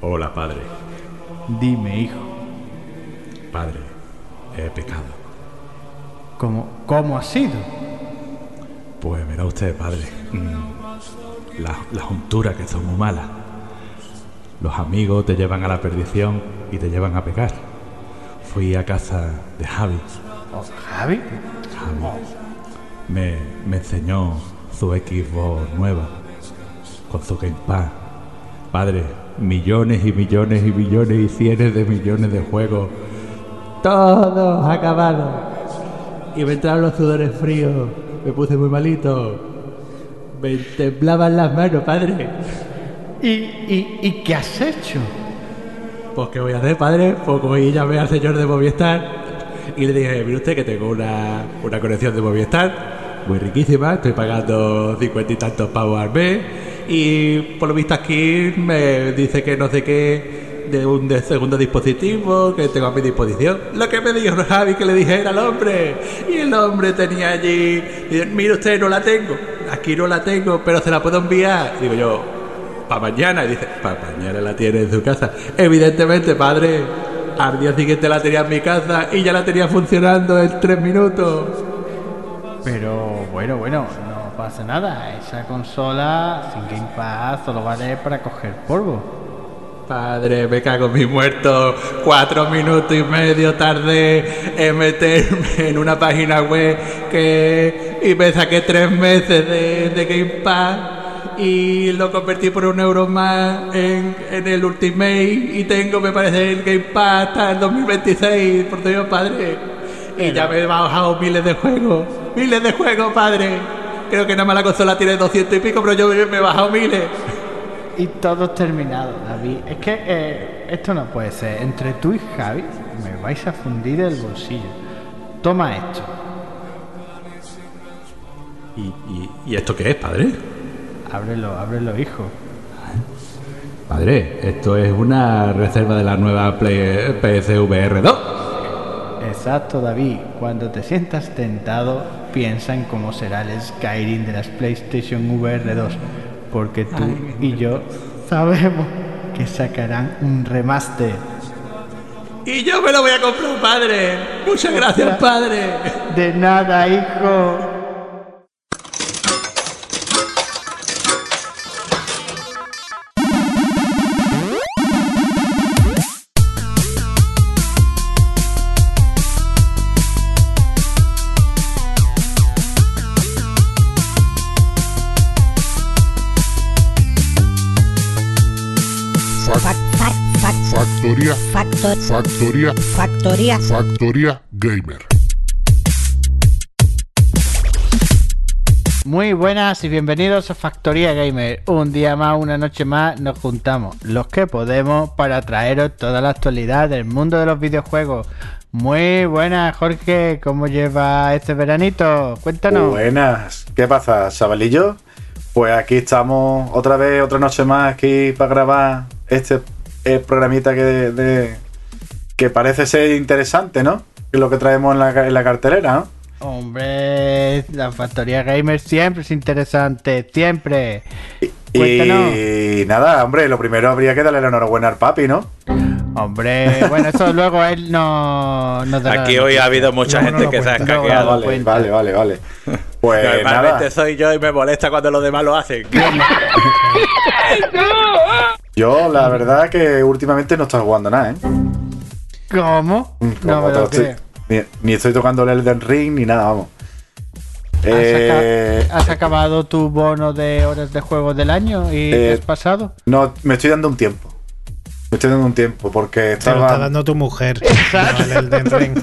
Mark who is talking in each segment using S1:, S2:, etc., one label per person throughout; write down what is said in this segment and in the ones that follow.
S1: Hola, padre.
S2: Dime, hijo,
S1: Padre, he pecado.
S2: ¿cómo, cómo ha sido?
S1: Pues verá usted, padre. mm, La, la juntura que son muy malas. Los amigos te llevan a la perdición y te llevan a pecar. Fui a casa de Javi.
S2: Oh, Javi,
S1: Javi me, me enseñó su Xbox nueva con su Gamepad. Padre, millones y millones y millones y cientos de millones de juegos. Todos acabados. Y me entraron los sudores fríos. Me puse muy malito. Me temblaban las manos, padre.
S2: ¿y, y, y qué has hecho?
S1: Pues qué voy a hacer, padre, pues como y llamé al señor de Movistar y le dije, mire usted que tengo una, una conexión de Movistar muy riquísima, estoy pagando cincuenta y tantos pavos al mes y por lo visto aquí me dice que no sé qué de un de segundo dispositivo que tengo a mi disposición. Lo que me dijo Javi que le dijera al hombre y el hombre tenía allí, y, mire usted, no la tengo, aquí no la tengo, pero se la puedo enviar. Digo yo, para mañana. Y dice, para mañana la tiene en su casa. Evidentemente, padre, al día siguiente la tenía en mi casa y ya la tenía funcionando en tres minutos.
S2: Pero bueno, bueno, no pasa nada. Esa consola sin Gamepad solo vale para coger polvo.
S1: Padre, me cago en mi muerto. Cuatro minutos y medio tardé en meterme en una página web que... y me saqué tres meses de, de Gamepad y lo convertí por un euro más en, en el Ultimate y tengo, me parece, el Gamepad hasta el 2026, por Dios, padre. Y ya me he bajado miles de juegos, miles de juegos, padre. Creo que nada más la consola tiene 200 y pico, pero yo me he bajado miles.
S2: Y todo terminado, David. Es que eh, esto no puede ser. Entre tú y Javi me vais a fundir el bolsillo. Toma esto.
S1: ¿Y, y, y esto qué es, padre?
S2: Ábrelo, ábrelo, hijo.
S1: Padre, esto es una reserva de la nueva Play, PSVR 2.
S2: Exacto, David. Cuando te sientas tentado, piensa en cómo será el Skyrim de las PlayStation VR 2. Porque tú y yo sabemos que sacarán un remaster.
S1: Y yo me lo voy a comprar, padre. Muchas gracias, padre.
S2: De nada, hijo.
S3: Fac-
S4: Fac- fac-
S3: Factoría,
S4: factor-
S3: factoría,
S4: factoría.
S3: factoría gamer.
S2: Muy buenas y bienvenidos a Factoría Gamer. Un día más, una noche más, nos juntamos los que podemos para traeros toda la actualidad del mundo de los videojuegos. Muy buenas, Jorge. ¿Cómo lleva este veranito? Cuéntanos.
S5: Buenas, ¿qué pasa, chavalillo? Pues aquí estamos otra vez, otra noche más aquí para grabar este eh, programita que, de- que parece ser interesante, ¿no? Que es lo que traemos en la, en la cartelera, ¿no?
S2: Hombre, la Factoría Gamer siempre es interesante, siempre.
S5: Y nada, hombre, lo primero habría que darle la enhorabuena al papi, ¿no?
S2: Hombre, bueno, eso luego él no nos dará
S6: Aquí hoy ha habido mucha gente que se ha escaqueado.
S2: lo
S5: vale, vale, vale, vale. Pues
S6: Normalmente
S5: nada,
S6: soy yo y me molesta cuando los demás lo hacen.
S5: yo la verdad que últimamente no estoy jugando nada, ¿eh?
S2: ¿Cómo?
S5: Mm,
S2: No me lo
S5: estoy-
S2: creo.
S5: ni, ni estoy tocando el Elden Ring ni nada, vamos.
S2: ¿Has,
S5: Eh,
S2: has acabado tu bono de horas de juego del año y
S5: Eh,
S2: has pasado?
S5: No, me estoy dando un tiempo. Me estoy dando un tiempo porque
S7: Te lo
S5: estaba.
S7: está dando tu mujer. no el Elden Ring.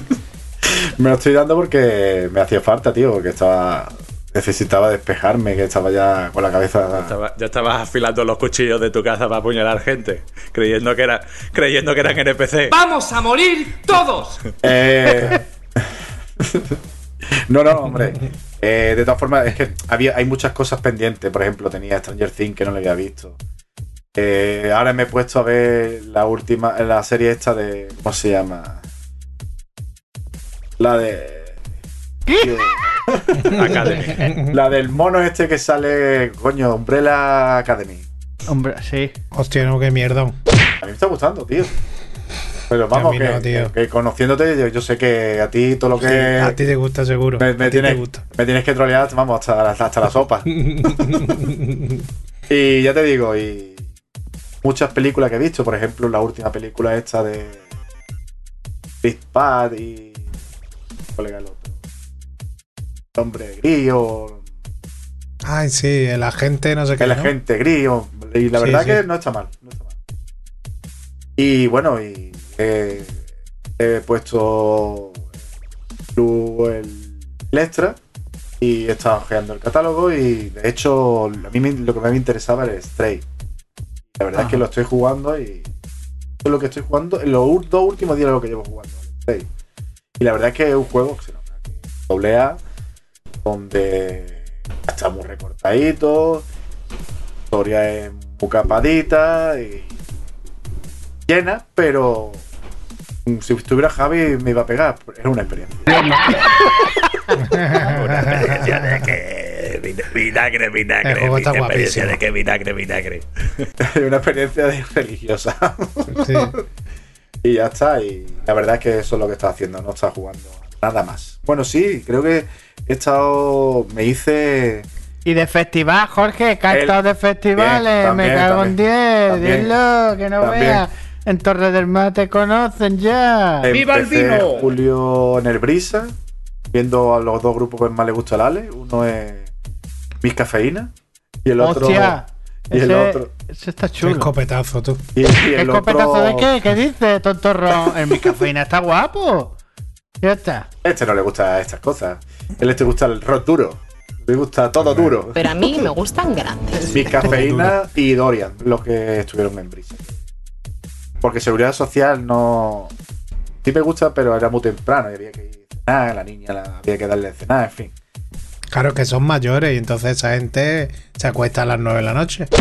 S5: Me lo estoy dando porque me hacía falta, tío, porque estaba. Necesitaba despejarme, que estaba ya con la cabeza.
S6: Estaba- ya estabas afilando los cuchillos de tu casa para apuñalar gente, creyendo que, era, creyendo que eran NPC.
S8: ¡Vamos a morir todos!
S5: Eh, no, no, hombre. Eh, de todas formas, es que había, hay muchas cosas pendientes. Por ejemplo, tenía Stranger Things que no lo había visto. Eh, ahora me he puesto a ver la última, la serie esta de. ¿Cómo se llama? La de.
S1: Academy.
S5: La del mono este que sale, coño, Umbrella Academy.
S2: Hombre, sí.
S7: Hostia, no, qué mierda.
S5: A mí me está gustando, tío. Pero vamos, que,
S7: no, tío.
S5: que conociéndote, yo, yo sé que a ti todo lo que.
S7: A ti te gusta seguro.
S5: me,
S7: a
S5: me
S7: ti
S5: tienes,
S7: te gusta.
S5: me tienes que trolear, vamos, hasta, hasta, hasta la sopa. y ya te digo, y muchas películas que he visto, por ejemplo, la última película esta de Big Bad y. ¿Cuál era el otro? El hombre grillo,
S7: Ay, sí, el agente no sé qué.
S5: el
S7: ¿no?
S5: agente grillo. Y la
S7: Sí,
S5: verdad
S7: sí.
S5: que no está mal. no está mal. Y bueno, y eh, he puesto el, el extra y he estado ojeando el catálogo y de hecho a mí me- lo que me interesaba era el Stray. La verdad es que lo estoy jugando y lo que estoy jugando en los dos últimos días lo que llevo jugando al Stray. Y la verdad es que es un juego que se nota doble A, donde está muy recortadito, historia es muy capadita y llena, pero si estuviera Javi me iba a pegar, era una experiencia.
S1: Una experiencia de que. vin- Vinagre, vinagre.
S7: El juego está
S1: experiencia
S7: guapísimo.
S1: de que vinagre, vinagre.
S5: una experiencia de- religiosa.
S7: Sí.
S5: Y ya está, y la verdad es que eso es lo que está haciendo, no está jugando nada más. Bueno, sí, creo que he estado, me hice...
S2: Y de festival, Jorge, que ha estado de festivales,
S5: Bien,
S2: me
S5: también,
S2: cago en
S5: también,
S2: 10,
S5: también,
S2: dilo, que no
S5: también.
S2: veas. En Torre del Mar te conocen ya.
S8: ¡Viva el vino!
S5: Julio en el Brisa, viendo a los dos grupos que más le gusta al Ale. Uno es Mis Cafeína y el otro...
S2: Hostia,
S5: y el otro-
S2: ese está chulo.
S7: escopetazo, tú.
S5: Y, y
S2: ¿Qué
S5: el
S2: escopetazo
S5: otro-
S2: de qué? ¿Qué dices, tontorrón? El mi cafeína está guapo. Ya está.
S5: Este no le gusta estas cosas. Él este gusta el rock duro. Le gusta todo duro.
S9: Pero a mí me gustan grandes.
S5: Mis Cafeína y Dorian, los que estuvieron en Brisa. Porque seguridad social no. Sí me gusta, pero era muy temprano y había que ir a cenar, la niña la- había que darle a cenar, en fin.
S7: Claro que son mayores y entonces esa gente se acuesta a las 9 de la noche.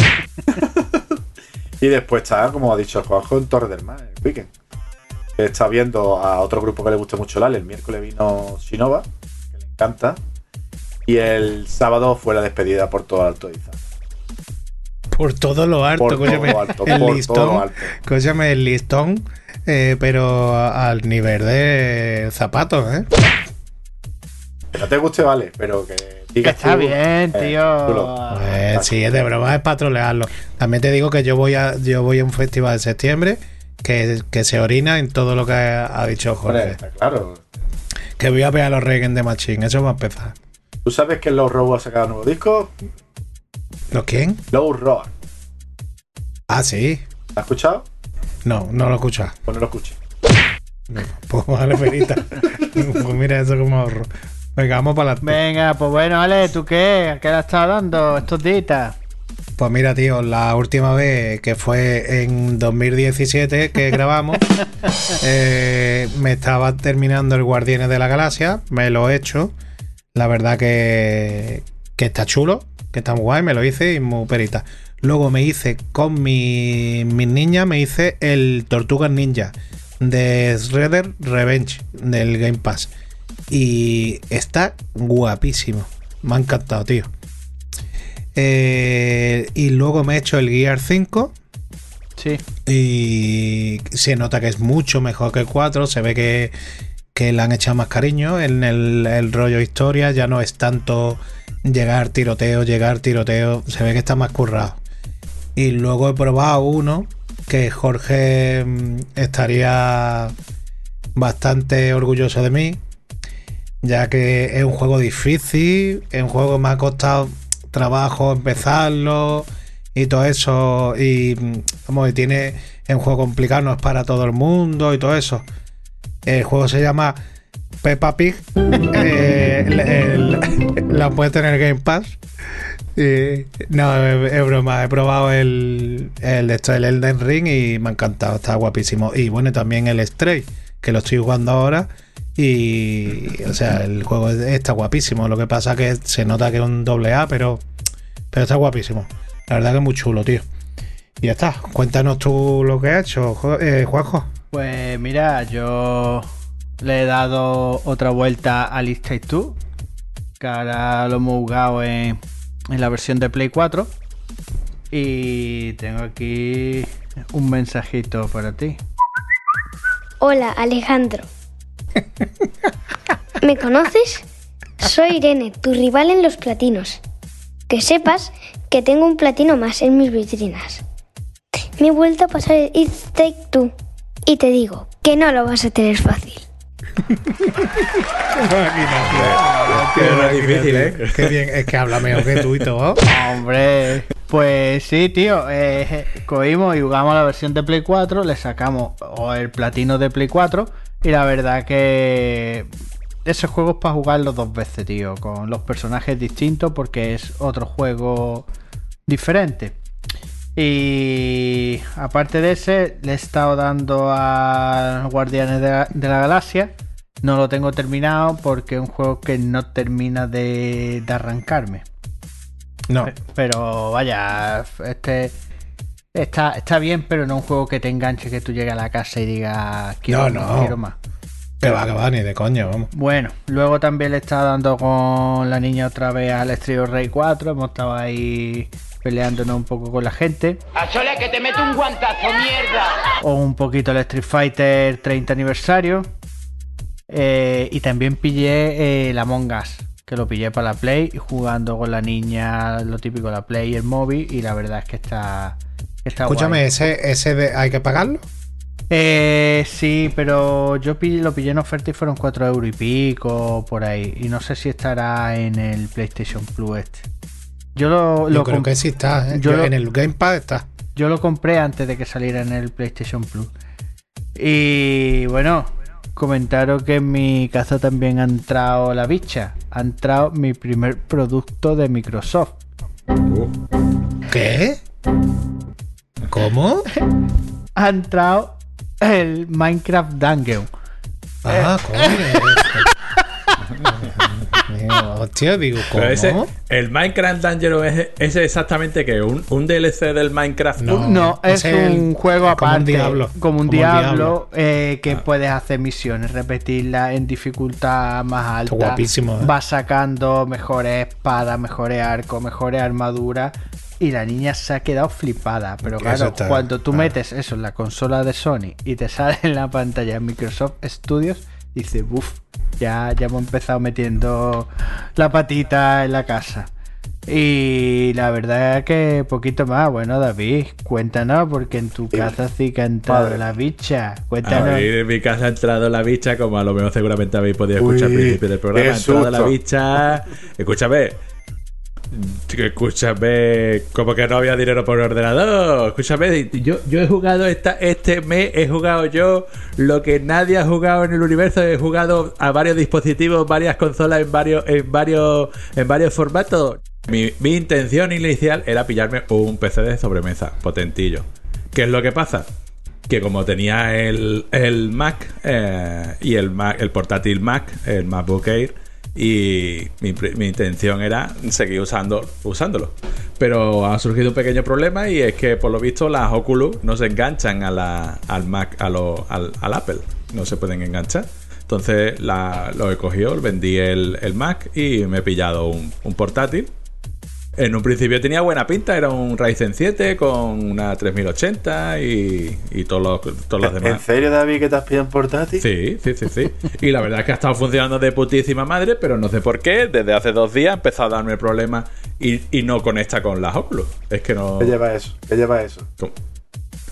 S5: Y después está, como ha dicho Juanjo, en Torre del Mar, el weekend. Está viendo a otro grupo que le gusta mucho el Ale. El miércoles vino Shinova, que le encanta. Y el sábado fue la despedida por todo alto de Izar.
S7: Por todo lo alto,
S5: Por todo alto,
S7: el
S5: por todo
S7: listón.
S5: alto.
S7: Cógeme el listón, eh, pero al nivel de zapatos, ¿eh?
S5: Que no te guste, vale, pero que
S2: Que
S5: digas
S2: está
S5: tú,
S2: bien,
S5: eh,
S2: tío.
S7: Pues sí, es de broma, es para trolearlo. También te digo que yo voy a, yo voy a un festival de septiembre que, que se orina en todo lo que ha, ha dicho Jorge.
S5: está claro.
S7: Que voy a ver a los Regen de Machine, eso va a empezar.
S5: ¿Tú sabes que Low Roar ha sacado un nuevo disco?
S7: ¿Lo quién?
S5: Low Roar.
S7: Ah, sí.
S5: ¿Lo has escuchado?
S7: No, no lo he escuchado.
S5: Pues no lo escuches.
S7: Pues vale, perita. pues mira eso como ahorro. Venga, vamos para la.
S2: Venga, pues bueno, Ale, ¿tú qué? ¿Qué le has estado dando estos días?
S7: Pues mira, tío, la última vez que fue en 2017 que grabamos, eh, me estaba terminando el Guardianes de la Galaxia, me lo he hecho. La verdad que, que está chulo, que está muy guay, me lo hice y muy perita. Luego me hice con mi, mis niñas, me hice el Tortugas Ninja de Shredder Revenge del Game Pass. Y está guapísimo. Me ha encantado, tío. Eh, y luego me he hecho el Gear 5
S2: Sí.
S7: y se nota que es mucho mejor que el 4. Se ve que, que le han echado más cariño en el, el rollo historia. Ya no es tanto llegar tiroteo, llegar tiroteo. Se ve que está más currado. Y luego he probado uno que Jorge mm, estaría bastante orgulloso de mí. Ya que es un juego difícil, es un juego que me ha costado trabajo empezarlo y todo eso. Y mm, como que tiene, es un juego complicado, no es para todo el mundo y todo eso. El juego se llama Peppa Pig. Eh, la puedes tener Game Pass. Y- no, es, broma. He probado el, el, el Elden Ring y me ha encantado. Está guapísimo. Y bueno, también el Stray, que lo estoy jugando ahora. Y, o sea, el juego es- está guapísimo. Lo que pasa que se nota que es un doble A, pero, pero está guapísimo. La verdad que es muy chulo, tío. Y ya está. Cuéntanos tú lo que has hecho, eh, Juanjo.
S2: Pues mira, yo le he dado otra vuelta a List Take Two, que ahora lo hemos jugado en, en la versión de Play 4. Y tengo aquí un mensajito para ti.
S10: Hola, Alejandro. ¿Me conoces? Soy Irene, tu rival en los platinos. Que sepas que tengo un platino más en mis vitrinas. Me he vuelto a pasar el It's Take Two y te digo que no lo vas a tener fácil.
S1: Qué difícil, ¿eh?
S7: Qué bien, es que habla mejor que tú y todo.
S2: Hombre, pues sí, tío. eh, cogimos y jugamos la versión de Play 4, le sacamos o el platino de Play 4 y la verdad que ese juego es para jugarlo dos veces, tío, con los personajes distintos porque es otro juego diferente. Y aparte de ese, le he estado dando a Guardianes de la, de la Galaxia. No lo tengo terminado porque es un juego que no termina de, de arrancarme.
S7: No,
S2: Pero vaya, este está, está bien, pero no un juego que te enganche, que tú llegues a la casa y digas quiero
S7: No,
S2: más,
S7: no.
S2: quiero más.
S7: que va, que va, ni de coño, vamos.
S2: Bueno, luego también le estaba dando con la niña otra vez al Street Rey 4. Hemos estado ahí peleándonos un poco con la gente.
S8: A Chole que te meto un guantazo, mierda.
S2: O un poquito el Street Fighter 30 aniversario. Eh, y también pillé el Among Us, que lo pillé para la Play, jugando con la niña, lo típico, la Play y el móvil. Y la verdad es que está. Está
S7: Escúchame,
S2: guay.
S7: ese, ese de, ¿hay que pagarlo?
S2: Eh, sí, pero yo lo pillé en oferta y fueron 4 euros y pico por ahí. Y no sé si estará en el PlayStation Plus este. Yo lo,
S7: Yo creo que sí está, ¿eh?
S2: yo
S7: Yo
S2: lo-
S7: En el Gamepad está.
S2: yo lo compré antes de que saliera en el PlayStation Plus. Y bueno, comentaros que en mi casa también ha entrado la bicha. Ha entrado mi primer producto de Microsoft.
S7: ¿Qué? ¿Cómo?
S2: Ha entrado el Minecraft Dungeon.
S7: Ah, coño. Digo, Hostia, digo, ¿cómo?
S1: Pero ese, el Minecraft Dungeon es, es exactamente que un, un DLC del Minecraft.
S7: No.
S2: No, es un
S7: el-
S2: juego
S7: es como un
S2: aparte.
S7: diablo,
S2: Como un
S7: como
S2: diablo,
S7: diablo.
S2: eh, que
S7: Ah.
S2: puedes hacer misiones, repetirlas en dificultad más alta.
S7: guapísimo, ¿eh?
S2: Vas sacando mejores espadas, mejores arcos, mejores armaduras. Y la niña se ha quedado flipada. Pero claro,
S7: está-
S2: cuando tú
S7: ah.
S2: metes eso en la consola de Sony y te sale en la pantalla Microsoft Studios, dices, uff, ya, ya hemos empezado metiendo la patita en la casa. Y la verdad es que poquito más. Bueno, David, cuéntanos, porque en tu casa sí que ha entrado
S5: Padre.
S2: la bicha.
S1: A
S2: Cuéntanos.
S1: mí en mi casa ha entrado la bicha, como a lo mejor seguramente habéis podido escuchar
S5: Uy,
S1: al principio del programa. Ha entrado la bicha. Escúchame. Escúchame, como que no había dinero por ordenador. Escúchame, yo, yo he jugado esta, este mes, he jugado yo lo que nadie ha jugado en el universo. He jugado a varios dispositivos, varias consolas en varios, en varios, en varios formatos. Mi, mi intención inicial era pillarme un PC de sobremesa, potentillo. ¿Qué es lo que pasa? que como tenía el, el Mac eh, y el Mac, el portátil Mac, el MacBook Air, y mi, mi intención era seguir usando, usándolo. Pero ha surgido un pequeño problema y es que por lo visto las Oculus no se enganchan a la, al Mac, a lo- al, Apple, no se pueden enganchar. Entonces lo he cogido, vendí el, el Mac y me he pillado un, un portátil en un principio tenía buena pinta, era un Ryzen 7 con una 3080 y, y todos los, todos los
S5: ¿En
S1: demás.
S5: serio, David, que te has pillado un portátil?
S1: Sí, sí, sí, sí. Y la verdad es que ha estado funcionando de putísima madre, pero no sé por qué. Desde hace dos días ha empezado a darme problemas y, y no conecta con las Oculus. Es que no.
S5: ¿Qué lleva eso? ¿Qué lleva eso?
S1: ¿Cómo,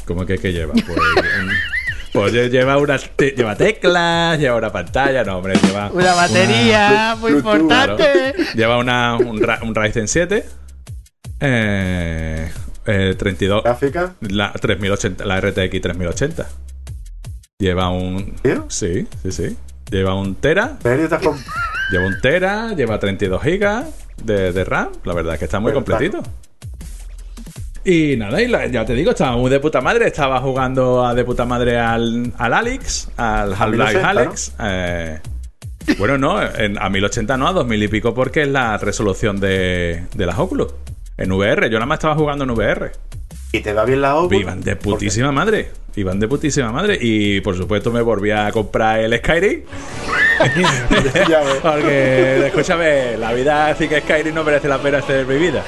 S1: cómo que qué lleva? Pues, pues lle- lleva unas te- lleva teclas, lleva una pantalla, no, hombre, lleva.
S2: Una batería muy
S5: Bluetooth,
S2: importante.
S1: Claro. Lleva una, un, Ra- un Ryzen 7. Eh, eh, 32.
S5: ¿Gráfica?
S1: La 3080, la RTX 3080. Lleva un.
S5: ¿Tío?
S1: Sí, sí, sí. Lleva un Tera.
S5: ¿En serio te has comp-
S1: Lleva un Tera, lleva 32 GB de, de RAM. La verdad es que está muy
S5: Pero está-
S1: completito. Y nada, y la- ya te digo, estaba muy de puta madre. Estaba jugando a de puta madre al, al Alex, al Half-Life
S5: 1080,
S1: Alex. Eh, bueno, no, en- a 1080 no, a 2000 y pico, porque es la resolución de, de las Oculus. En VR, yo nada más estaba jugando en VR.
S5: Y te va bien la ócula.
S1: Iban de putísima madre. Iban de putísima madre. Y por supuesto me volví a comprar el Skyrim. Porque, escúchame, la vida así que Skyrim no merece la pena ser vivida.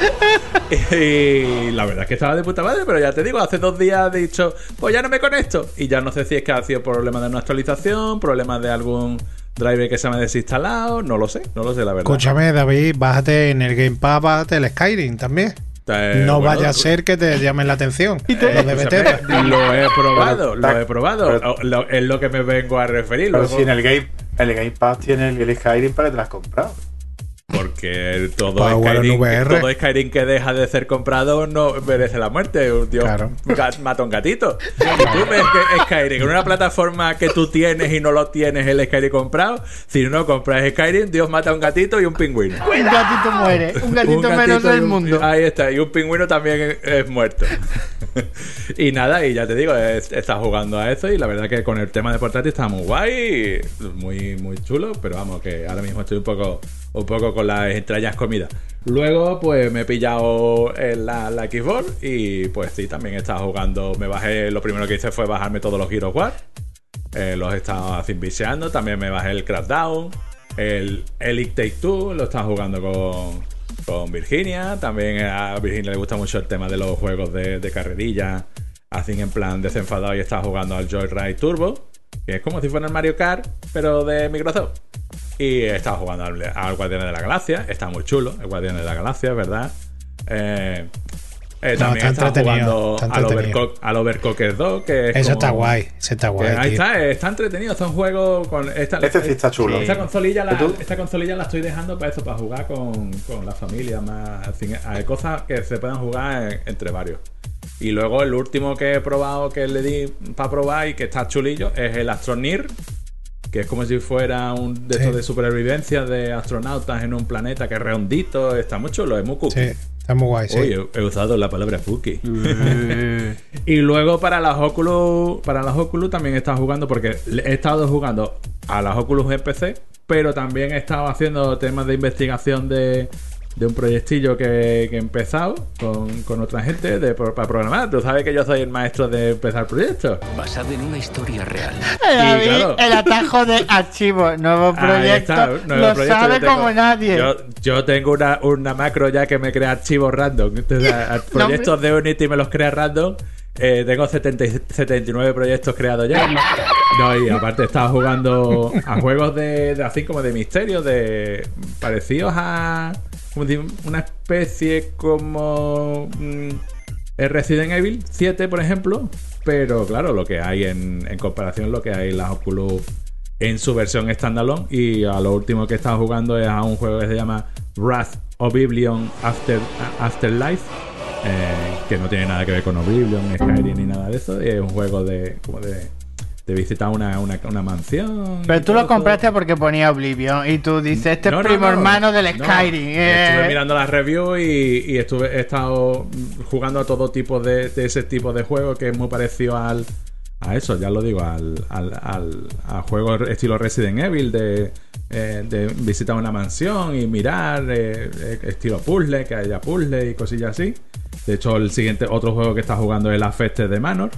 S1: Y la verdad es que estaba de puta madre, pero ya te digo, hace dos días he dicho, pues ya no me conecto. Y ya no sé si es que ha sido problema de una actualización, problemas de algún driver que se me ha desinstalado, no lo sé, no lo sé, la verdad.
S7: Escúchame, David, bájate en el Game Pass, bájate el Skyrim también.
S1: Eh,
S7: no
S1: bueno,
S7: vaya a ser que te llamen la atención. Bethesda.
S1: Lo he probado,
S5: Pero-
S1: lo he probado.
S5: pero-
S1: Lo- es lo que me vengo a referir.
S5: Pero
S1: luego-
S5: si en el Game, el Game Pass tiene el, el Skyrim para que te lo has comprado.
S1: Porque todo Skyrim,
S7: VR.
S1: todo Skyrim que deja de ser comprado no merece la muerte. Un Dios
S7: Claro.
S1: ga- mata a un gatito. Si tú ves que Skyrim en una plataforma que tú tienes y no lo tienes el Skyrim comprado, si no compras Skyrim, Dios mata a un gatito y un pingüino.
S2: Un gatito muere, un gatito,
S1: Un gatito
S2: menos del
S1: un-
S2: mundo.
S1: Ahí está, y un pingüino también es, muerto. y nada, y ya te digo, estado jugando a eso y la verdad que con el tema de portátil está muy guay, muy, muy chulo, pero vamos, que ahora mismo estoy un poco, un poco con las entrañas comidas. Luego, pues me he pillado en la, la Xbox y pues sí, también he estado jugando, me bajé, lo primero que hice fue bajarme todos los of War. Eh, los así viciando. También me bajé el Crackdown. El Elite Take Two lo estaba jugando con, con Virginia. También a Virginia le gusta mucho el tema de los juegos de, de carrerilla. Así en plan desenfadado y estaba jugando al Joyride Turbo. Que es como si fuera el Mario Kart, pero de Microsoft. Y estaba jugando al, al Guardianes de la Galaxia. Está muy chulo, el Guardianes de la Galaxia, ¿verdad? Eh, eh,
S7: No,
S1: también
S7: está
S1: estaba
S7: entretenido,
S1: jugando
S7: está
S1: al. Overcook, al Overcooked 2, que es
S7: Eso está guay, eso está guay.
S1: ahí
S7: tío.
S1: está, eh, está entretenido. Son juegos con. Esta,
S5: Este sí está chulo.
S1: Esta consolilla, la, esta consolilla la estoy dejando para eso, para jugar con, con la familia. más Hay cosas que se puedan jugar en- entre varios. Y luego el último que he probado, que le di para probar y que está chulillo, es el Astronir. Que es como si fuera un de
S7: Sí.
S1: estos de supervivencia de astronautas en un planeta que es redondito. Está muy chulo, es muy cookie.
S7: Sí, está muy guay, sí.
S1: Uy, he, he usado la palabra cookie. y luego para las Oculus, para las Oculus también he estado jugando porque he estado jugando a las Oculus en PC, pero también he estado haciendo temas de investigación de, de un proyectillo que, que he empezado con, con otra gente de, para programar. Tú sabes que yo soy el maestro de empezar proyectos.
S4: Basado en una historia real.
S2: David,
S1: claro.
S2: El atajo de archivos, nuevo
S1: Ahí
S2: proyecto,
S1: está, nuevo
S2: lo
S1: proyecto
S2: sabe
S1: tengo.
S2: como nadie.
S1: Yo, yo tengo una, una macro ya que me crea archivos random. Entonces, a- a proyectos de Unity me los crea random. Eh, tengo 70 y 79 proyectos creados ya. No, y aparte he estado jugando a juegos de, de así como de misterio, de parecidos a como una especie como mm, el Resident Evil 7, por ejemplo. Pero claro, lo que hay en, en comparación, lo que hay en las Oculus en su versión standalone. Y a lo último que he estado jugando es a un juego que se llama Wrath Oblivion After, Afterlife. eh, que no tiene nada que ver con Oblivion, Skyrim ni nada de eso. y Es un juego de como de, de visitar una, una, una mansión.
S2: Pero tú lo
S1: todo.
S2: compraste porque ponía Oblivion y tú dices, este
S1: No,
S2: es
S1: no,
S2: primo
S1: no.
S2: hermano del. Skyrim. eh.
S1: Estuve mirando las reviews y, y estuve, he estado jugando a todo tipo de, de ese tipo de juego que es muy parecido al a eso, ya lo digo, al, al, al- a juegos estilo Resident Evil de, eh, de visitar una mansión y mirar, eh, eh, estilo puzzle, que haya puzzle y cosillas así. De hecho, el siguiente otro juego que está jugando es la Feste de Manor.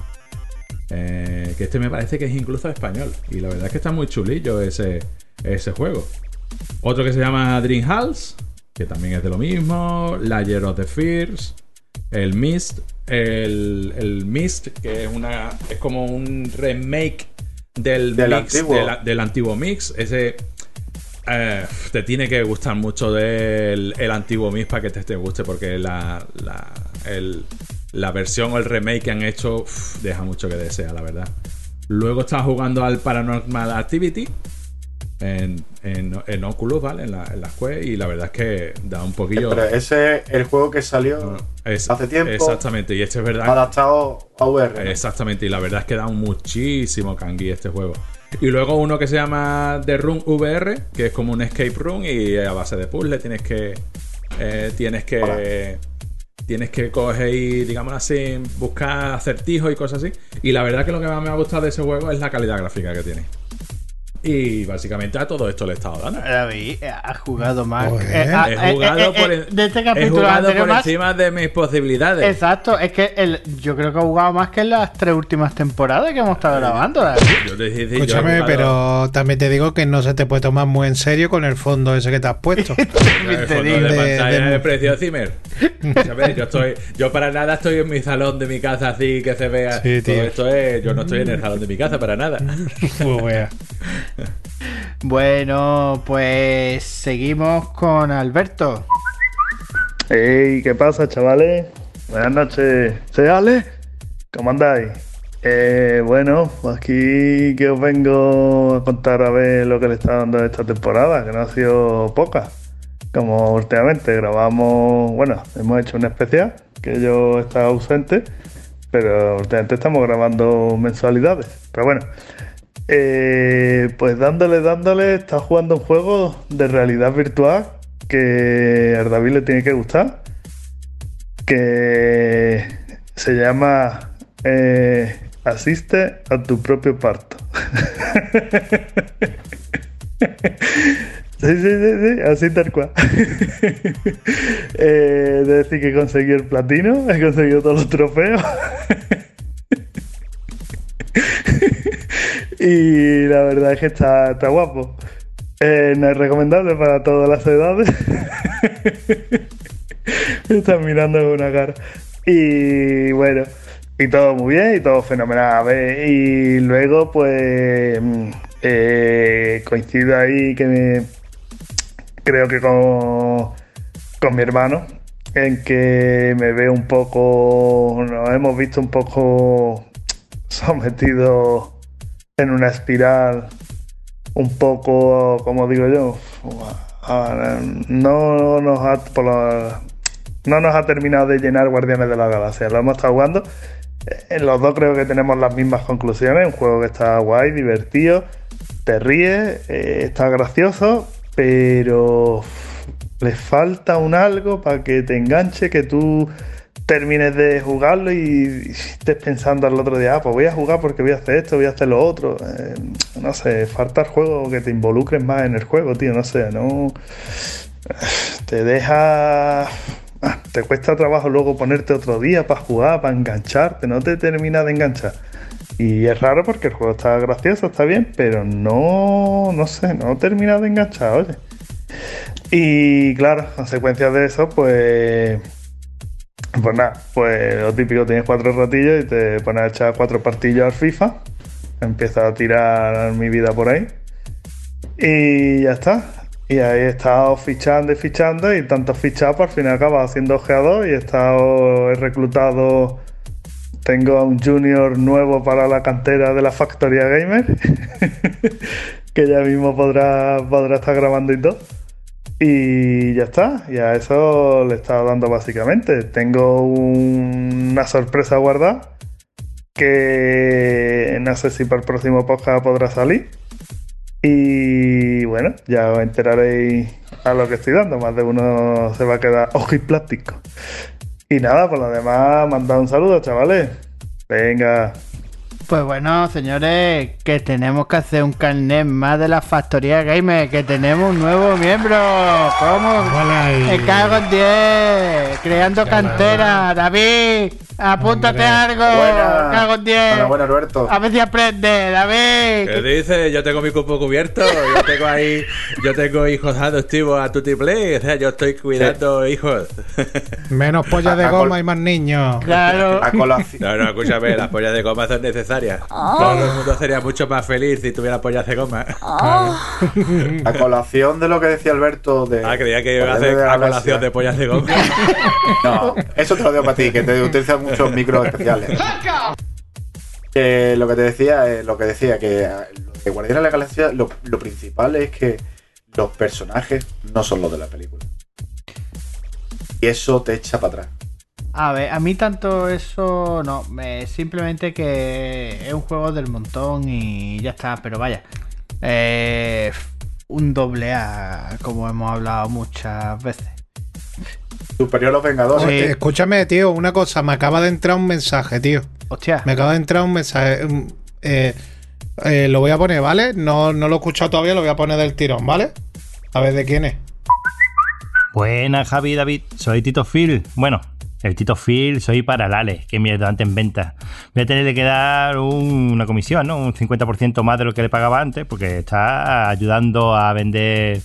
S1: Eh, que este me parece que es incluso español. Y la verdad es que está muy chulillo ese, ese juego. Otro que se llama Dream House, que también es de lo mismo. Layer of the Fears. El Mist. El, el Mist, que es una. es como un remake del,
S5: Del
S1: mix,
S5: antiguo.
S1: de la- del antiguo mix. Ese. eh, te tiene que gustar mucho del el antiguo mix para que te, te guste, porque la, la, el- la versión o el remake que han hecho uf, deja mucho que desear, la verdad. Luego estaba jugando al Paranormal Activity en, en, en Oculus, ¿vale? En la, en la Quest, y la verdad es que da un poquillo.
S5: Pero ese es el juego que salió
S1: Es-
S5: hace tiempo.
S1: Exactamente, y este es verdad.
S5: adaptado a VR. ¿no?
S1: Exactamente, y la verdad es que da muchísimo cangui este juego. Y luego uno que se llama The Room VR, que es como un escape room y a base de puzzle tienes que eh, tienes que tienes que coger y digamos así buscar acertijos y cosas así. Y la verdad que lo que más me ha gustado de ese juego es la calidad gráfica que tiene. Y básicamente a todo esto le he estado dando.
S2: David, eh, has jugado más. Eh, ah,
S1: He
S2: eh,
S1: jugado
S2: eh,
S1: por,
S2: eh,
S1: en-
S2: de este
S1: he jugado por
S2: más-
S1: encima de mis posibilidades.
S2: Exacto, es que el, yo creo que he jugado más que en las tres últimas temporadas que hemos estado grabando. David.
S1: Yo te
S7: Escúchame,
S1: jugado-
S7: pero también te digo que no se te puede tomar muy en serio con el fondo ese que te has puesto.
S1: El fondo de
S7: De-
S1: pantalla
S7: de-
S1: precio Zimmer. ¿Sabes? Yo estoy, yo para nada estoy en mi salón de mi casa así que se vea.
S7: Sí,
S1: Todo esto es, yo no estoy en el salón de mi casa para nada.
S2: Bueno, pues seguimos con Alberto.
S11: Hey, ¿qué pasa, chavales? Buenas noches. ¿Soy Ale? ¿Cómo andáis? Eh, bueno, aquí que os vengo a contar a ver lo que le está dando esta temporada, que no ha sido poca. Como últimamente grabamos, bueno, hemos hecho un especial, que yo estaba ausente, pero últimamente estamos grabando mensualidades. Pero bueno, eh, pues dándole, dándole, está jugando un juego de realidad virtual que a David le tiene que gustar. Que se llama eh, Asiste a tu propio parto. Sí, sí, sí, sí, así tal cual. eh, de decir que conseguí el platino, he conseguido todos los trofeos. y la verdad es que está, está guapo. Eh, no es recomendable para todas las edades. Me están mirando con una cara. Y bueno, y todo muy bien y todo fenomenal. A ver, y luego, pues, mm, eh, coincido ahí que me, creo que con, con mi hermano, en que me veo un poco, nos hemos visto un poco sometidos en una espiral un poco, como digo yo, no nos ha, no nos ha terminado de llenar Guardianes de la Galaxia. Lo hemos estado jugando. Eh, Los dos creo que tenemos las mismas conclusiones. Un juego que está guay, divertido, te ríes, eh, está gracioso, pero le falta un algo para que te enganche, que tú termines de jugarlo y estés pensando al otro día, ah, pues voy a jugar porque voy a hacer esto, voy a hacer lo otro. Eh, no sé, falta el juego que te involucres más en el juego, tío, no sé, no. Te deja. ah, Te cuesta trabajo luego ponerte otro día para jugar, para engancharte, no te termina de enganchar. Y es raro porque el juego está gracioso, está bien, pero no, no sé, no termina de enganchar, oye. Y claro, a consecuencia de eso, pues pues nada, pues lo típico, tienes cuatro ratillos y te pones a echar cuatro partillos al FIFA. Empieza a tirar mi vida por ahí. Y ya está. Y ahí he estado fichando y fichando y tanto fichado, por al final acaba haciendo ojeador y he estado, reclutado, tengo a un junior nuevo para la cantera de la Factoría Gamer, que ya mismo podrá, podrá estar grabando y todo. Y ya está, y a eso le he estado dando básicamente. Tengo un- una sorpresa guardada que no sé si para el próximo podcast podrá salir. Y bueno, ya os enteraréis a lo que estoy dando. Más de uno se va a quedar ojo y plástico. Y nada, por lo demás, mandad un saludo, chavales. Venga.
S2: Pues bueno, señores, que tenemos que hacer un carnet más de la factoría gamer, que tenemos un nuevo miembro. ¿Cómo? Me cago en 10. Creando cantera. David, apúntate
S7: Hombre.
S2: algo.
S5: Buena.
S2: Me cago en 10.
S5: Bueno, bueno, Alberto.
S2: A ver si aprende, David.
S1: ¿Qué dices? Yo tengo mi cupo cubierto. Yo tengo ahí. Yo tengo hijos adoptivos a tutti play. O sea, yo estoy cuidando hijos.
S7: Menos pollas de
S5: A- a
S7: goma y más niños.
S2: Claro.
S5: A colación.
S1: No, no, escúchame, las pollas de goma son necesarias. Todo el mundo sería mucho más feliz si tuviera pollas de goma.
S5: A colación de lo que decía Alberto de.
S1: Ah, creía que iba a hacer a colación de pollas de goma.
S5: No, eso te lo digo para ti, que te utilizas muchos micros especiales. Eh, lo que te decía, eh, lo que decía, que eh, lo de Guardianes de la Galaxia, lo, lo principal es que los personajes no son los de la película. Y eso te echa para atrás.
S2: A ver, a mí tanto eso no, me, simplemente que es un juego del montón y ya está, pero vaya. Eh, un doble A, como hemos hablado muchas veces.
S5: Superior a los Vengadores.
S7: Oye, escúchame, tío, una cosa. Me acaba de entrar un mensaje, tío.
S2: Hostia,
S7: Me acaba de entrar un mensaje. eh, Eh, lo voy a poner, ¿vale? No, no lo he escuchado todavía, lo voy a poner del tirón, ¿vale? A ver de quién es.
S12: Buenas, Javi David. Soy Tito Phil. Bueno, el Tito Phil soy para Lale, que es mi ayudante en venta. Voy a tener que dar un- una comisión, ¿no? Un 50% más de lo que le pagaba antes, porque está ayudando a vender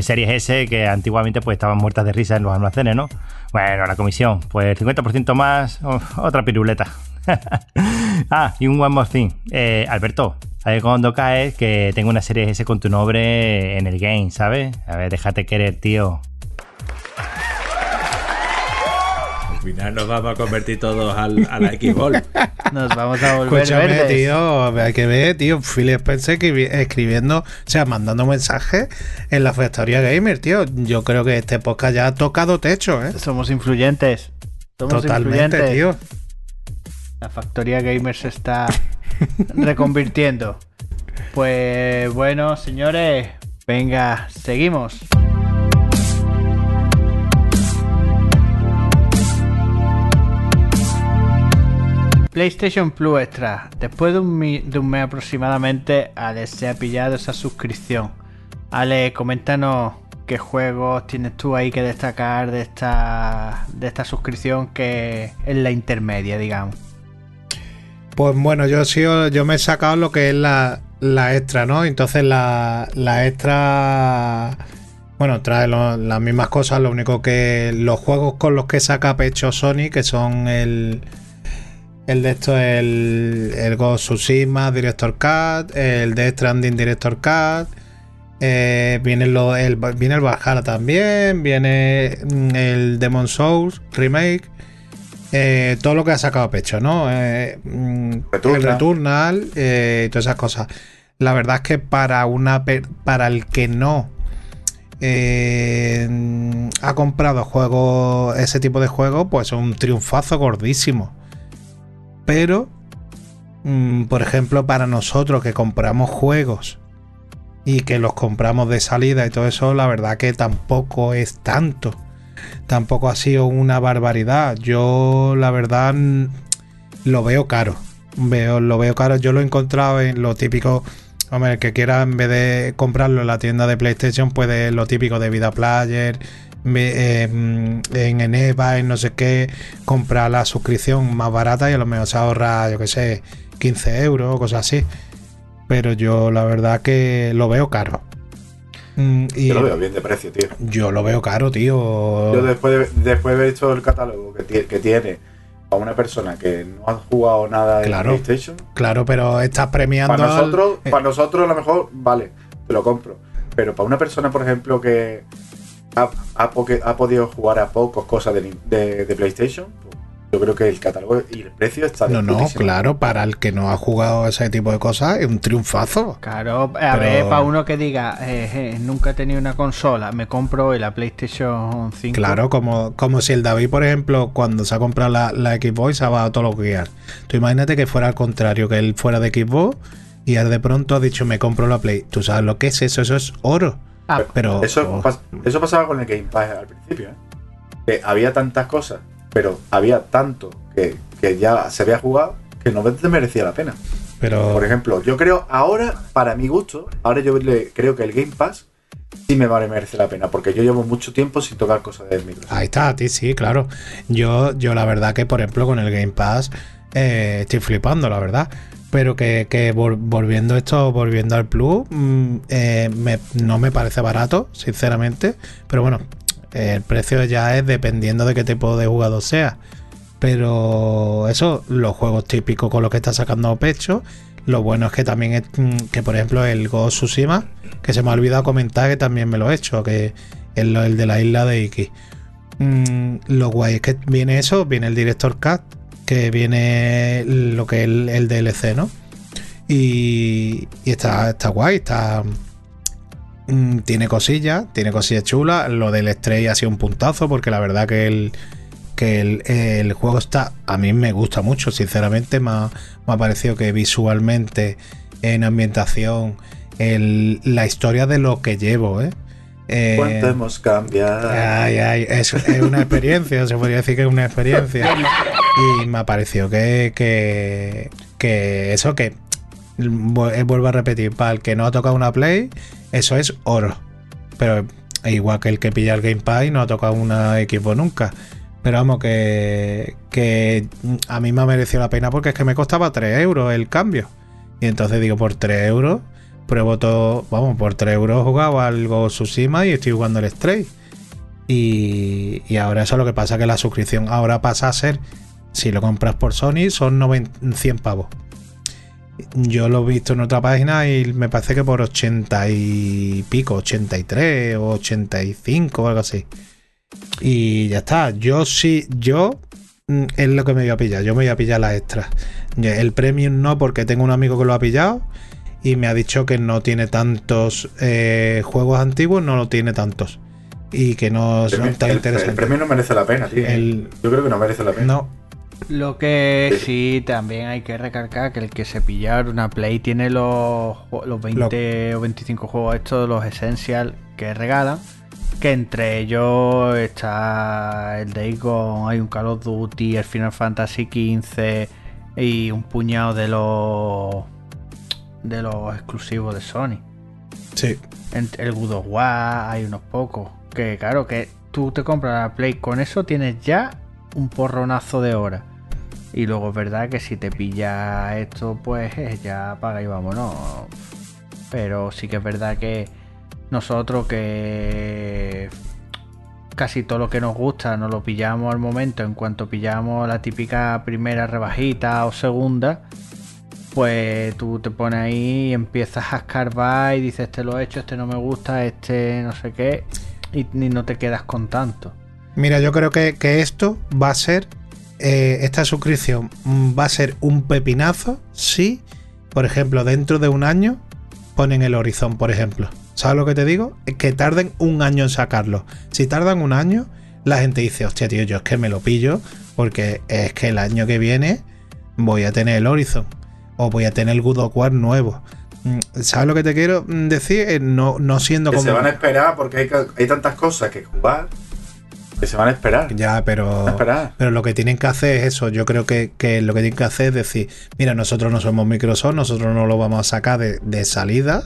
S12: series S que antiguamente pues estaban muertas de risa en los almacenes, ¿no? Bueno, la comisión, pues el 50% más, otra piruleta. ah, y un one more thing. Eh, Alberto, ¿sabes cuando caes que tengo una serie S con tu nombre en el game, ¿sabes? A ver, déjate querer, tío.
S1: Final nos vamos a convertir todos al, a la Xbox.
S2: Nos vamos a volver
S7: Escúchame,
S2: verdes.
S7: tío, hay que ver, tío, Phil Spencer que- escribiendo, o sea, mandando mensajes en la Factoría Gamer, tío. Yo creo que este podcast ya ha tocado techo, ¿eh?
S2: Somos influyentes. Somos
S7: Totalmente,
S2: influyentes.
S7: tío.
S2: La factoría gamer se está reconvirtiendo. Pues bueno, señores, venga, seguimos. PlayStation Plus Extra. Después de un, mes aproximadamente, Ale se ha pillado esa suscripción. Ale, coméntanos qué juegos tienes tú ahí que destacar de esta, de esta suscripción que es la intermedia, digamos.
S7: Pues bueno, yo he sido- yo me he sacado lo que es la, la extra, ¿no? Entonces la, la extra. Bueno, trae lo- las mismas cosas, lo único que los juegos con los que saca pecho Sony, que son el. El de esto, el, el Ghost of Tsushima Director Cut, el Death Stranding Director Cut, eh, viene, lo, el, viene el Valhalla también, viene mm, el Demon Souls Remake, eh, todo lo que ha sacado pecho, ¿no? Eh, mm, el
S5: Returnal.
S7: Returnal eh, y todas esas cosas. La verdad es que para una para el que no mm, ha comprado juegos, ese tipo de juegos, pues es un triunfazo gordísimo. Pero, mm, por ejemplo, para nosotros que compramos juegos y que los compramos de salida y todo eso, la verdad que tampoco es tanto tampoco ha sido una barbaridad. Yo, la verdad, lo veo caro. Veo, lo veo caro. Yo lo he encontrado en lo típico. Hombre, el que quiera, en vez de comprarlo en la tienda de PlayStation, puede lo típico de Vida Player, me- eh, en Eneva, en no sé qué, comprar la suscripción más barata y a lo mejor se ahorra, yo qué sé, 15 euros o cosas así. Pero yo, la verdad, que lo veo caro. Mm, y
S5: Yo lo veo bien de precio, tío.
S7: yo lo veo caro, tío.
S5: Yo después de, después de ver todo el catálogo que, tie- que tiene a una persona que no ha jugado nada en
S7: Claro.
S5: PlayStation,
S7: Claro, pero estás premiando.
S5: para nosotros,
S7: eh,
S5: para nosotros a lo mejor, vale, te lo compro. Pero para una persona, por ejemplo, que ha, ha podido jugar a pocos cosas de, Nin- de- de PlayStation, yo creo que el catálogo y el precio está
S7: No, no, claro, para el que no ha jugado ese tipo de cosas es un triunfazo.
S2: Claro, a
S7: Pero-
S2: ver, para uno que diga, eh, eh, nunca he tenido una consola, me compro hoy la PlayStation 5.
S7: Claro, como, como si el David, por ejemplo, cuando se ha comprado la, la Xbox, se ha bajado todos los guías. Tú imagínate que fuera al contrario, que él fuera de Xbox y de pronto ha dicho, me compro la Play. ¿Tú sabes lo que es eso? Eso es oro.
S2: Ah,
S7: Pero
S5: Eso,
S7: oh,
S5: eso pasaba con el Game Pass al principio, ¿eh? Que había tantas cosas, pero había tanto que, que ya se había jugado que no te merecía la pena.
S7: pero
S5: Por ejemplo, yo creo ahora, para mi gusto, ahora yo le- creo que el Game Pass sí me vale merece la pena, porque yo llevo mucho tiempo sin tocar cosas de Microsoft.
S7: Ahí está, a ti sí, claro. Yo, yo la verdad que, por ejemplo, con el Game Pass eh, estoy flipando, la verdad. Pero que, que vol- volviendo esto, volviendo al Plus, mm, eh, no me parece barato, sinceramente. Pero bueno, el precio ya es dependiendo de qué tipo de jugador sea. Pero eso, los juegos típicos con los que está sacando pecho. Lo bueno es que también es mm, que, por ejemplo, el of Tsushima, que se me ha olvidado comentar que también me lo he hecho, que es el de la isla de Iki. Mm, lo guay es que viene eso, viene el Director Cut, que viene lo que es el, el DLC, ¿no? Y, y está, está guay, está. mm, tiene cosillas, tiene cosillas chulas. Lo del Stray ha sido un puntazo, porque la verdad que el, que el, el juego está. A mí me gusta mucho, sinceramente. Me ha, me ha parecido que visualmente, en ambientación, el- la historia de lo que llevo, ¿eh? Eh,
S5: ¿Cuánto hemos cambiado?
S7: Ay, ay, es, es una experiencia, se podría decir que es una experiencia. Y me ha parecido que, que, que eso, que eh, vuelvo a repetir, para el que no ha tocado una Play, eso es oro. Pero igual que el que pilla el Game Pass y no ha tocado una equipo nunca. Pero vamos, que, que a mí me ha merecido la pena porque es que me costaba 3 euros el cambio. Y entonces digo, por 3 euros, pruebo todo, vamos, por 3 euros he jugado algo Tsushima y estoy jugando el Stray. Y, y ahora eso es lo que pasa, que la suscripción ahora pasa a ser, si lo compras por Sony, son 90 100 pavos. Yo lo he visto en otra página y me parece que por 80 y pico, 83 o 85 o algo así. Y ya está. Yo sí, yo mm, es lo que me voy a pillar. Yo me voy a pillar las extras. El premium no, porque tengo un amigo que lo ha pillado y me ha dicho que no tiene tantos eh, juegos antiguos, no lo tiene tantos. Y que no son tan
S5: el,
S7: interesantes.
S5: el premio no merece la pena, tío.
S7: El-
S5: Yo creo que no merece la pena.
S7: No,
S2: Lo que sí también hay que recalcar que el que se pillar una Play tiene los, los 20 o 25 juegos estos, los Essential que regalan. Que entre ellos está el Days Gone, hay un Call of Duty, el Final Fantasy XV y un puñado de los de los exclusivos de Sony.
S7: sí.
S2: El God of War, hay unos pocos. Que claro, que tú te compras la Play, con eso tienes ya un porronazo de horas. Y luego es verdad que si te pilla esto, pues eh, ya paga y vámonos. Pero sí que es verdad que nosotros que casi todo lo que nos gusta nos lo pillamos al momento. En cuanto pillamos la típica primera rebajita o segunda, pues tú te pones ahí y empiezas a escarbar y dices, este lo he hecho, este no me gusta, este no sé qué, y, no te quedas con tanto.
S7: Mira, yo creo que, que esto va a ser. eh, esta suscripción mm, va a ser un pepinazo si, por ejemplo, dentro de un año ponen el Horizon, por ejemplo. ¿Sabes lo que te digo? Es que tarden un año en sacarlo. Si tardan un año, la gente dice, hostia, tío, yo es que me lo pillo porque es que el año que viene voy a tener el Horizon o voy a tener el God of War nuevo. Mm, ¿Sabes lo que te quiero mm, decir? Eh, No, no siendo
S5: Que
S7: como.
S5: se van a esperar porque hay, hay tantas cosas que jugar que se van a esperar.
S7: Ya, pero,
S5: esperar.
S7: pero lo que tienen que hacer es eso. Yo creo que, que lo que tienen que hacer es decir, mira, nosotros no somos Microsoft, nosotros no lo vamos a sacar de, de salida,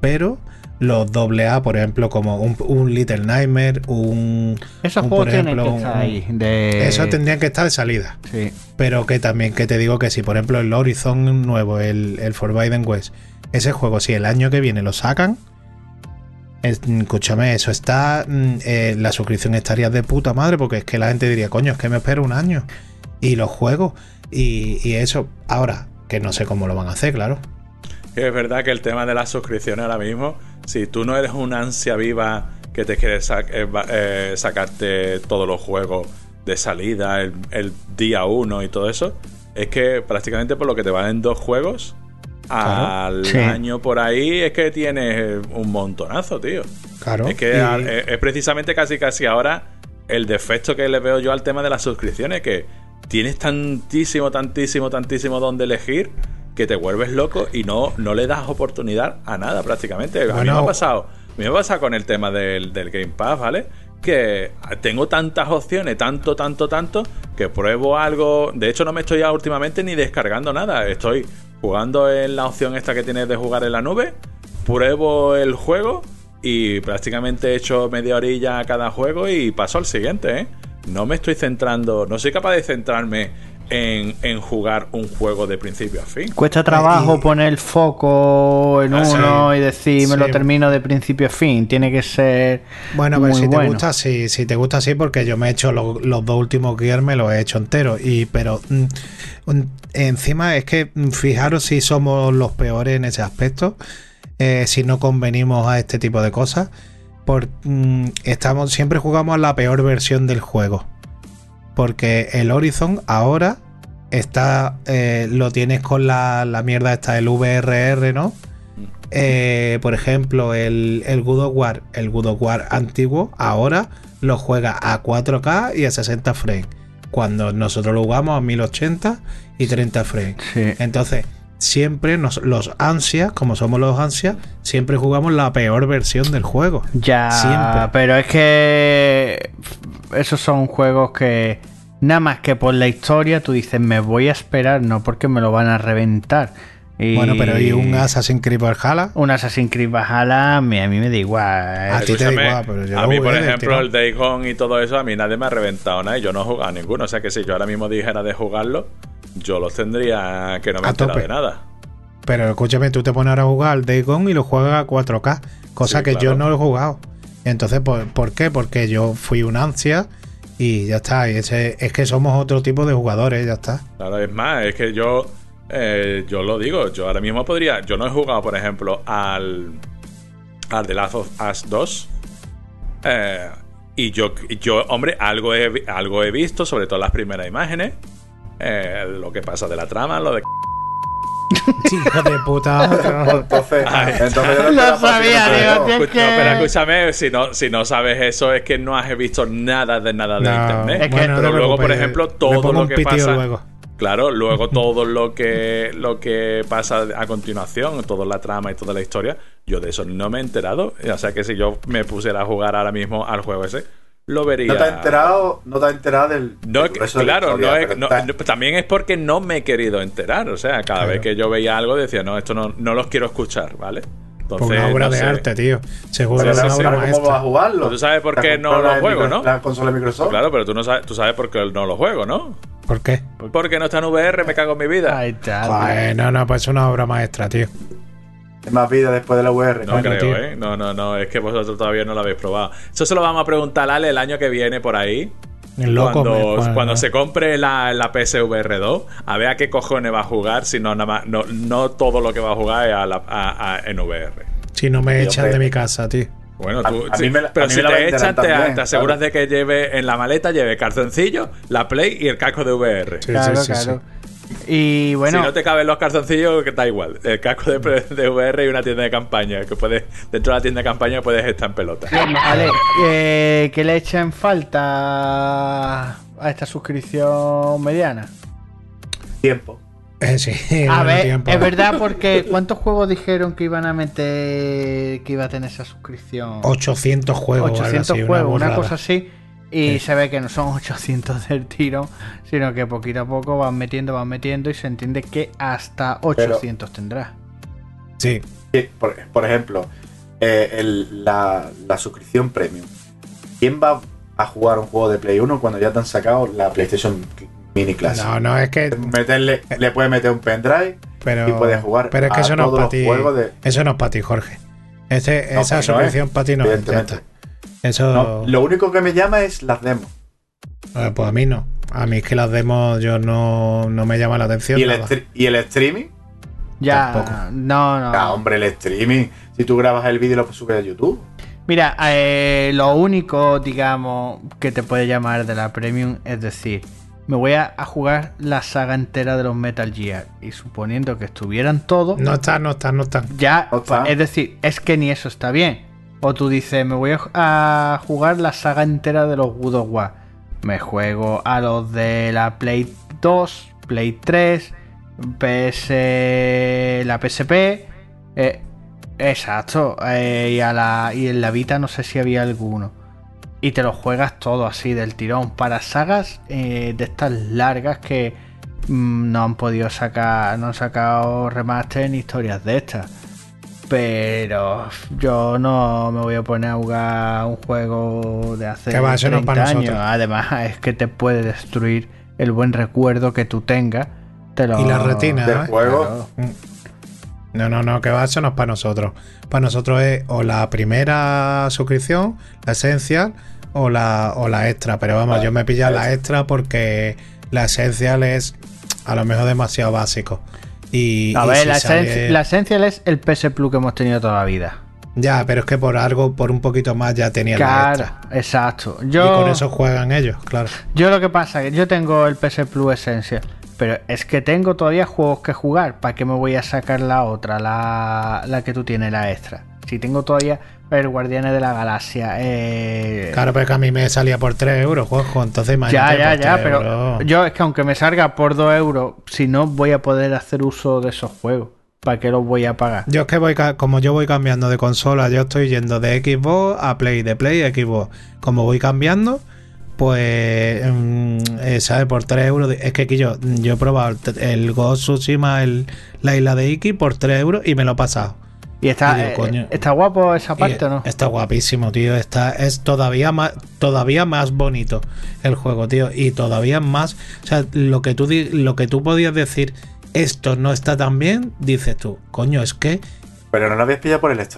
S7: pero los AA, por ejemplo, como un, un Little Nightmare, un...
S2: Esos
S7: un,
S2: juegos
S7: por
S2: tienen
S7: ejemplo,
S2: que
S7: un-
S2: estar ahí. De...
S7: Eso tendrían que estar de salida.
S2: Sí.
S7: Pero que también que te digo que si, por ejemplo, el Horizon nuevo, el, el Forbidden West, ese juego, si el año que viene lo sacan, es- escúchame, eso está. mm, eh, la suscripción estaría de puta madre, porque es que la gente diría, coño, es que me espero un año. Y los juegos. Y, y eso, ahora, que no sé cómo lo van a hacer, claro.
S1: Es verdad que el tema de las suscripciones ahora mismo, si tú no eres una ansia viva que te quieres sa- eh, eh, sacarte todos los juegos de salida, el, el día uno y todo eso, es que prácticamente por lo que te valen dos juegos
S7: Claro.
S1: al
S7: Sí.
S1: año por ahí es que tienes un montonazo, tío.
S7: Claro.
S1: Es que
S7: y-
S1: eh, es precisamente casi casi ahora el defecto que le veo yo al tema de las suscripciones, que tienes tantísimo, tantísimo, tantísimo donde elegir que te vuelves loco y no, no le das oportunidad a nada prácticamente. A mí me
S7: Bueno.
S1: ha pasado, a mí me ha pasado con el tema del, del Game Pass, ¿vale? Que tengo tantas opciones, tanto, tanto, tanto, que pruebo algo. De hecho, no me estoy ya últimamente ni descargando nada. Estoy jugando en la opción esta que tienes de jugar en la nube, pruebo el juego y prácticamente he hecho media orilla a cada juego y paso al siguiente, ¿eh? No me estoy centrando, no soy capaz de centrarme en, en jugar un juego de principio a fin.
S2: Cuesta trabajo poner el foco en
S1: Ah, sí.
S2: uno y decir, me lo termino de principio a fin. Tiene que ser.
S7: Bueno, pero
S2: muy
S7: si te gusta, sí, si te gusta, sí, porque yo me he hecho lo- los dos últimos Gear, me los he hecho enteros. Y, pero mm, un- encima es que mm, fijaros si somos los peores en ese aspecto, eh, si no convenimos a este tipo de cosas. Por, mm, estamos, siempre jugamos a la peor versión del juego. Porque el Horizon ahora está. eh, lo tienes con la, la mierda esta del VRR, ¿no? Eh, por ejemplo, el, el God of War, el God of War antiguo, ahora lo juega a 4K y a 60 frames. Cuando nosotros lo jugamos a 1080 y 30 frames. Entonces, siempre nos- los ansias, como somos los ansias, siempre jugamos la peor versión del juego.
S2: Ya,
S7: Siempre.
S2: pero es que esos son juegos que nada más que por la historia tú dices me voy a esperar, no porque me lo van a reventar. Y
S7: Bueno, pero ¿y un Assassin's Creed Valhalla?
S2: un Assassin's Creed Valhalla me- a mí me da igual.
S7: A ti te da igual, pero yo
S1: a
S7: lo
S1: mí, por ejemplo, el Day Gone y todo eso, a mí nadie me ha reventado nada y yo no he jugado a ninguno. O sea que si yo ahora mismo dijera de jugarlo, yo los tendría que no me
S7: A
S1: entera
S7: tope.
S1: de nada.
S7: Pero escúchame, tú te pones ahora a jugar al Day Gone y lo juegas a 4K, cosa
S1: Sí,
S7: que yo no lo he jugado. Entonces, ¿por, por qué? Porque yo fui un ansia y ya está. Y ese, es que somos otro tipo de jugadores, ya está.
S1: Claro, es más, es que yo, eh, yo lo digo, yo ahora mismo podría, yo no he jugado, por ejemplo, al, al The Last of Us 2. eh, y yo, yo, hombre, algo he, algo he visto, sobre todo las primeras imágenes. eh, lo que pasa de la trama, lo de...
S7: Hijo de puta.
S5: Entonces, entonces yo no
S2: sabía,
S5: no
S2: digo, tío.
S1: Escucha,
S2: que-
S1: no, pero escúchame, si no, si no sabes eso es que no has visto nada de nada de
S7: No,
S1: internet.
S2: Es que-
S7: bueno, no
S1: pero luego, por ejemplo, todo lo que pasa.
S7: luego.
S1: Claro, luego todo lo que lo que pasa a continuación, toda la trama y toda la historia, yo de eso no me he enterado. O sea que si yo me pusiera a jugar ahora mismo al juego ese, lo vería.
S5: No te has enterado, no te has enterado del.
S1: No,
S5: del de
S1: claro,
S5: historia,
S1: no es- no-
S5: está-
S1: no- también es porque no me he querido enterar. O sea, cada
S7: Claro.
S1: vez que yo veía algo decía, no, esto no, no los quiero escuchar, ¿vale? Entonces,
S7: una obra
S1: no
S7: de
S1: sé.
S7: arte, tío. Seguro
S5: pero
S7: que es
S1: sí,
S7: una
S1: sí,
S7: obra
S5: ¿Cómo vas a jugarlo?
S1: Pues tú sabes por qué no lo juego,
S5: micro-
S1: ¿no?
S5: La consola de Microsoft.
S1: Claro, pero tú no sabes, tú sabes por qué no lo juego, ¿no?
S7: ¿Por qué?
S1: Porque no está en VR, me cago en mi vida.
S2: Ahí está.
S7: Joder, no, no, pues es una obra maestra, tío.
S5: Más vida después de la VR.
S1: No
S7: Claro,
S1: creo,
S7: tío.
S1: ¿eh? No, no, no, es que vosotros todavía no lo habéis probado. Eso se lo vamos a preguntar a Ale el año que viene por ahí.
S7: El loco
S1: cuando,
S7: me-
S1: cuando se compre la, la PSVR 2, a ver a qué cojones va a jugar, si no, nada más, no, no todo lo que va a jugar es a la- a- a- en VR.
S7: Si no me echan de mi casa, tío.
S1: Bueno, tú,
S5: a
S1: sí,
S5: mí me
S1: pero
S5: mí
S1: si
S5: me la
S1: te echan, te,
S5: también,
S1: te aseguras
S5: claro.
S1: de que lleve en la maleta, lleve calzoncillo, la Play y el casco de VR.
S7: Sí,
S2: Claro,
S7: sí, sí,
S2: claro. Y bueno,
S1: si no te caben los calzoncillos, que da igual. El casco de, de VR y una tienda de campaña. Que puedes, dentro de la tienda de campaña puedes estar en pelota.
S2: vale, eh, ¿qué le echan falta a esta suscripción mediana?
S5: Tiempo.
S7: Eh, sí,
S2: A ver,
S7: tiempo.
S2: es verdad porque ¿cuántos juegos dijeron que iban a meter que iba a tener esa suscripción?
S7: 800 juegos. o algo
S2: 800
S7: así,
S2: juegos, una,
S7: burrada.
S2: cosa así. Y
S7: Sí.
S2: se ve que no son 800 del tiro, sino que poquito a poco van metiendo, van metiendo y se entiende que hasta 800 tendrá.
S7: Sí,
S5: Sí, Por, por ejemplo, eh, el- la, la suscripción premium. ¿Quién va a jugar un juego de Play 1 cuando ya te han sacado la PlayStation Mini Classic?
S7: no, no, es que.
S5: Meterle, le puedes meter un pendrive
S7: Pero,
S5: y puedes jugar
S7: pero es que
S5: a
S7: eso no es para ti.
S5: de-
S7: Eso no es para ti, Jorge. Ese-
S5: No,
S7: esa
S5: pues no
S7: suscripción
S5: es,
S7: para ti no. está. Eso.
S5: No, lo único que me llama es las demos.
S7: eh, pues a mí no. A mí es que las demos yo no, no me llama la atención.
S5: ¿Y el,
S7: nada.
S5: stre- y el streaming.
S2: Ya,
S7: Tampoco.
S2: no, no.
S5: Ah, hombre, el streaming. Si tú grabas el vídeo y lo subes a YouTube.
S2: Mira, eh, lo único, digamos, que te puede llamar de la Premium es decir, me voy a, a jugar la saga entera de los Metal Gear y suponiendo que estuvieran todos,
S7: No está, no está, no está.
S2: ya,
S5: No está.
S2: es decir, es que ni eso está bien. O tú dices, me voy a, jugar la saga entera de los War. Me juego a los de la Play 2, Play 3, PS, la PSP. eh, exacto. eh, y, a la, y en la Vita no sé si había alguno. Y te lo juegas todo así del tirón. Para sagas eh, de estas largas que mm, no han podido sacar, no han sacado remaster ni historias de estas. Pero yo no me voy a poner a jugar un juego de hace
S7: Que va, eso no es
S2: 30
S7: para
S2: años.
S7: nosotros.
S2: Además, es que te puede destruir el buen recuerdo que tú tengas. Te lo-
S7: Y la retina,
S5: Del
S7: ¿eh?
S5: juego.
S2: Claro.
S7: No, no, no, que va, eso no es para nosotros. Para nosotros es o la primera suscripción, la esencial, o la, o la extra. Pero vamos,
S5: Vale,
S7: yo me pilla la
S5: es-
S7: extra porque la esencial es a lo mejor demasiado básico. Y,
S2: A
S7: y
S2: ver, la,
S7: sale-
S2: esencia- la es el PS Plus que hemos tenido toda la vida.
S7: Ya, pero es que por algo, por un poquito más ya tenía la
S2: Claro,
S7: extra.
S2: exacto.
S7: Y
S2: Yo,
S7: con eso juegan ellos, claro.
S2: yo lo que pasa es que yo tengo el PS Plus Essential, pero es que tengo todavía juegos que jugar. ¿Para qué me voy a sacar la otra, la, la que tú tienes, la extra? Si tengo todavía el Guardianes de la Galaxia. Eh...
S7: Claro, pero es que a mí me salía por 3 euros, juego. Entonces
S2: Ya,
S7: imagínate.
S2: ya, ya,
S7: 3
S2: pero
S7: euros.
S2: yo es que aunque me salga por 2 euros, si no voy a poder hacer uso de esos juegos. ¿Para qué los voy a pagar?
S7: Yo es que voy, como yo voy cambiando de consola, yo estoy yendo de Xbox a Play, de Play a Xbox. Como voy cambiando, pues, mm, eh, ¿sabes? Por 3 euros. Es que aquí yo, yo he probado el, el Ghost Tsushima, el, la isla de Iki, por 3 euros y me lo he pasado.
S2: Y está,
S7: Y digo,
S2: eh, está guapo esa parte, ¿o ¿no?
S7: Está guapísimo, tío. Está, es todavía más, todavía más bonito el juego, tío. Y todavía más. O sea, lo que tú, lo que tú podías decir, esto no está tan bien, dices tú, coño, es que.
S5: Pero no lo habías pillado por el egg.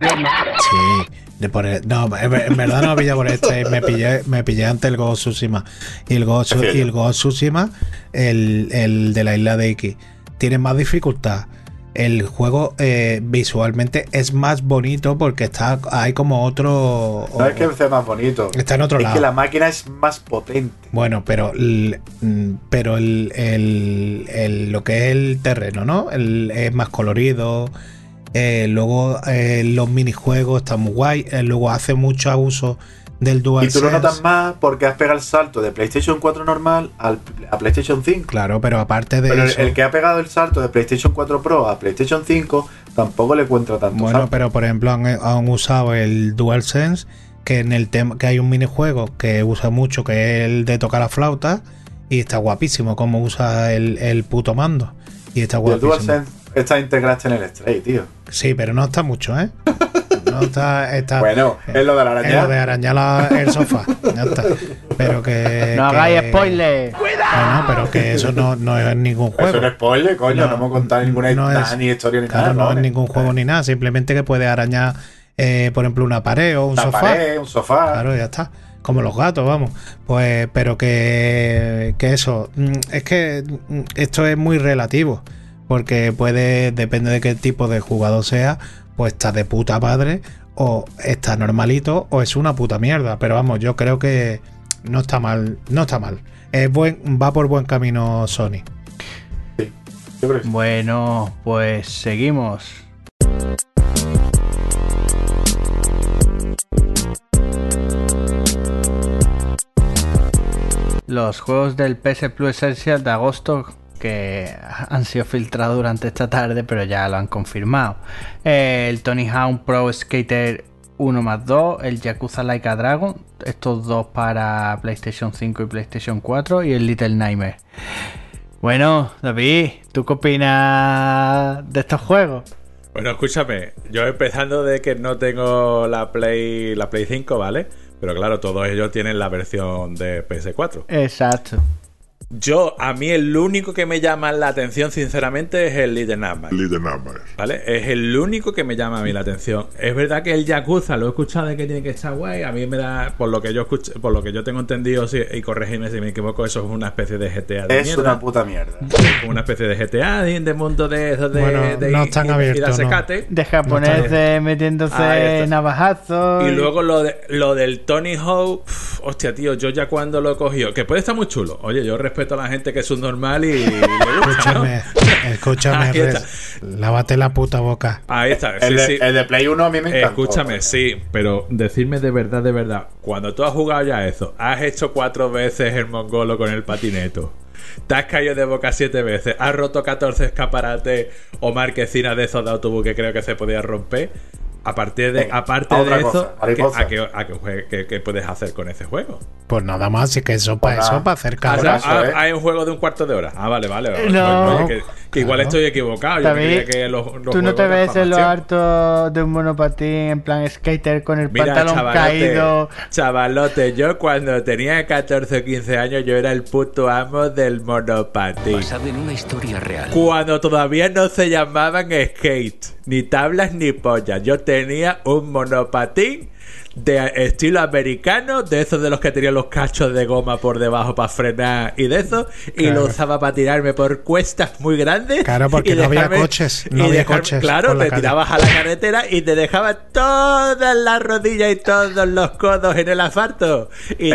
S7: Sí. De por el- no, en ver- en verdad no me pillé por este. Me pillé, me pillé ante el Ghost of Tsushima. Y el
S5: cierto.
S7: y el Tsushima, el, el de la isla de Iki, tiene más dificultad. El juego eh, visualmente es más bonito porque está hay como otro.
S5: No es que sea más bonito.
S7: Está en otro
S5: es
S7: lado.
S5: que la máquina es más potente.
S7: Bueno, pero, el- mm, pero el, el- el- lo que es el terreno, ¿no? El- es más colorido. eh, luego eh, los minijuegos están muy guay. luego hace mucho abuso del
S5: Y tú lo
S7: DualSense.
S5: notas más porque has pegado el salto de PlayStation 4 normal al, a PlayStation 5.
S7: Claro, pero aparte de
S5: Pero el,
S7: eso.
S5: el que ha pegado el salto de PlayStation 4 Pro a PlayStation 5 tampoco le encuentra tanto
S7: Bueno,
S5: salto.
S7: pero por ejemplo han, han usado el DualSense, que en el tema que hay un minijuego que usa mucho, que es el de tocar la flauta, y está guapísimo como usa el, el puto mando. Y está
S5: Y el
S7: guapísimo.
S5: DualSense está integrado en el Stray, tío.
S7: Sí, pero no está mucho, ¿eh? No está. está
S5: Bueno, es lo de la
S7: es
S5: araña.
S7: lo de arañar la- el sofá. Ya está. Pero que.
S2: No
S7: que-
S2: hagáis spoiler.
S7: Bueno, pero que eso no, no es ningún juego.
S5: Eso no es spoiler, coño. No,
S7: No,
S5: hemos contado ninguna
S7: no es-
S5: ni historia ni
S7: Claro,
S5: nada.
S7: no es ningún juego ni nada. Simplemente que puede arañar, eh, por ejemplo, una pared o un
S5: Una
S7: sofá.
S5: pared, un sofá.
S7: Claro, ya está. Como los gatos, vamos. Pues, pero que, que eso. mm, Es que mm, esto es muy relativo. Porque puede, depende de qué tipo de jugador sea, pues está de puta madre, o está normalito, o es una puta mierda. Pero vamos, yo creo que no está mal. No está mal. Es buen, va por buen camino Sony.
S5: Yo creo que sí.
S2: Bueno, pues seguimos. Los juegos del PS Plus Essential de agosto que han sido filtrados durante esta tarde, pero ya lo han confirmado. Eh, El Tony Hawk Pro Skater 1 más 2, el Yakuza Like a Dragon, estos dos para PlayStation 5 y PlayStation 4 y el Little Nightmare. Bueno, David, ¿tú qué opinas de estos juegos?
S1: Bueno, escúchame, yo empezando de que no tengo la Play, la Play 5, ¿vale? Pero claro, todos ellos tienen la versión de PS4.
S2: Exacto.
S1: Yo, a mí el único que me llama la atención, sinceramente, es el Little Nightmares. ¿Vale? Es el único que me llama a mí la atención. Es verdad que el Yakuza lo he escuchado de que tiene que estar guay. A mí me da, por lo que yo escuché, por lo que yo tengo entendido, sí, y corregidme si me equivoco, eso es una especie de GTA de
S5: Es
S1: mierda.
S5: una puta mierda.
S1: Una especie de GTA de, de mundo de esos de,
S7: Bueno,
S1: de
S7: no están abiertos, no.
S2: De japonés de
S1: Ahí
S2: metiéndose
S1: está.
S2: navajazos.
S1: Y luego lo, de, lo del Tony Hawk, pf, hostia, tío, yo ya cuando lo he cogido, que puede estar muy chulo. Oye, yo respeto a la gente que es un normal y, le gusta, ¿no?
S7: Escúchame, escúchame, Res,
S1: está.
S7: lávate la puta boca.
S1: Ahí está, sí,
S5: El de,
S1: sí.
S5: el de Play 1 a mí me encanta.
S1: Escúchame, sí, pero decirme de verdad, de verdad, cuando tú has jugado ya eso, has hecho cuatro veces el mongolo con el patineto, te has caído de boca siete veces, has roto 14 escaparates o marquesinas de esos de autobús que creo que se podía romper. A partir de,
S5: Venga,
S1: aparte de
S5: cosa,
S1: eso, ¿qué,
S5: mariposa.
S1: a qué- a qué jue- qué- qué puedes hacer con ese juego?
S7: Pues nada más, y que eso para eso, para hacer
S1: Ah, o sea,
S5: ¿eh?
S1: hay un juego de un cuarto de hora. Ah, vale, vale. vale.
S2: No.
S1: Oye, que, que igual estoy equivocado. Yo creía que los, los
S2: ¿Tú no te ves en lo harto de un monopatín en plan skater con el
S1: Mira,
S2: pantalón
S1: chavalote,
S2: caído?
S1: chavalote, yo cuando tenía 14 o 15 años yo era el puto amo del monopatín.
S4: Basado en una historia real.
S1: Cuando todavía no se llamaban skate, ni tablas ni pollas. Yo tenía un monopatín de estilo americano, de esos de los que tenían los cachos de goma por debajo para frenar y de eso, y
S7: Claro.
S1: lo usaba para tirarme por cuestas muy grandes.
S7: Claro, porque
S1: y
S7: no había coches, no
S1: y
S7: había
S1: dejarme-
S7: coches
S1: Claro, te tirabas a la carretera y te dejaba todas las rodillas y todos los codos en el asfalto. Y,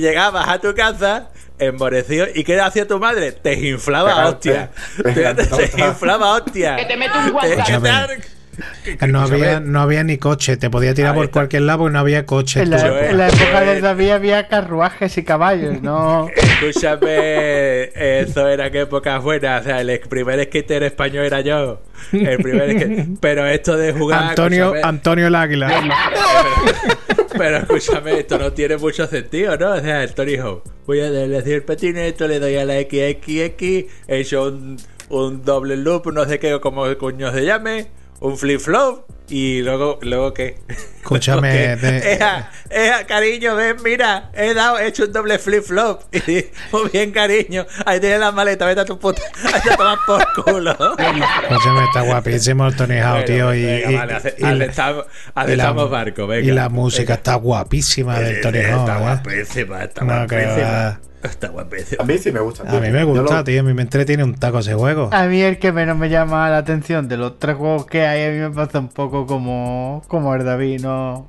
S1: llegabas a tu casa enmorecido. ¿Y qué hacía tu madre? Te inflaba hostia. Te, te inflaba a hostia.
S8: Que te mete un guantazo.
S7: No había, no había ni coche, te podía tirar por
S1: está.
S7: cualquier lado porque no había coche.
S2: En la,
S7: tú.
S1: Joel,
S2: en la época de. David había carruajes y caballos, ¿no?
S1: Escúchame, eso era que épocas buenas. O sea, el primer skater español era yo. El primer Pero esto de jugar.
S7: Antonio, Antonio el Águila.
S1: Pero escúchame, esto no tiene mucho sentido, ¿no? O sea, el Tony Hawk. Voy a decir el patineto, le doy a la XXX, he hecho un, un doble loop, no sé qué, como coño se llame, un flip-flop, y luego, luego qué.
S7: Escúchame, de-
S1: Eja, eja, cariño, ven, mira, he dado, he hecho un doble flip-flop. Muy bien, cariño. Ahí tienes la maleta, vete a tu puta. Ahí te tomas por culo.
S7: Escúchame, está guapísimo el Tony Hawk, tío. Y,
S1: venga,
S7: y-
S1: vale, ace-
S7: y la-
S1: barco, venga.
S7: y la música está guapísima del Tony Hawk.
S1: Está
S7: ¿eh?
S1: guapísima, está
S7: No,
S1: guapísima. Está guapísima.
S5: A mí sí me gusta.
S7: A mí me gusta, tío. A mí me entretiene un taco ese juego.
S2: A mí el que menos me llama la atención de los tres juegos que hay, a mí me pasa un poco como, como el David, no,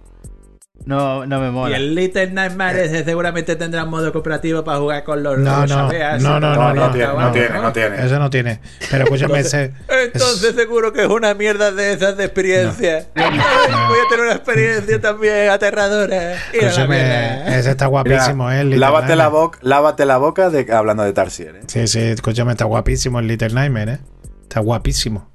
S2: no, no me
S1: Y
S2: mola.
S1: el Little Nightmares seguramente tendrá un modo cooperativo para jugar con los
S7: No,
S1: los
S7: no,
S1: chapeas,
S7: no, no, no,
S5: tiene, no tiene, no tiene.
S7: Eso no tiene. Pero escúchame, ese.
S1: Entonces seguro que es una mierda de esas de experiencia. Voy a tener una experiencia también aterradora. Y
S7: Escúchame, ese está guapísimo,
S5: Mira,
S7: ¿eh? el Little
S5: lávate, la boca, lávate la boca de, hablando de Tarsier. ¿eh?
S7: Sí, sí, escúchame, está guapísimo el Little Nightmare, ¿eh? Está guapísimo.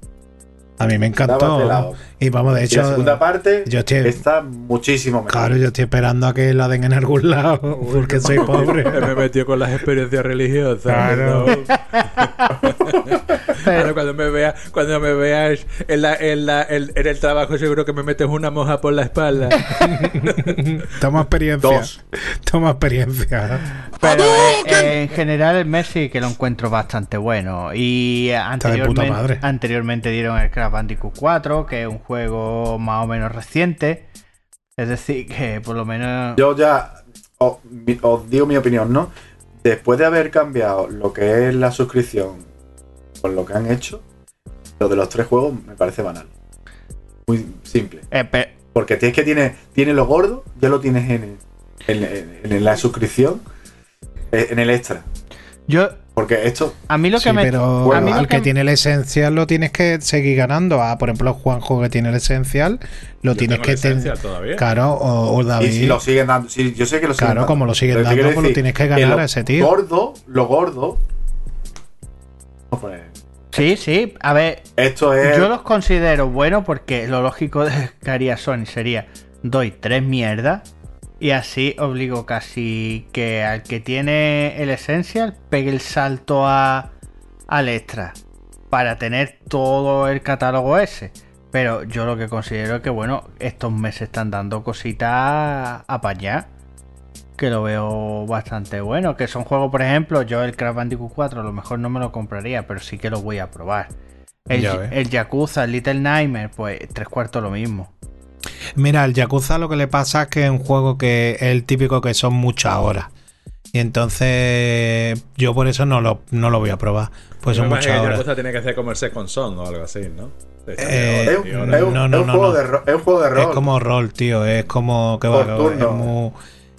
S7: A mí me encantó. Y vamos, de
S5: Y
S7: hecho.
S5: la segunda parte
S7: yo estoy-
S5: está muchísimo mejor.
S7: Claro, yo estoy esperando a que la den en algún lado, porque soy pobre.
S1: Me metió con las experiencias religiosas.
S7: Claro.
S1: ¿no? Ahora cuando me veas, cuando me veas en, la, en, la, en, en el trabajo seguro que me metes una moja por la espalda.
S7: Toma experiencia.
S5: Dos.
S7: Toma experiencia.
S2: Pero eh, en general el Messi que lo encuentro bastante bueno. Y
S7: de puta
S2: anteriormente,
S7: madre.
S2: anteriormente dieron el Crash Bandicoot 4, que es un juego más o menos reciente. Es decir, que por lo menos...
S5: Yo ya os, digo mi opinión, ¿no? Después de haber cambiado lo que es la suscripción con lo que han hecho, lo de los tres juegos me parece banal. Muy simple.
S2: eh,
S5: Porque tienes que tiene, tiene lo gordo, ya lo tienes en, en, en- en la suscripción, eh, en el extra.
S2: yo,
S5: Porque esto,
S2: a mí lo que
S7: Sí,
S2: me...
S7: pero
S2: a mí lo
S7: al que,
S2: que-
S7: tiene el esencial lo tienes que seguir ganando. Ah, por ejemplo, Juanjo que tiene el esencial, lo
S1: Yo
S7: tienes
S1: tengo
S7: que tener. Claro, o, o David.
S5: y si lo siguen dando, sí, yo sé que lo siguen
S7: Claro,
S5: dando.
S7: como lo siguen
S5: Pero
S7: dando, pues lo tienes que ganar
S5: lo
S7: a ese tío.
S5: Gordo, lo gordo. Pues,
S2: Sí, sí, a ver,
S5: esto es.
S2: Yo los considero buenos porque lo lógico de- que haría Sony sería doy tres mierdas y así obligo casi que al que tiene el Essential pegue el salto a, al extra para tener todo el catálogo ese. Pero yo lo que considero es que bueno, estos meses están dando cositas apañadas. Que lo veo bastante bueno. Que son juegos, por ejemplo, yo el Crash Bandicoot 4 a lo mejor no me lo compraría, pero sí que lo voy a probar. El, el Yakuza, el Little Nightmare, pues tres cuartos lo mismo.
S7: Mira, el Yakuza lo que le pasa es que es un juego que es el típico que son muchas horas. Y entonces yo por eso no lo, no lo voy a probar. Pues son muchas
S1: que
S7: horas.
S1: cosa tiene que hacer como el Second Son o algo así, ¿no?
S7: Eh,
S5: es, un-
S1: Tío,
S5: es un,
S7: no,
S5: es
S7: no,
S5: un
S7: no,
S5: juego. De ro- es un juego de rol.
S7: Es como rol, tío. Es como que va, es muy.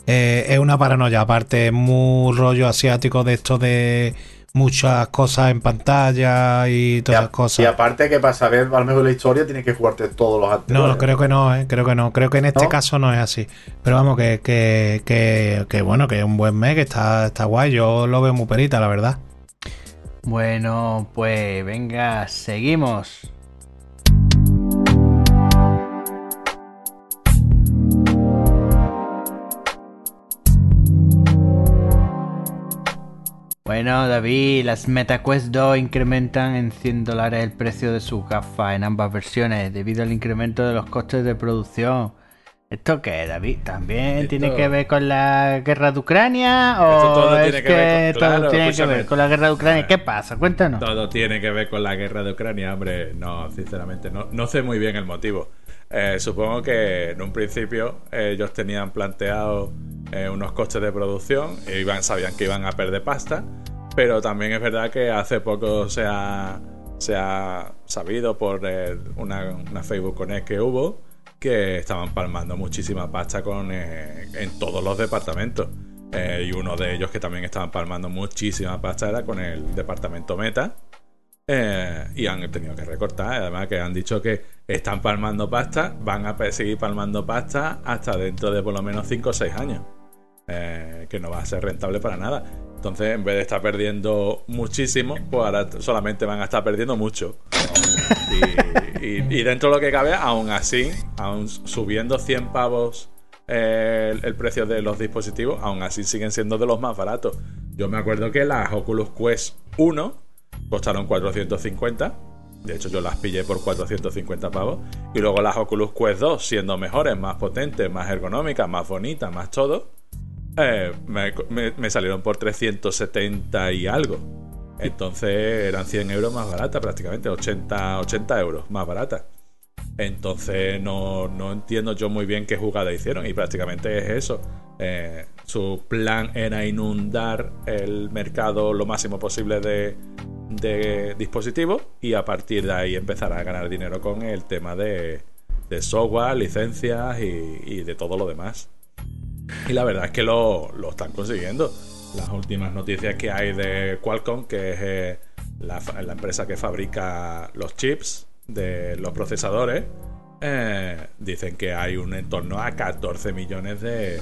S7: eh, es una paranoia. Aparte, es muy rollo asiático de esto de muchas cosas en pantalla y
S5: y,
S7: todas
S5: a-
S7: esas cosas.
S5: y aparte que para saber a lo mejor la historia tienes que jugarte todos los
S7: No,
S5: anteriores.
S7: no, creo que no, eh, creo que no. Creo que en este
S5: ¿No?
S7: caso no es así. Pero vamos, que, que, que, que bueno, que es un buen mes, que está, está guay. Yo lo veo muy perita, la verdad.
S2: Bueno, pues venga, seguimos. Bueno, David, las MetaQuest 2 incrementan en 100 dólares el precio de sus gafas en ambas versiones debido al incremento de los costes de producción. ¿Esto qué, David? ¿También
S1: Esto-
S2: tiene que ver con la guerra de Ucrania?
S1: Esto
S2: ¿O
S1: todo
S2: es
S1: tiene
S2: que,
S1: que ver con-
S2: todo
S1: claro,
S2: tiene que ver con la guerra de Ucrania? ¿Qué pasa? Cuéntanos.
S1: Todo tiene que ver con la guerra de Ucrania, hombre. No, sinceramente, no, no sé muy bien el motivo. Eh, supongo que en un principio eh, ellos tenían planteado eh, unos costes de producción e iban, sabían que iban a perder pasta, pero también es verdad que hace poco se ha, se ha sabido por una, una Facebook Connect que hubo que estaban palmando muchísima pasta con, en todos los departamentos. Y uno de ellos que también estaban palmando muchísima pasta era con el departamento Meta. Eh, y han tenido que recortar. Además, que han dicho que están palmando pasta, van a seguir palmando pasta hasta dentro de por lo menos 5 o 6 años. Eh, que no va a ser rentable para nada. Entonces, en vez de estar perdiendo muchísimo, pues ahora solamente van a estar perdiendo mucho. Y dentro de lo que cabe, aún así, aún subiendo 100 pavos eh, el, el precio de los dispositivos, aún así siguen siendo de los más baratos. Yo me acuerdo que las Oculus Quest 1 costaron 450. De hecho, yo las pillé por 450 pavos. Y luego las Oculus Quest 2, siendo mejores, más potentes, más ergonómicas, más bonitas, más todo, eh, me, salieron por 370 y algo. Entonces eran 100 euros más baratas prácticamente, 80, 80 euros más baratas. Entonces no, no entiendo yo muy bien qué jugada hicieron y prácticamente es eso. Eh, su plan era inundar el mercado lo máximo posible de, de dispositivos y a partir de ahí empezar a ganar dinero con el tema de, software, licencias y, de todo lo demás. Y la verdad es que lo, lo están consiguiendo. Las últimas noticias que hay de Qualcomm, que es eh, la, empresa que fabrica los chips de los procesadores, eh, dicen que hay un entorno a 14 millones de,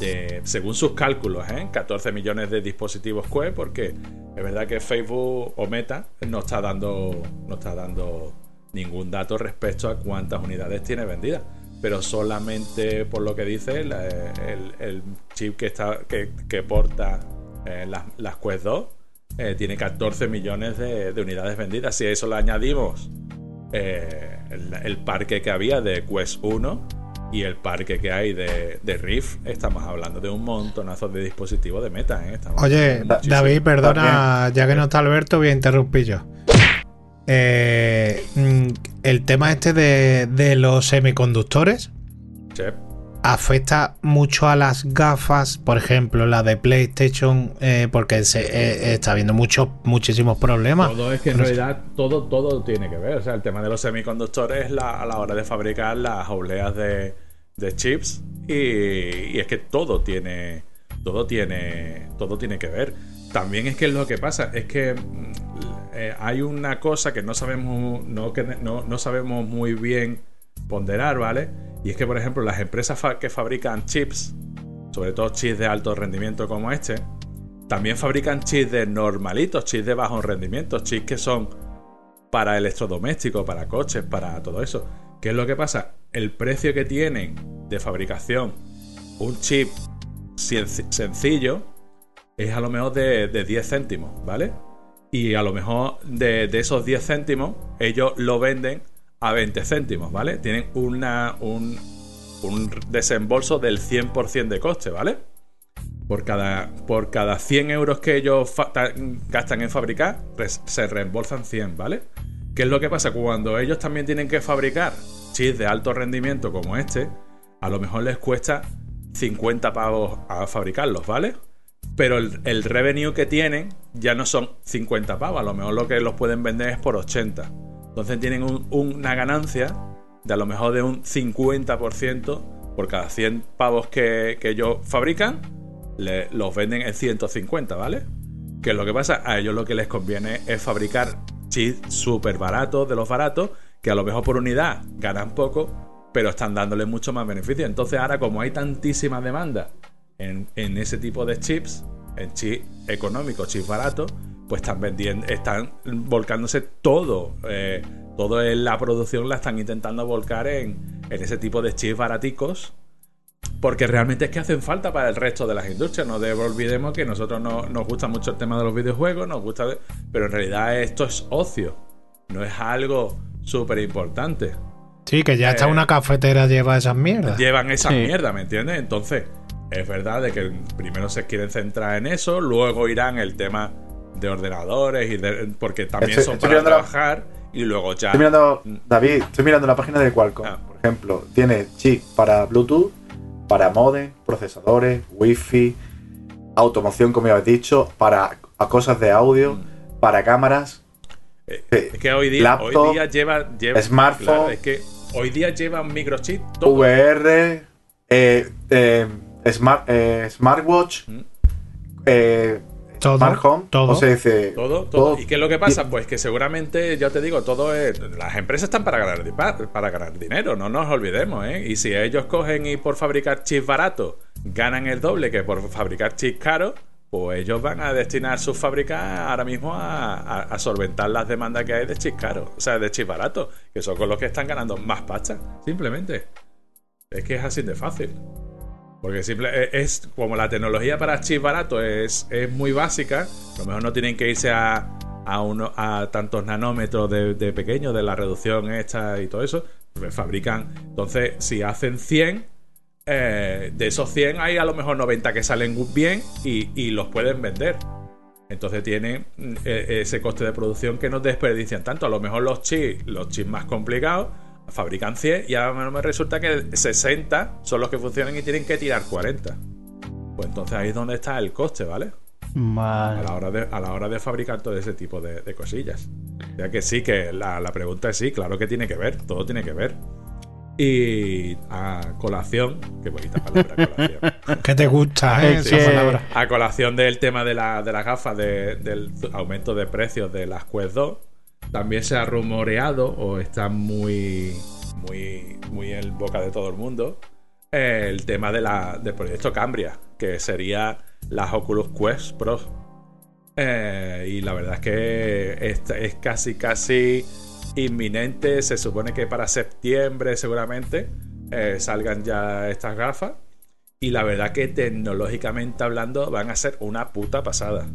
S1: de según sus cálculos, ¿eh? 14 millones de dispositivos Quest, porque es verdad que Facebook o Meta no está dando, no está dando ningún dato respecto a cuántas unidades tiene vendidas. Pero solamente por lo que dice el, chip que está que, porta eh, las, Quest 2 eh, tiene 14 millones de, de unidades vendidas. Si a eso le añadimos eh, el parque que había de Quest 1 y el parque que hay de, de Rift, estamos hablando de un montonazo de dispositivos de meta. ¿eh? Estamos
S7: Oye. David, perdona, ya que no está Alberto, voy a interrumpir yo. Eh, mm, el tema este de, de los semiconductores
S1: Sí.
S7: Afecta mucho a las gafas, por ejemplo, la de PlayStation, eh, porque se, eh, está habiendo muchos, muchísimos problemas.
S1: Todo es que en realidad todo, todo tiene que ver. O sea, el tema de los semiconductores es la- a la hora de fabricar las obleas de, de chips. Y, y es que todo tiene. Todo tiene. Todo tiene que ver. También es que lo que pasa es que mm, eh, hay una cosa que no sabemos. No, que no, no sabemos muy bien ponderar, ¿vale? Y es que, por ejemplo, las empresas que fabrican chips, sobre todo chips de alto rendimiento como este, también fabrican chips de normalitos, chips de bajo rendimiento, chips que son para electrodomésticos, para coches, para todo eso. ¿Qué es lo que pasa? El precio que tienen de fabricación un chip sen- sencillo es a lo mejor de, de 10 céntimos, ¿vale? Y a lo mejor de, de esos 10 céntimos ellos lo venden a 20 céntimos, ¿vale? Tienen una, un, un desembolso del 100% de coste, ¿vale? Por cada, por cada 100 euros que ellos gastan en fabricar, res- se reembolsan 100, ¿vale? ¿Qué es lo que pasa? Cuando ellos también tienen que fabricar chips de alto rendimiento como este, a lo mejor les cuesta 50 pavos a fabricarlos, ¿vale? Pero el, el revenue que tienen ya no son 50 pavos, a lo mejor lo que los pueden vender es por 80. Entonces tienen un- una ganancia de a lo mejor de un 50% por cada 100 pavos que, que ellos fabrican, los venden en 150, ¿vale? Que es lo que pasa, a ellos lo que les conviene es fabricar chips súper baratos, de los baratos, que a lo mejor por unidad ganan poco, pero están dándole mucho más beneficio. Entonces ahora como hay tantísima demanda en, en ese tipo de chips, en chips económicos, chips baratos, pues están vendiendo, están volcándose todo, eh, todo en la producción la están intentando volcar en, en ese tipo de chips baraticos porque realmente es que hacen falta para el resto de las industrias. No olvidemos que nosotros no, nos gusta mucho el tema de los videojuegos, nos gusta, de- pero en realidad esto es ocio, no es algo súper importante.
S7: Sí, que ya está
S1: Eh,
S7: una cafetera lleva esas mierdas.
S1: Llevan esa
S7: Sí.
S1: mierda, ¿me entiendes? Entonces, es verdad de que primero se quieren centrar en eso, luego irán el tema de ordenadores y de- porque también
S5: Estoy-
S1: son
S5: estoy
S1: para
S5: la-
S1: trabajar y luego ya
S5: Estoy mirando, David, estoy mirando la página de Qualcomm.
S1: Ah.
S5: Por ejemplo, tiene chip para Bluetooth, para modem, procesadores, Wi-Fi, automoción, como ya habéis dicho, para a cosas de audio,
S1: Mm.
S5: para cámaras.
S1: Eh,
S5: eh,
S1: es que hoy día,
S5: laptop,
S1: hoy día lleva, lleva
S5: smartphone,
S1: claro, es que hoy día llevan microchip todo.
S5: VR, eh, eh, smart, smartwatch, eh,
S7: Todo,
S5: smart home,
S7: todo.
S5: o sea, dice
S1: Todo, todo. ¿Y qué es lo que pasa? Pues que seguramente, yo te digo, todo es. Las empresas están para ganar, para ganar dinero, no nos olvidemos, ¿eh? Y si ellos cogen y por fabricar chips baratos ganan el doble que por fabricar chips caros, pues ellos van a destinar sus fábricas ahora mismo a, a- a solventar las demandas que hay de chips caros, o sea, de chips baratos, que son con los que están ganando más pasta, simplemente. Es que es así de fácil. Porque simple, e- es como la tecnología para chips baratos es, es muy básica, a lo mejor no tienen que irse a, a, uno, a tantos nanómetros de, de pequeño, de la reducción esta y todo eso, pues fabrican. Entonces, si hacen 100, eh, de esos 100 hay a lo mejor 90 que salen bien y, y los pueden vender. Entonces tienen mm, eh, ese coste de producción que no desperdician tanto. A lo mejor los chips, los chips más complicados, fabrican 100 y a lo mejor me resulta que 60 son los que funcionan y tienen que tirar 40. Pues entonces ahí es donde está el coste, ¿vale? A la hora de, a la hora de fabricar todo ese tipo de, de cosillas. O sea que sí, que la, la pregunta es sí, claro que tiene que ver, todo tiene que ver. Y a colación, qué bonita palabra, colación.
S7: ¿Qué te gusta, eh?
S1: Sí,
S7: Esa palabra.
S1: A colación del tema de, la, de las gafas, de- del aumento de precios de las Quest 2, también se ha rumoreado, o está muy, muy, muy en boca de todo el mundo, el tema de la, del proyecto Cambria, que sería las Oculus Quest Pro. Eh, y la verdad es que esta es casi, casi inminente. Se supone que para septiembre seguramente eh, salgan ya estas gafas. Y la verdad que tecnológicamente hablando van a ser una puta pasada.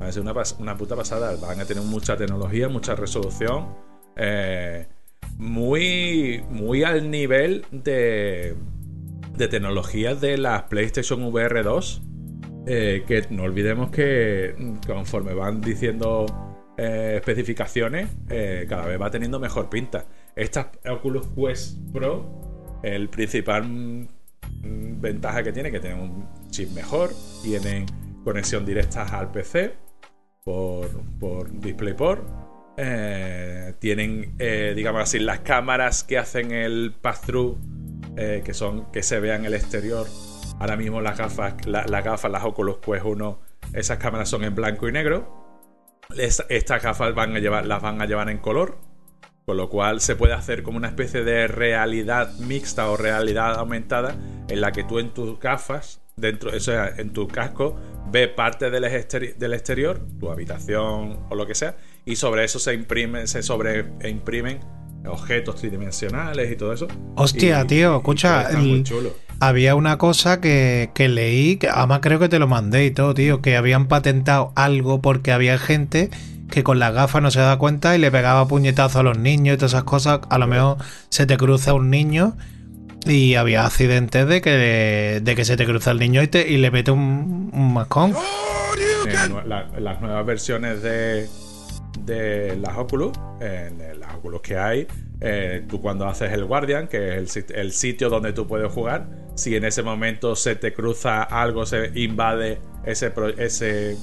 S1: Van a ser una, una puta pasada. Van a tener mucha tecnología, mucha resolución. eh, muy, muy al nivel de, de tecnologías de las PlayStation VR 2. eh, que no olvidemos que mm, conforme van diciendo eh, especificaciones, cada vez va teniendo mejor pinta. Estas Oculus Quest Pro, el principal mm, ventaja que tiene, que tienen un chip mejor, tienen conexión directa al PC por, por DisplayPort, eh, tienen, eh, digamos así, las cámaras que hacen el pass-through, eh, que son que se vean el exterior. Ahora mismo las gafas, la- las gafas, las Oculus Quest 1, esas cámaras son en blanco y negro. Es- estas gafas van a llevar, las van a llevar en color. Con lo cual se puede hacer como una especie de realidad mixta o realidad aumentada en la que tú en tus gafas, dentro, o sea, en tu casco, ves parte del, exteri- del exterior, tu habitación o lo que sea, y sobre eso se imprimen, se sobre imprimen objetos tridimensionales y todo eso.
S7: Hostia,
S1: Y-
S7: tío,
S1: y
S7: escucha,
S1: chulo.
S7: había una cosa que, que leí, que además creo que te lo mandé y todo, tío, que habían patentado algo porque había gente que con las gafas no se da cuenta y le pegaba puñetazo a los niños y todas esas cosas. A lo mejor se te cruza un niño y había accidentes de que, de que se te cruza el niño y, te, y le mete un, un mascón.
S1: en las nuevas versiones de, de las Oculus, en las Oculus que hay, eh, tú cuando haces el Guardian, que es el, sit- el sitio donde tú puedes jugar, si en ese momento se te cruza algo, se invade ese, ese,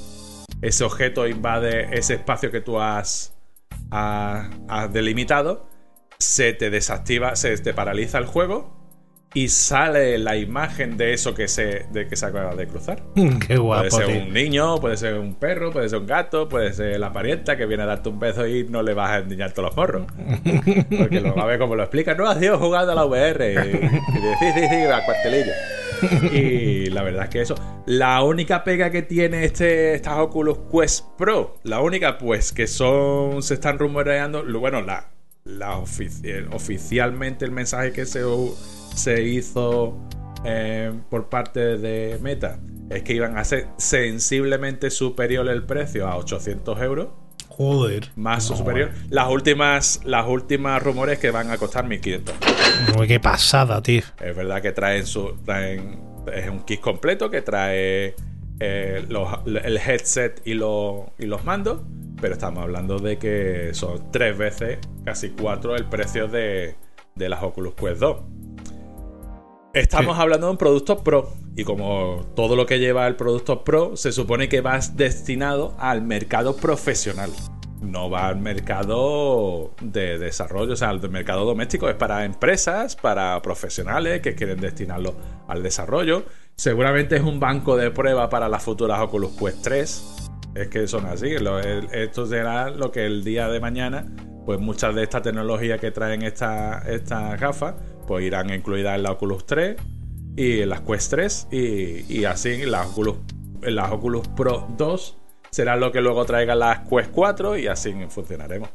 S1: ese objeto, invade ese espacio que tú has, has- has delimitado, se te desactiva, se te paraliza el juego y sale la imagen de eso que se, de que se acaba de cruzar.
S7: Qué guapo,
S1: Puede ser
S7: tío.
S1: un niño, puede ser un perro, puede ser un gato, puede ser la parienta que viene a darte un beso y no le vas a endiñar todos los morros. Porque lo va a ver como lo explica. No has ido jugando a la VR. Y, y dice, sí, sí, sí, al cuartelillo. Y la verdad es que eso. La única pega que tiene este, estas Oculus Quest Pro, la única pues que son, se están rumoreando, bueno, la, la ofici- oficialmente el mensaje que se, se hizo eh, por parte de Meta es que iban a ser sensiblemente superior el precio a 800 euros.
S7: Joder.
S1: Más
S7: No,
S1: superior. Las últimas, las últimas rumores que van a costar 1500.
S7: Uy, qué pasada, tío.
S1: Es verdad que traen su. Traen, es un kit completo que trae eh, los- el headset y, los y los mandos. Pero estamos hablando de que son tres veces, casi cuatro, el precio de, de las Oculus Quest 2. Estamos hablando de un producto pro. Y como todo lo que lleva el producto pro, se supone que va destinado al mercado profesional. No va al mercado de desarrollo, o sea, al mercado doméstico. Es para empresas, para profesionales que quieren destinarlo al desarrollo. Seguramente es un banco de prueba para las futuras Oculus Quest 3. Es que son así. Esto será lo que el día de mañana, pues muchas de estas tecnologías que traen esta- estas gafas, pues irán incluidas en la Oculus 3 y en las Quest 3 y, y así las Oculus las Oculus Pro 2 serán lo que luego traigan las Quest 4 y así funcionaremos.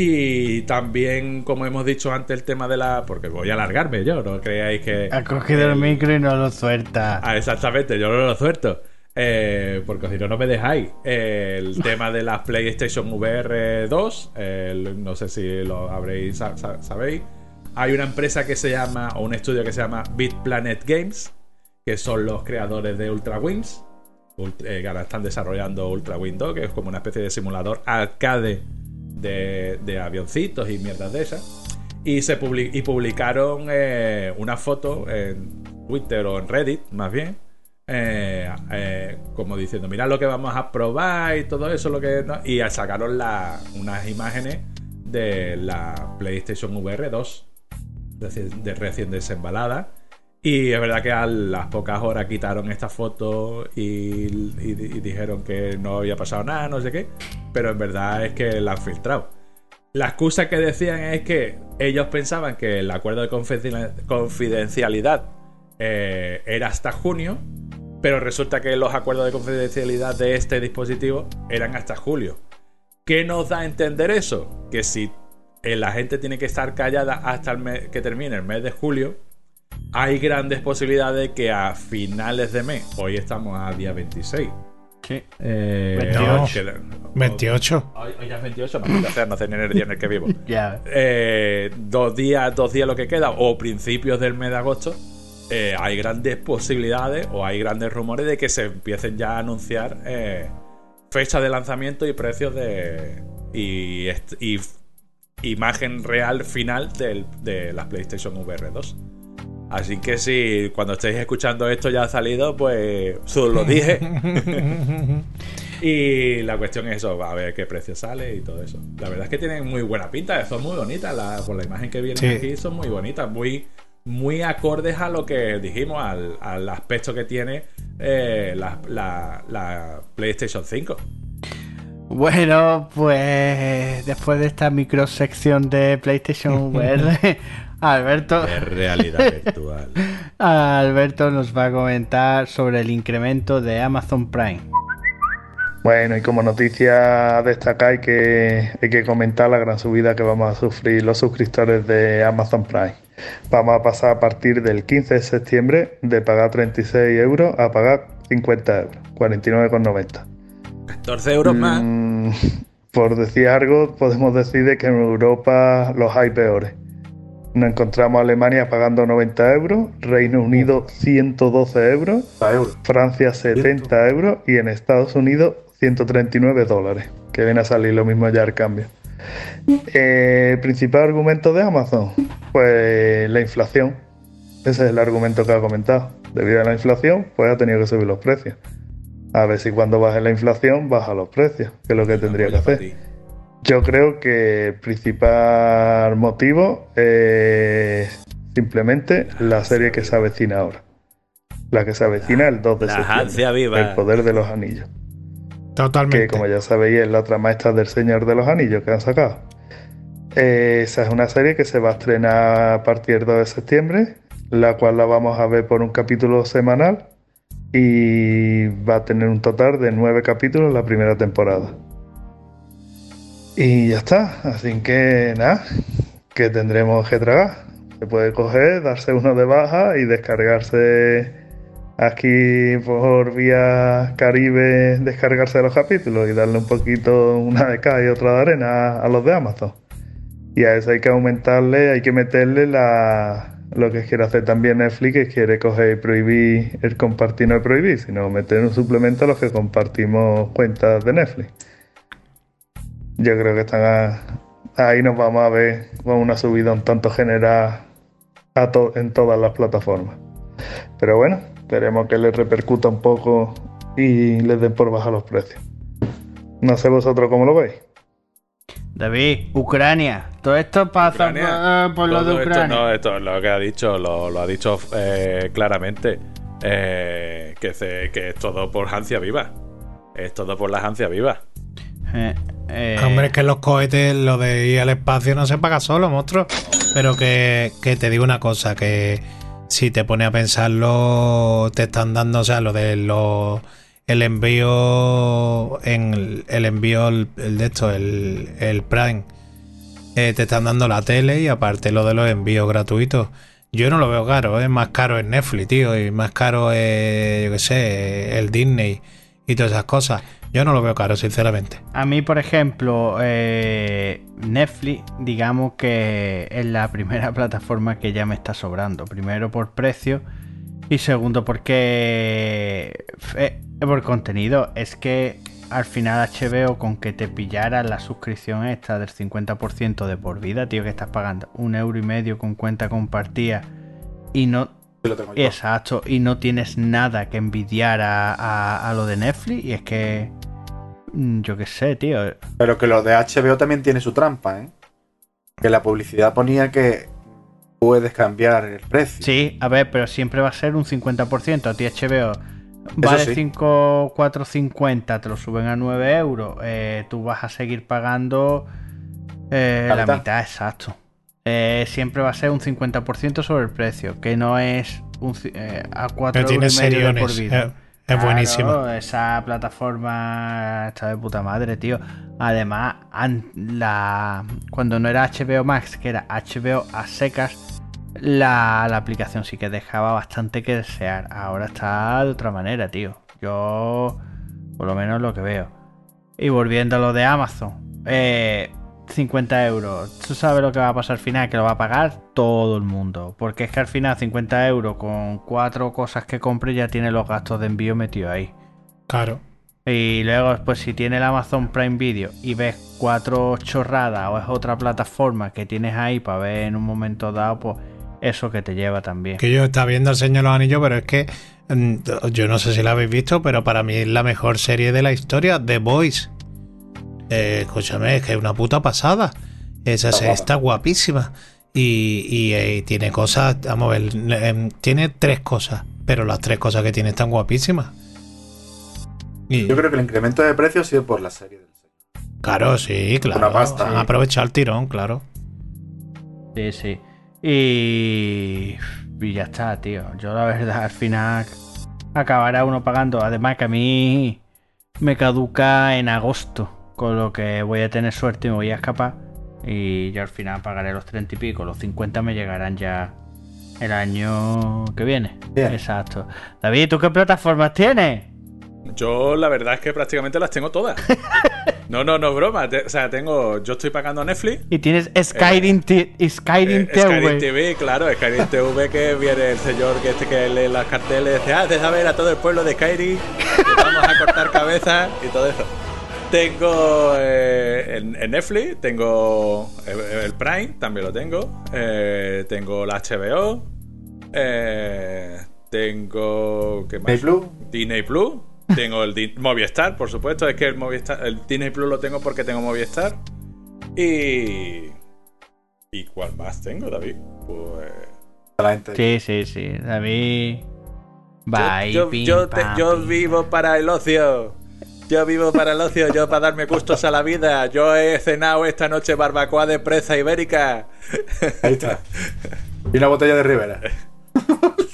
S1: Y también, como hemos dicho antes, el tema de la. Porque voy a alargarme yo, no creáis que.
S2: Ha cogido el micro y no lo suelta.
S1: Ah, exactamente, yo no lo suelto. Eh, porque si no, no me dejáis. el tema de las PlayStation VR 2, no sé si lo habréis, sabéis. Hay una empresa que se llama, o un estudio que se llama Bit Planet Games, que son los creadores de Ultra Wings. Eh, ahora están desarrollando Ultra Wing 2, que es como una especie de simulador arcade de, avioncitos y mierdas de esas. Y, se publicaron eh, una foto en Twitter o en Reddit, más bien, eh, eh, como diciendo, mira lo que vamos a probar y todo eso, lo que y sacaron unas imágenes de la PlayStation VR 2, de recién desembalada. Y es verdad que a las pocas horas quitaron esta foto y, dijeron que no había pasado nada, no sé qué. Pero en verdad es que la han filtrado. La excusa que decían es que ellos pensaban que el acuerdo de confidencialidad eh, era hasta junio, pero resulta que los acuerdos de confidencialidad de este dispositivo eran hasta julio. ¿Qué nos da a entender eso? Que si la gente tiene que estar callada hasta el mes, que termine el mes de julio, hay grandes posibilidades de que a finales de mes, hoy estamos a día 26.
S2: Sí.
S1: Eh,
S7: 28. 28.
S1: Hoy, ya es 28, no, no sé ni el día en el que vivo.
S2: ya.
S1: Eh, dos días, dos días lo que queda, o principios del mes de agosto, eh, hay grandes posibilidades o hay grandes rumores de que se empiecen ya a anunciar eh, fechas de lanzamiento y precios de. y, y imagen real final de las PlayStation VR 2. Así que si cuando estéis escuchando esto ya ha salido, pues solo lo dije. y la cuestión es eso, a ver qué precio sale y todo eso. La verdad es que tienen muy buena pinta, son muy bonitas, la, por la imagen que viene aquí son muy bonitas, muy, muy acordes a lo que dijimos, al, aspecto que tiene eh, la, la PlayStation 5.
S2: Bueno, pues después de esta microsección de PlayStation VR, Alberto.
S1: De realidad virtual.
S2: Alberto nos va a comentar sobre el incremento de Amazon Prime.
S11: Bueno, y como noticia destacar hay que, hay que comentar la gran subida que vamos a sufrir los suscriptores de Amazon Prime. Vamos a pasar a partir del 15 de septiembre de pagar 36 euros a pagar 50 euros, 49,90.
S1: 14 euros más.
S11: Mm, por decir algo, podemos decir que en Europa los hay peores. Nos encontramos a Alemania pagando 90 euros, Reino Unido 112 euros, Francia 70 euros y en Estados Unidos 139 dólares, que viene a salir lo mismo ya el cambio. Eh, principal argumento de Amazon, pues la inflación. Ese es el argumento que ha comentado. Debido a la inflación, pues ha tenido que subir los precios. A ver si cuando baje la inflación baja los precios, que es lo que tendría que hacer. Yo creo que el principal motivo es simplemente la serie que se avecina ahora. La que se avecina el 2 de septiembre.
S1: Viva.
S11: El poder de los anillos.
S7: Totalmente.
S11: Que como ya sabéis es la otra maestra del Señor de los Anillos que han sacado. Eh, esa es una serie que se va a estrenar a partir del 2 de septiembre, la cual la vamos a ver por un capítulo semanal y va a tener un total de nueve capítulos la primera temporada. Y ya está, así que nada, que tendremos que tragar. Se puede coger, darse uno de baja y descargarse aquí por vía Caribe, descargarse los capítulos y darle un poquito una de cada y otra de arena a los de Amazon. Y a eso hay que aumentarle, hay que meterle la, lo que quiere hacer también Netflix, que quiere coger y prohibir el compartir, no es prohibir, sino meter un suplemento a los que compartimos cuentas de Netflix yo creo que están ahí nos vamos a ver con una subida un tanto general en todas las plataformas. Pero bueno, esperemos que les repercuta un poco y les den por bajar los precios. No sé vosotros cómo lo veis.
S2: David, Ucrania. Todo esto pasa por, lo de Ucrania.
S1: no, esto lo que ha dicho, lo, ha dicho eh, claramente. Eh, que, que es todo por Hancia Viva. Es todo por la Hancia Viva.
S7: Eh, eh, Hombre, es que los cohetes, lo de ir al espacio no se paga solo, monstruo. Pero que, te digo una cosa, que si te pone a pensarlo, te están dando, o sea, lo de los el envío en el envío el, de esto, el, el Prime, eh, te están dando la tele y aparte lo de los envíos gratuitos. Yo no lo veo caro, es más caro en Netflix, tío, y más caro, yo qué sé, el Disney y todas esas cosas. Yo no lo veo caro, sinceramente.
S2: A mí, por ejemplo, eh, Netflix, digamos que es la primera plataforma que ya me está sobrando. Primero por precio y segundo porque eh, por contenido. Es que al final HBO con que te pillara la suscripción esta del 50% de por vida, tío, que estás pagando un euro y medio con cuenta compartida y no Exacto, y no tienes nada que envidiar a, lo de Netflix. Y es que. Mm, yo qué sé, tío.
S5: Pero que lo de HBO también tiene su trampa, ¿eh? Que la publicidad ponía que puedes cambiar el precio.
S2: Sí, a ver, pero siempre va a ser un 50%. A ti HBO vale 5,450, te lo suben a 9 euros. Eh, tú vas a seguir pagando eh, la mitad, exacto. Eh, siempre va a ser un 50% sobre el precio, que no es un, eh, a 4
S7: euros medio por vida. Es, buenísimo.
S2: Esa plataforma está de puta madre, tío. Además, la, cuando no era HBO Max, que era HBO a secas, la, la, aplicación sí que dejaba bastante que desear. Ahora está de otra manera, tío. Yo, por lo menos lo que veo. Y volviendo a lo de Amazon. Eh, 50 euros. Tú sabes lo que va a pasar al final, que lo va a pagar todo el mundo. Porque es que al final 50 euros con cuatro cosas que compre ya tiene los gastos de envío metidos ahí.
S7: Claro.
S2: Y luego, pues si tiene el Amazon Prime Video y ves cuatro chorradas o es otra plataforma que tienes ahí para ver en un momento dado, pues eso que te lleva también.
S7: Que yo estaba viendo el Señor los Anillos, pero es que mm, yo no sé si la habéis visto, pero para mí es la mejor serie de la historia, The Voice. Eh, escúchame, es que es una puta pasada. Esa está, está guapísima. Y, eh, tiene cosas, vamos a ver, em, tiene tres cosas, pero las tres cosas que tiene están guapísimas.
S5: Yo creo que el incremento de precio ha sido por la serie del
S7: Claro, sí, claro. Una pasta. Aprovechar el tirón, claro.
S2: Sí, sí. Y... y ya está, tío. Yo la verdad, al final acabará uno pagando. Además que a mí me caduca en agosto. Con lo que voy a tener suerte y me voy a escapar. Y yo al final pagaré los 30 y pico. Los 50 me llegarán ya el año que viene. Exacto. David, ¿tú qué plataformas tienes?
S1: Yo la verdad es que prácticamente las tengo todas. No, no, no, broma. o sea, tengo. Yo estoy pagando Netflix.
S2: Y tienes Skyrim, eh, Skyrim TV. Eh,
S1: Skyrim TV, claro, Skyrim TV que viene el señor que este que lee las carteles y dice, ah, de saber a todo el pueblo de Skyrim, que vamos a cortar cabezas y todo eso. Tengo eh, en, Netflix, tengo el, Prime, también lo tengo. Eh, tengo la HBO. Eh, tengo. ¿Qué más?
S5: Disney Plus.
S1: Disney Plus. Tengo el Movistar, por supuesto. Es que el Movistar, el Disney Plus lo tengo porque tengo Movistar. Y. ¿Y cuál más tengo, David? Pues.
S2: Sí, sí, sí. David.
S1: Bye, yo, yo vivo para el ocio. Yo vivo para el ocio, yo para darme gustos a la vida. Yo he cenado esta noche barbacoa de presa ibérica.
S5: Ahí está. Y una botella de Rivera.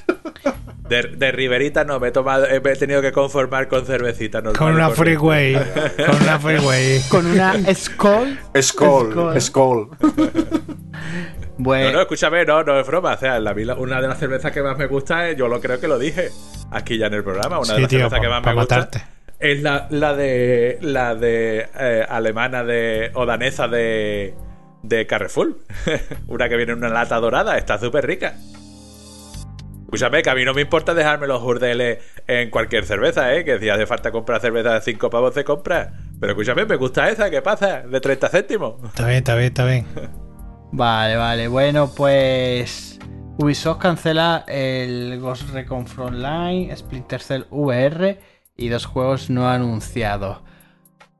S1: De, de, Riverita no, me he, tomado, he tenido que conformar con cervecita
S7: Con una freeway. con una freeway.
S2: Con una Skoll.
S5: Skoll. Skoll.
S1: Bueno. No, no, escúchame, no, no es broma. O sea, la, una de las cervezas que más me gusta es, yo lo creo que lo dije aquí ya en el programa, una de las cervezas que más me gusta es la, la de la de eh, alemana de o danesa de de Carrefour. una que viene en una lata dorada, está súper rica. Escúchame, que a mí no me importa dejarme los urdeles en cualquier cerveza, ¿eh? Que si hace falta comprar cerveza de 5 pavos de compra. Pero escúchame, me gusta esa, ¿qué pasa? De 30 céntimos.
S7: Está bien, está bien, está bien.
S2: vale, vale. Bueno, pues... Ubisoft cancela el Ghost Recon Frontline, Splinter Cell VR y dos juegos no anunciados.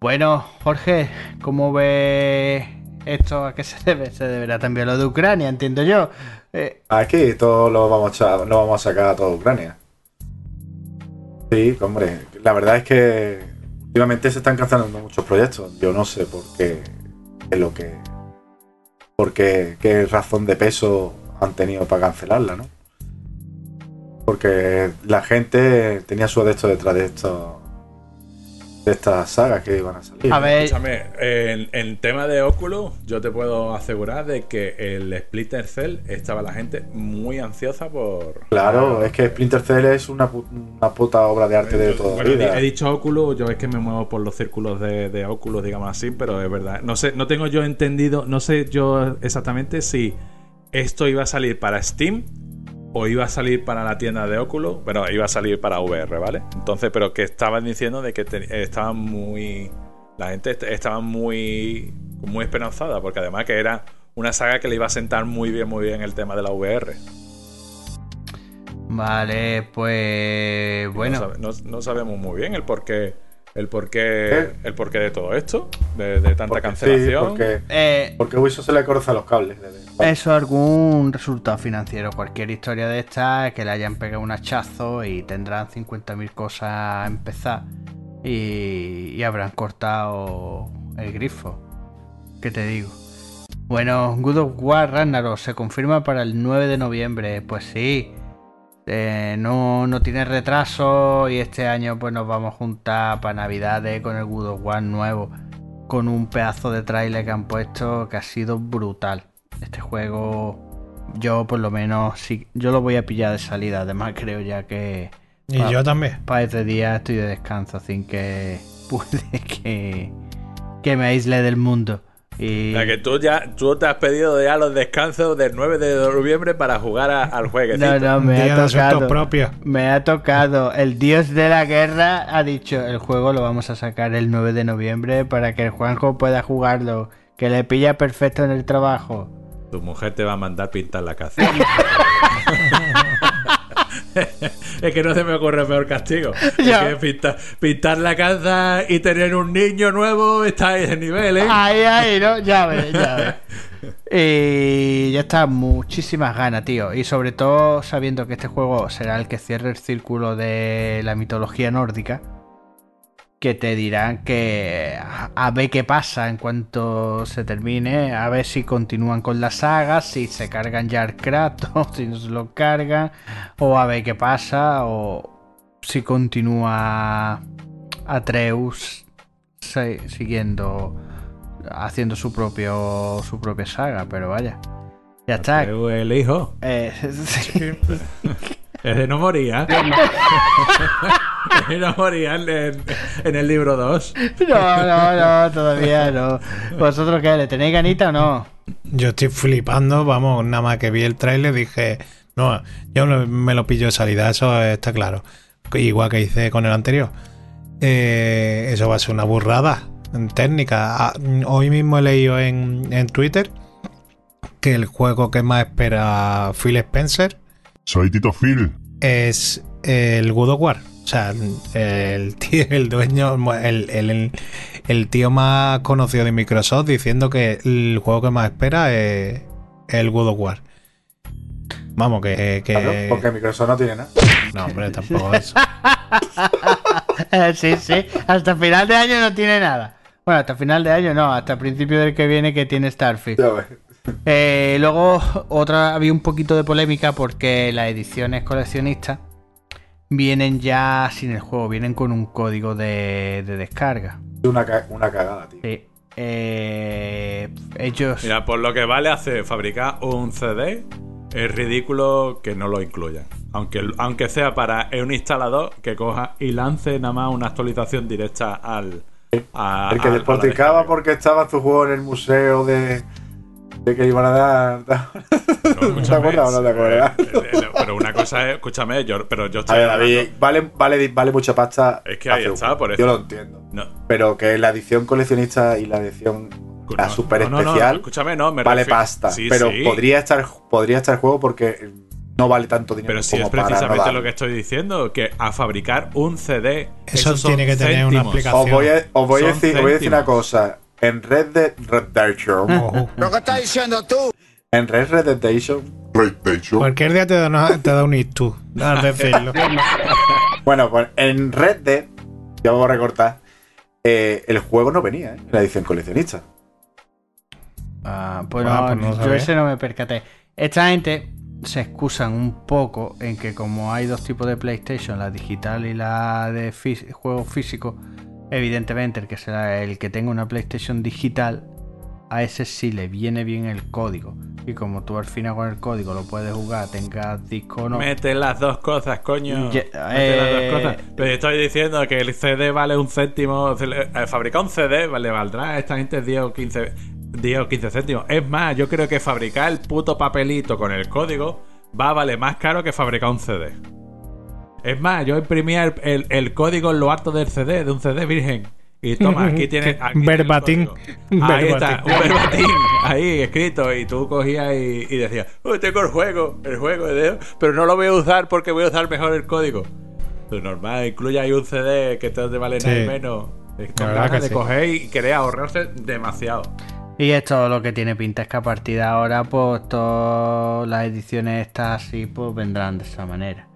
S2: Bueno, Jorge, ¿cómo ve esto? ¿A qué se debe? Se deberá también lo de Ucrania, entiendo yo.
S5: Eh, Aquí todo lo vamos, a, lo vamos a sacar a toda Ucrania. Sí, hombre, la verdad es que últimamente se están cancelando muchos proyectos. Yo no sé por qué, es lo que, por qué, qué razón de peso han tenido para cancelarla, ¿no? Porque la gente tenía su adepto detrás de esto. De estas sagas que iban a salir.
S2: A ver,
S1: Escúchame, en, en tema de Oculus, yo te puedo asegurar de que el Splinter Cell estaba la gente muy ansiosa por.
S5: Claro, es que Splinter Cell es una, una puta obra de arte de toda
S1: Bueno,
S5: la vida.
S1: he dicho Oculus, yo es que me muevo por los círculos de, de Oculus, digamos así, pero es verdad. No sé, no tengo yo entendido, no sé yo exactamente si esto iba a salir para Steam o iba a salir para la tienda de Oculus, pero iba a salir para VR, ¿vale? Entonces, pero que estaban diciendo de que te- estaban muy. La gente est- estaba muy. muy esperanzada, porque además que era una saga que le iba a sentar muy bien, muy bien el tema de la VR.
S2: vale, pues bueno.
S1: No, sabe- no- no sabemos muy bien el porqué. El porqué, el porqué de todo esto, de, de tanta
S5: Porque sí,
S1: cancelación.
S5: porque,
S2: Eh,
S5: porque Ubisoft se le corta los cables. de-
S2: eso algún resultado financiero, cualquier historia de esta que le hayan pegado un hachazo y tendrán 50.000 cosas a empezar y, habrán cortado el grifo. ¿Qué te digo? Bueno, God of War Ragnarok se confirma para el 9 de noviembre. Pues sí, eh, no, no tiene retraso y este año pues nos vamos a juntar para Navidades con el God of War nuevo. Con un pedazo de tráiler que han puesto que ha sido brutal. Este juego yo por lo menos sí, yo lo voy a pillar de salida. Además creo ya que...
S7: Y yo también.
S2: Para este día estoy de descanso, así que puede que, que me aísle del mundo. Y
S1: O sea, que tú ya tú te has pedido ya los descansos del 9 de noviembre para jugar a- al jueguecito.
S2: No, no, me
S7: Día
S2: ha tocado.
S7: propios.
S2: Me ha tocado. El dios de la guerra ha dicho: el juego lo vamos a sacar el 9 de noviembre para que el Juanjo pueda jugarlo. Que le pilla perfecto en el trabajo.
S1: Tu mujer te va a mandar pintar la casa. es que no se me ocurre peor castigo.
S2: Ya.
S1: Es que pintar, pintar la casa y tener un niño nuevo está a ese nivel, ¿eh?
S2: Ahí, ahí, ¿no? Ya ves, ya ves. Y ya está, muchísimas ganas, tío. Y sobre todo sabiendo que este juego será el que cierre el círculo de la mitología nórdica. Que te dirán que a a ver qué pasa en cuanto se termine. A ver si continúan con la saga, si se cargan ya al Kratos, si no se lo cargan. O a ver qué pasa. O si continúa Atreus siguiendo haciendo su propio su propia saga, pero vaya. Ya está.
S1: El hijo.
S2: Eh,
S1: Ese no moría. No moría en, el libro 2.
S2: no, no, no, todavía no. ¿Vosotros qué? ¿Le tenéis ganita o no?
S7: Yo estoy flipando, vamos, nada más que vi el tráiler dije, no, yo me lo pillo de salida, eso está claro. Igual que hice con el anterior. Eh, eso va a ser una burrada en técnica. Ah, Hoy mismo he leído en, en Twitter que el juego que más espera Phil Spencer
S13: Soy Tito Phil.
S7: es el God of War. O sea, el tío, el dueño, el, el- el tío más conocido de Microsoft diciendo que el juego que más espera es el God of War. Vamos, que. que-
S5: Claro, porque Microsoft no tiene nada.
S7: No, hombre, tampoco eso.
S2: Sí, sí. Hasta final de año no tiene nada. Bueno, hasta final de año no, hasta principio del que viene que tiene Starfield.
S5: Ya ves.
S2: Eh, luego, otra había un poquito de polémica porque las ediciones coleccionistas vienen ya sin el juego, vienen con un código de, de descarga.
S5: Una, una cagada, tío.
S2: Sí. Eh, ellos.
S1: Mira, por lo que vale hace fabricar un CD, es ridículo que no lo incluyan. Aunque, aunque sea para un instalador que coja y lance nada más una actualización directa al. a-
S5: El que despotricaba porque estaba tu juego en el museo de, de que iban a dar.
S1: No,
S5: ¿Te acuerdas o no te acuerdas?
S1: eh, eh, Pero una cosa es, escúchame, yo, pero yo
S5: A
S1: estoy hablando-
S5: vale, vale, vale mucha pasta.
S1: Es que ahí está, por eso.
S5: Yo lo entiendo.
S1: No.
S5: Pero que la edición coleccionista y la edición la
S1: No,
S5: super
S1: no, no, no,
S5: especial
S1: escúchame, no, me
S5: vale
S1: refiero-
S5: pasta.
S1: Sí,
S5: pero
S1: sí.
S5: podría estar podría estar el juego porque no vale tanto dinero
S1: Pero si es
S5: como para no
S1: precisamente lo que estoy diciendo, que a fabricar un CD.
S7: Eso tiene que tener una
S1: céntimos.
S7: aplicación.
S5: Os voy a, os voy a
S1: Son
S5: decir, os voy a decir una cosa. En Red Dead Redemption.
S14: ¿Lo que estás diciendo tú?
S5: En Red Red Redemption.
S13: PlayStation.
S7: Cualquier día te da, una- te da un tú, al decirlo.
S5: Bueno, pues en Red Dead, ya vamos a recortar. eh, el juego no venía, ¿eh? en la edición coleccionista.
S2: Ah, pues
S7: Ah,
S2: no,
S7: pues no
S2: yo
S7: sabía.
S2: ese no me percaté. Esta gente se excusan un poco en que como hay dos tipos de PlayStation, la digital y la de juegos físicos, evidentemente el que será el que tenga una PlayStation digital, a ese sí le viene bien el código. Y como tú al final con el código lo puedes jugar, tengas disco o no.
S1: Mete las dos cosas, coño. Mete las
S2: eh,
S1: dos cosas. Pero estoy diciendo que el CD vale un céntimo. eh, Fabricar un CD le valdrá a esta gente 10 o 15, 10 o 15 céntimos. Es más, yo creo que fabricar el puto papelito con el código va a valer más caro que fabricar un CD. Es más, yo imprimía el, el- el código en lo alto del CD, de un CD virgen. Y toma, aquí tienes. aquí
S7: Verbatim.
S1: Ahí está, un verbatim ahí escrito. Y tú cogías y, y decías, "Oh, tengo el juego, el juego, de- pero no lo voy a usar porque voy a usar mejor el código. Pues normal, incluye ahí un CD que te vale nada y menos. Es con
S7: La verdad que
S1: de
S7: sí.
S1: coger y querer ahorrarse demasiado.
S2: Y esto lo que tiene pinta es que a partir de ahora, pues todas las ediciones estas así, pues vendrán de esa manera.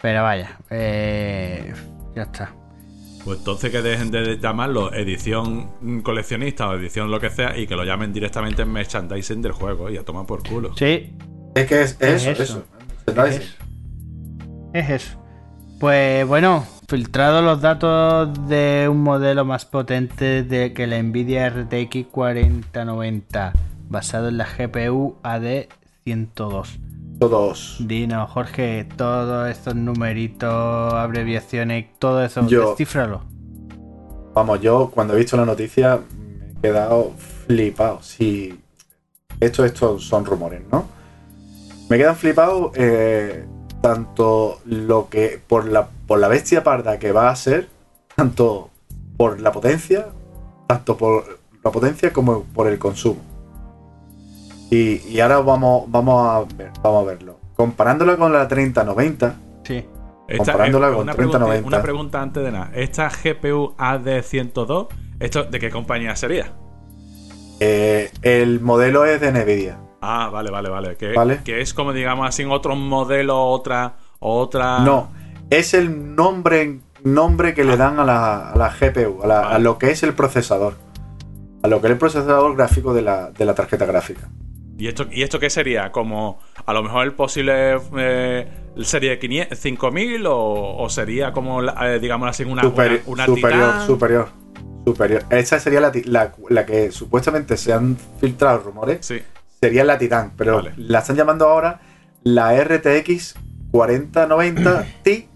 S2: Pero vaya, eh, ya está.
S1: Pues entonces que dejen de llamarlo edición coleccionista o edición lo que sea y que lo llamen directamente merchandising del juego y a tomar por culo.
S2: Sí,
S5: Es que es,
S2: Es
S5: eso,
S2: eso.
S5: eso.
S2: Es eso. Pues bueno, filtrado los datos de un modelo más potente de que la Nvidia RTX 4090, basado en la GPU AD102.
S5: Todos.
S2: Dinos, Jorge, todos estos numeritos, abreviaciones, todo eso,
S5: Yo-
S2: descífralo.
S5: Vamos, yo cuando he visto la noticia me he quedado flipado. Si esto, esto son rumores, ¿no? Me quedan flipados eh, tanto lo que por la, por la bestia parda que va a ser, tanto por la potencia, tanto por la potencia como por el consumo. Y, y ahora vamos, vamos, a ver, vamos a verlo. Comparándola con la 3090,
S2: Sí.
S1: Esta-
S5: Comparándola con
S1: una, pregunta,
S5: 3090.
S1: una pregunta antes de nada. ¿Esta GPU AD102, ¿esto de qué compañía sería?
S5: eh, el modelo es de Nvidia.
S1: Ah, vale, vale, vale. Que,
S5: Vale.
S1: que es como, digamos así, otro modelo, otra. otra...
S5: No, es el nombre, nombre que le dan a la, a la GPU, a, la- a lo que es el procesador. A lo que es el procesador gráfico de la, de la tarjeta gráfica.
S1: ¿Y esto, ¿Y esto qué sería? ¿Como a lo mejor el posible eh, serie 500 5000 o, o sería como, eh, digamos así, una,
S5: Superi-
S1: una, una
S5: superior,
S1: Titan?
S5: superior, superior. Esa sería la, la, la que supuestamente se han filtrado rumores.
S1: Sí.
S5: Sería la Titan, pero
S1: Vale.
S5: la están llamando ahora la RTX 4090 Ti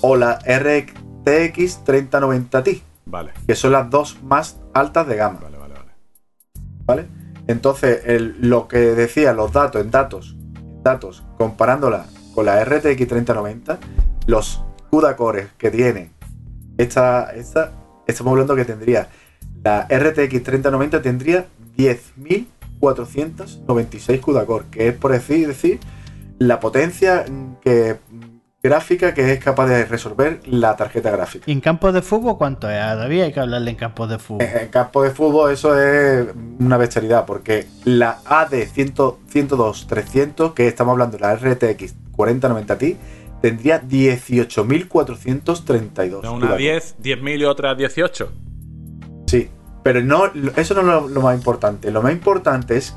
S5: o la RTX 3090 Ti,
S1: Vale,
S5: que son las dos más altas de gama.
S1: vale, vale. vale.
S5: ¿Vale? Entonces, lo que decía los datos en datos, datos, comparándola con la RTX 3090, los CUDA cores que tiene esta, esta, estamos hablando que tendría la RTX 3090 tendría 10.496 CUDA core, que es por decir, decir la potencia que gráfica que es capaz de resolver la tarjeta gráfica.
S2: ¿Y en campos de fútbol cuánto es? Todavía hay que hablarle en campos de fútbol.
S5: En campo de fútbol eso es una bestialidad, porque la AD 102-300, que estamos hablando de la RTX 4090 Ti, tendría 18.432.
S1: No, una 10, 10.000 y otra 18.
S5: Sí, pero no, eso no es lo, lo más importante. Lo más importante es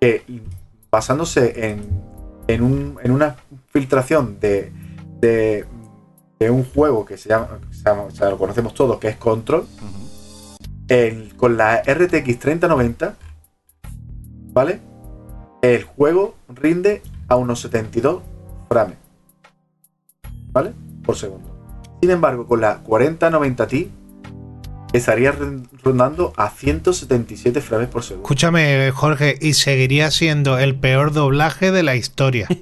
S5: que basándose en, en, un- en una filtración de, de, de un juego que se llama, o sea, lo conocemos todos, que es Control, el- con la RTX 3090, ¿vale? El juego rinde a unos 72 frames, ¿vale? Por segundo. Sin embargo, con la 4090 Ti estaría rondando a 177 frames por segundo.
S7: Escúchame, Jorge, y seguiría siendo el peor doblaje de la historia.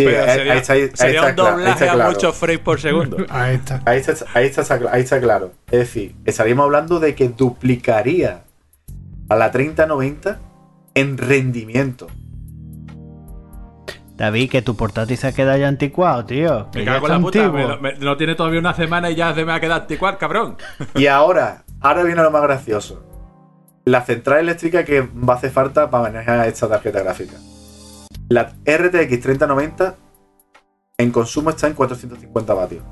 S5: Sí,
S1: Pero
S5: ahí-
S1: sería,
S5: ahí está- ahí
S1: sería
S5: está
S1: un doblaje
S5: está
S1: a
S5: claro.
S1: muchos frames por segundo.
S7: Ahí está.
S5: Ahí está, ahí, está, ahí está claro. Es decir, estaríamos hablando de que duplicaría a la 3090 en rendimiento.
S2: David, que tu portátil se ha quedado ya anticuado, tío.
S1: Me cago en la puta. me no tiene todavía una semana y ya se me ha quedado anticuar, cabrón.
S5: Y ahora, ahora viene lo más gracioso. La central eléctrica que va a hacer falta para manejar esta tarjeta gráfica. La RTX 3090 en consumo está en 450 vatios.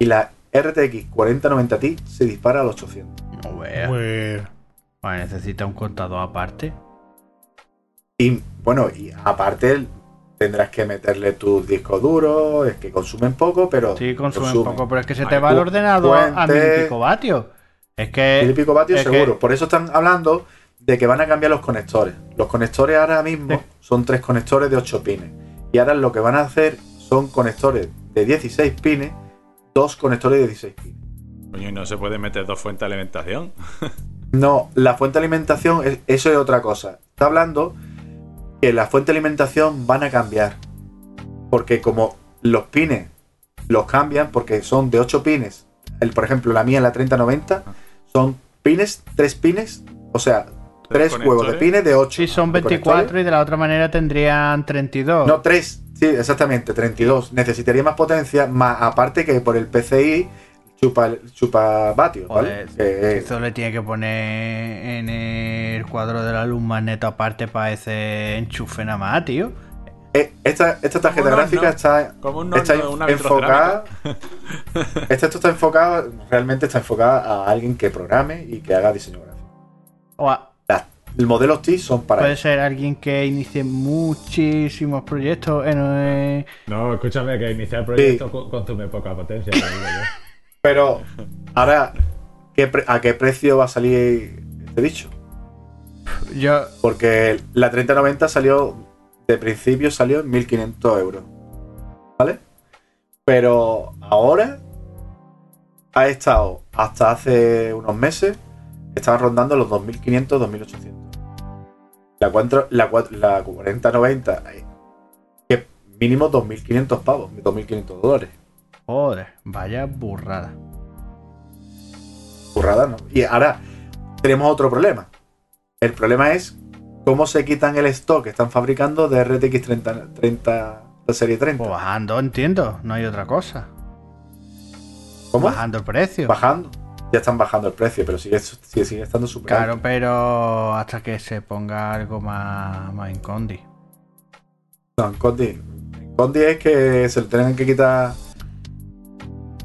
S5: Y la RTX 4090 Ti se dispara a los 800.
S2: No vea.
S7: Pues,
S2: Bueno, necesita un contador aparte.
S5: Y bueno, y aparte tendrás que meterle tus discos duros, es que consumen poco, pero.
S2: Sí, consumen,
S5: consumen.
S2: poco, pero es que se te
S5: Hay
S2: va el ordenador a mil y pico vatios. Es que.
S5: mil y pico vatios
S2: que-
S5: seguro. Por eso están hablando de que van a cambiar los conectores. Los conectores ahora mismo son tres conectores de 8 pines. Y ahora lo que van a hacer son conectores de 16 pines, dos conectores de 16 pines.
S1: Coño, y no se puede meter dos fuentes de alimentación.
S5: No, la fuente de alimentación, es- eso es otra cosa. Está hablando que la fuente de alimentación van a cambiar. Porque como los pines los cambian, porque son de 8 pines. El, por ejemplo, la mía, la 3090, son pines, 3 pines, o sea, 3 huevos de pines de 8.
S2: Sí, son 24 y de la otra manera tendrían 32.
S5: No, 3. Sí, exactamente, 32. Necesitaría más potencia, más aparte que por el PCI chupa, chupa vatios, ¿vale?
S2: Joder,
S5: Que-
S2: Eso le tiene que poner en el cuadro de la luz magneto aparte para ese enchufe nada más, tío.
S5: Eh, esta, esta tarjeta gráfica está,
S1: Como un
S5: está
S1: horno, una
S5: enfocada. Esta esto está enfocada, realmente está enfocada a alguien que programe y que haga diseño gráfico.
S2: O a-
S5: los modelos T son para
S2: puede ser alguien que inicie muchísimos proyectos en, eh,
S1: No, escúchame, que iniciar el proyecto co- consume poca potencia.
S5: Pero ahora, ¿qué ¿a qué precio va a salir este bicho?
S2: Yo.
S5: Porque la 3090 salió, de principio salió en 1500 euros. ¿Vale? Pero ahora ha estado hasta hace unos meses, estaba rondando los 2500, 2800. La, cuatro- la, cua- la 4090, eh, que mínimo 2500 pavos, 2500 dólares.
S2: Joder, vaya burrada.
S5: Burrada, ¿no? Y ahora tenemos otro problema. El problema es cómo se quitan el stock que están fabricando de RTX 30, 30 la serie 30.
S2: Pues bajando, entiendo, no hay otra cosa.
S5: ¿Cómo?
S2: Bajando el precio.
S5: Bajando. Ya están bajando el precio, pero sigue, sigue, sigue estando súper
S2: Claro,
S5: alto.
S2: pero hasta que se ponga algo más, más en condi.
S5: No, en Condi. En Condi es que se lo tienen que quitar.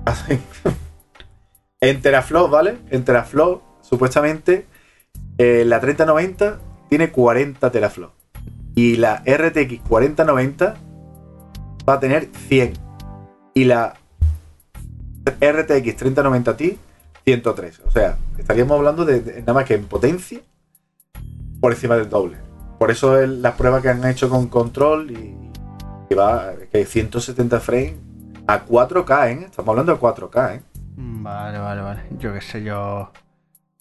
S5: Así. en Teraflow, ¿vale? En Teraflow, supuestamente, eh, la 3090 tiene 40 teraflops. Y la RTX 4090 va a tener 100. Y la RTX 3090 Ti 103. O sea, estaríamos hablando de, de nada más que en potencia por encima del doble. Por eso el- las pruebas que han hecho con control y que va que 170 frames a 4K, ¿eh? Estamos hablando de 4K, ¿eh?
S2: Mm, Vale, vale, vale. Yo qué sé, yo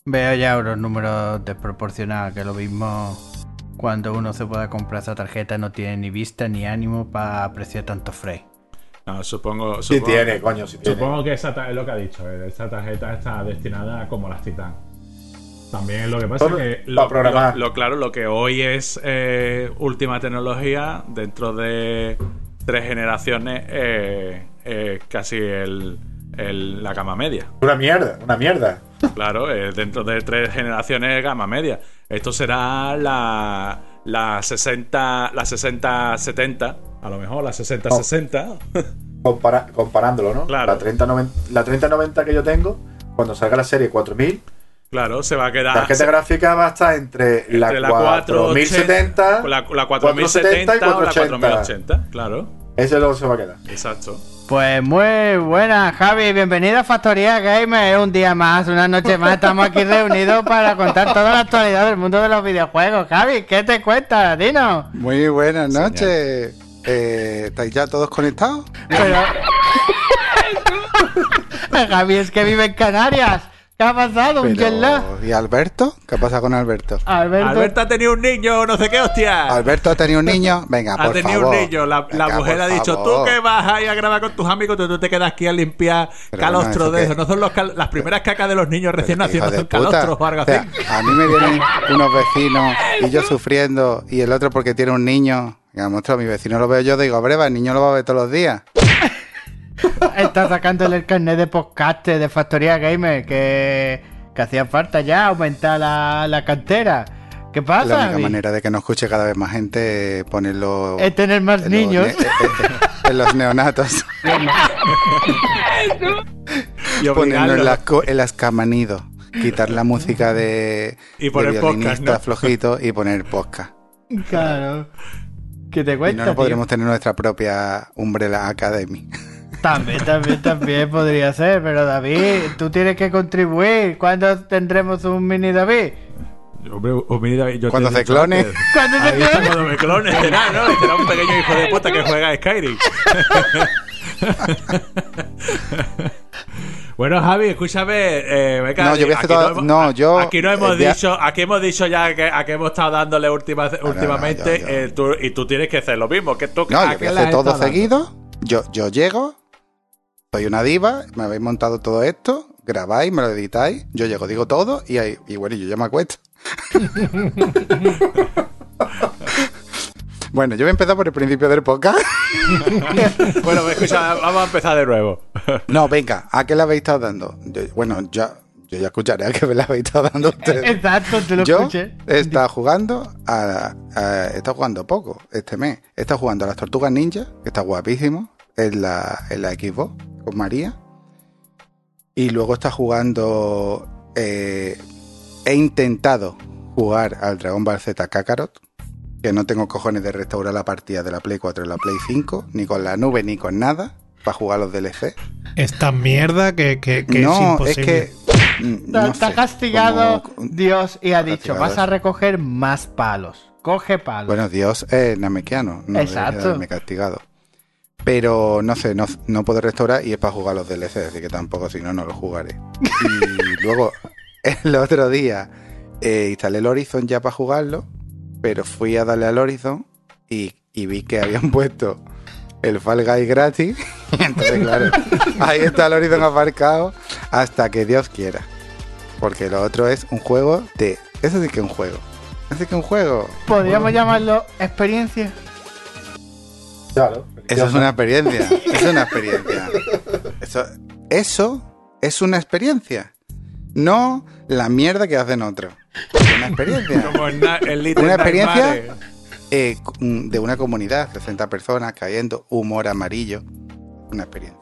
S2: veo ya unos números desproporcionados, que lo mismo cuando uno se pueda comprar esa tarjeta no tiene ni vista ni ánimo para apreciar tantos frames.
S1: No, supongo.
S5: Sí
S1: supongo-
S5: tiene, coño, sí tiene.
S1: Supongo que esa, es lo que ha dicho. eh, Esta tarjeta está destinada como las Titan. También lo que pasa es que
S5: para
S1: lo,
S5: programar.
S1: lo- lo claro, lo que hoy es eh, última tecnología, dentro de tres generaciones, eh, eh, casi el, el- la gama media.
S5: Una mierda, una mierda.
S1: Claro, eh, dentro de tres generaciones gama media. Esto será la, la 60, la 60-70, a lo mejor la 60-60.
S5: Compara- comparándolo, ¿no?
S1: Claro.
S5: La 3090, la 3090 que yo tengo, cuando salga la serie 4000,
S1: Claro, se va a quedar.
S5: tarjeta gráfica va a estar entre,
S1: entre
S5: la,
S1: la
S5: 4070,
S1: la, la
S5: 4070
S1: 4070
S5: y
S1: o la
S5: 480.
S1: 4080, claro.
S5: Ese es lo que se va a quedar.
S1: Exacto.
S2: Pues muy buena, Javi. Bienvenido a Factoría Gamer. Un día más, una noche más. Estamos aquí reunidos para contar toda la actualidad del mundo de los videojuegos. Javi, ¿qué te cuentas, Dino?
S14: Muy buenas noches. Eh, ¿Estáis ya todos conectados?
S2: Pero... Javi es que vive en Canarias. ¿Qué ha pasado?
S14: Pero, ¿Y Alberto? ¿Qué pasa con Alberto?
S2: Alberto.
S1: Alberto ha tenido un niño, no sé qué, hostia.
S14: ¿Alberto ha tenido un niño? Venga,
S1: ha
S14: por
S1: tenido
S14: favor.
S1: un niño. La, la
S14: Venga,
S1: mujer
S14: por
S1: ha dicho,
S14: favor.
S1: tú que vas ahí a grabar con tus amigos, tú, tú te quedas aquí a limpiar
S14: Pero ¿eso
S1: de esos. No son los cal- las primeras cacas de los niños recién nacidos, son calostros o algo
S14: O sea,
S1: así.
S14: a mí me vienen unos vecinos y yo sufriendo y el otro porque tiene un niño. Y a mi vecino lo veo yo, digo, breva, el niño lo va a ver todos los días.
S2: Está sacándole el carnet de podcast de Factoría Gamer que, que hacía falta ya aumentar la, la cantera. ¿Qué
S14: La
S2: pasa?
S14: única
S2: Javi?
S14: manera de que nos escuche cada vez más gente es ponerlo
S2: Es tener más
S14: en
S2: niños.
S14: en- en los neonatos.
S1: Y
S14: Ponerlo en las, co- en las camanidos. Quitar la música de,
S1: Y poner
S14: de
S1: podcast,
S14: flojito y poner podcast.
S2: Claro. Que te
S14: Y
S2: cuesta,
S14: no, no
S2: tío?
S14: podremos tener nuestra propia Umbrella Academy.
S2: También, también, también podría ser, pero David, tú tienes que contribuir. ¿Cuándo tendremos un mini David?
S1: Hombre, un mini David, yo
S14: Cuando se clone.
S1: antes.
S2: Cuando se clone.
S1: Cuando me clone, será, ¿no? Será un pequeño hijo de puta que juega a Skyrim. bueno, Javi, escúchame. Eh, venga,
S14: No, yo voy a hacer
S1: aquí
S14: todo-
S1: hemos-
S14: no, yo-
S1: Aquí no hemos dicho, aquí hemos dicho ya que, a que hemos estado dándole última- últimamente.
S14: yo-
S1: eh, tú- y tú tienes que hacer lo mismo. Que tú,
S14: No,
S1: ¿a
S14: yo voy a hacer todo seguido. Yo, yo llego, soy una diva, me habéis montado todo esto, grabáis, me lo editáis, yo llego, digo todo y, ahí, y bueno, yo ya me acuesto. bueno, yo voy a empezar por el principio del podcast.
S1: bueno, pues escucha, vamos a empezar de nuevo.
S14: no, venga, ¿a qué le habéis estado dando? Yo- bueno, ya, yo ya escucharé a qué me le habéis estado dando ustedes.
S2: Exacto, te lo
S14: Yo
S2: escuché.
S14: he estado jugando a, a- he estado jugando poco este mes. He estado jugando a las tortugas ninja, que está guapísimo, en la, en la Xbox con María. Y luego está jugando. eh, he intentado jugar al Dragon Ball Z Kakarot. Que no tengo cojones de restaurar la partida de la Play 4 y la Play 5, ni con la nube ni con nada, para jugar los DLC.
S7: Esta mierda que, que, que es
S14: no, es,
S7: imposible.
S14: que. mm,
S2: Está,
S14: no
S2: está
S14: sé,
S2: castigado
S14: como-
S2: Dios y ha dicho, vas a
S14: es-
S2: recoger más palos. Coge palos.
S14: Bueno, Dios es namekiano, no
S2: Exacto.
S14: haberme castigado. Pero no sé, no, no puedo restaurar y es para jugar los DLC, así que tampoco, si no, no lo jugaré. Y luego, el otro día, eh, instalé el Horizon ya para jugarlo, pero fui a darle al Horizon y, y vi que habían puesto el Fall Guy gratis. Entonces, claro, ahí está el Horizon aparcado hasta que Dios quiera. Porque lo otro es un juego de... Eso sí que es un juego. Eso sí que es un juego.
S2: ¿Podríamos llamarlo experiencia?
S5: Claro.
S14: Eso es una experiencia. Es una experiencia. Eso, eso es una experiencia. No la mierda que hacen otros. Es una experiencia.
S1: Como
S14: Una experiencia eh, mm, de una comunidad, 60 personas cayendo, humor amarillo. Una experiencia.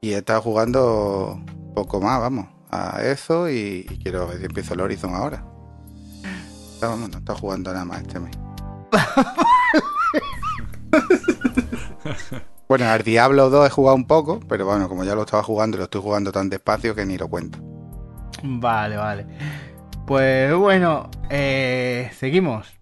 S14: Y he estado jugando poco más, vamos, a eso y, y quiero ver si empiezo el Horizon ahora. No, vamos, no he estado jugando nada más este mes. Bueno, al Diablo 2 he jugado un poco, pero bueno, como ya lo estaba jugando lo estoy jugando tan despacio que ni lo cuento.
S2: Vale, vale. Pues bueno, eh, seguimos.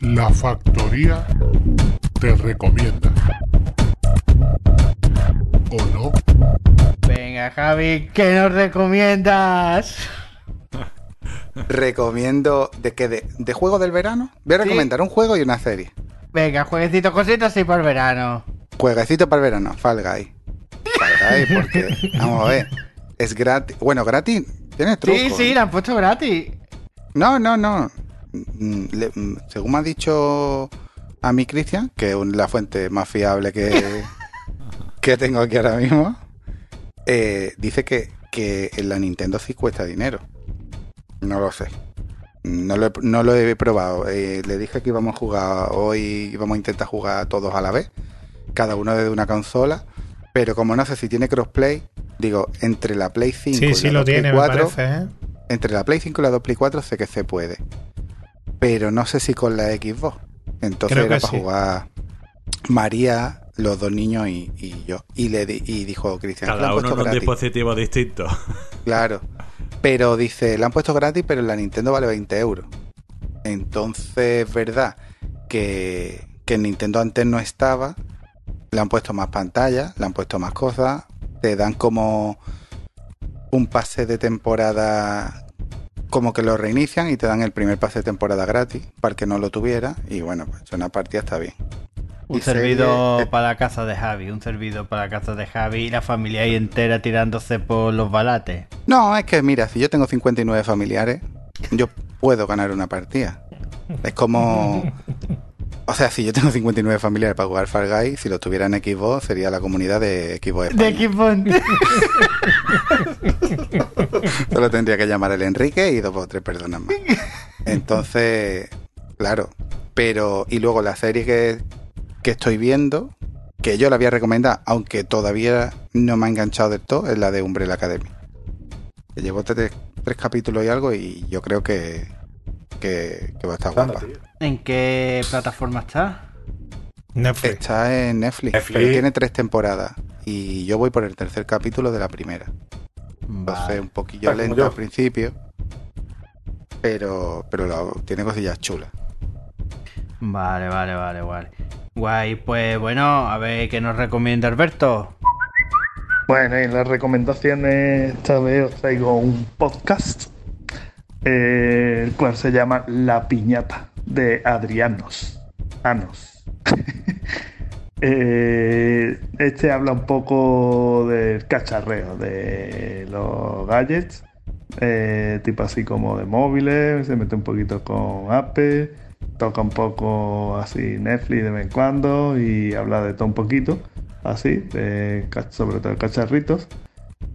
S13: La factoría te recomienda. ¿O no?
S2: Venga, Javi, ¿qué nos recomiendas?
S14: Recomiendo de que de, de juego del verano. Voy a
S2: Sí.
S14: recomendar un juego y una serie.
S2: Venga, jueguecitos, cositas y por verano.
S14: Jueguecito para el verano, Fall Guy. Fall Guy, porque, vamos a ver, es gratis. Bueno, gratis, tiene truco.
S2: Sí, sí, la han puesto gratis.
S14: No, no, no. Mm, le- mm, según me ha dicho a mí Cristian, que es la fuente más fiable que, que tengo aquí ahora mismo, eh, dice que, que en la Nintendo sí cuesta dinero. No lo sé. No lo he, no lo he probado. Eh, le dije que íbamos a jugar hoy, íbamos a intentar jugar todos a la vez, cada uno desde una consola, pero como no sé si tiene crossplay, digo, entre la Play 5 y la
S7: sí lo
S14: 2 Play
S7: tiene, me
S14: 4,
S7: parece, ¿eh?
S14: entre la Play 5 y la 2 Play 4 sé que se puede. Pero no sé si con la Xbox. Entonces
S7: Creo
S14: era para
S7: sí.
S14: jugar María, los dos niños y, y yo. Y le di- y dijo Cristian, "Le
S1: Cada uno en un
S14: gratis".
S1: dispositivo distinto.
S14: Claro. Pero dice, la han puesto gratis, pero la Nintendo vale 20 euros. Entonces, es verdad que, que en Nintendo antes no estaba. Le han puesto más pantalla, le han puesto más cosas. Te dan como un pase de temporada, como que lo reinician y te dan el primer pase de temporada gratis para que no lo tuviera. Y bueno, pues una partida está bien.
S2: Un servidor para la casa de Javi, un servidor para la casa de Javi y la familia ahí entera tirándose por los balates.
S14: No, es que mira, si yo tengo 59 familiares, yo puedo ganar una partida. Es como... O sea, si yo tengo 59 familiares para jugar Far Guy, si lo tuviera en Xbox, sería la comunidad de Xbox
S2: De equipo.
S14: Solo tendría que llamar el Enrique y dos o tres personas más. Entonces, claro. Pero, y luego la serie que, que estoy viendo, que yo la había recomendado, aunque todavía no me ha enganchado del todo, es la de Umbrella Academy. Que llevo tres, tres capítulos y algo y yo creo que, que, que va a estar guapa.
S2: ¿En qué plataforma está?
S7: Netflix.
S14: Está en Netflix,
S5: Netflix.
S14: pero tiene tres temporadas. Y yo voy por el tercer capítulo de la primera. Entonces,
S2: Vale.
S14: un poquillo
S5: como
S14: lento al principio. Pero, pero lo- tiene cosillas chulas.
S2: Vale, vale, vale, vale. Guay, pues bueno, a ver qué nos recomienda Alberto.
S11: Bueno, y las recomendaciones esta vez os traigo un podcast, eh, el cual se llama La Piñata, de Adrianos. Anos. Eh, este habla un poco del cacharreo, de los gadgets, eh, tipo así como de móviles, se mete un poquito con Apple, toca un poco así Netflix de vez en cuando y habla de todo un poquito, así, sobre todo cacharritos.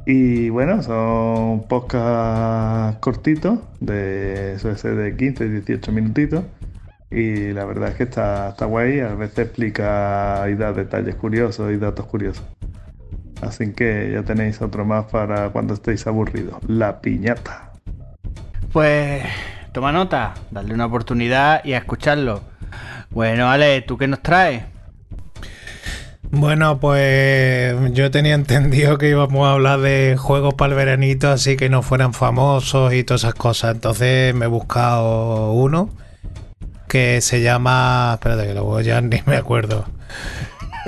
S11: Y bueno, son podcasts cortitos, de, suele ser de 15, 18 minutitos. Y la verdad es que está, está guay, a veces explica y da detalles curiosos y datos curiosos. Así que ya tenéis otro más para cuando estéis aburridos. La piñata.
S2: Pues toma nota, darle una oportunidad y a escucharlo. Bueno, Ale, ¿tú qué nos traes?
S7: Bueno, pues yo tenía entendido que íbamos a hablar de juegos para el veranito, así que no fueran famosos y todas esas cosas. Entonces me he buscado uno que se llama. Espérate, que luego ya ni me acuerdo.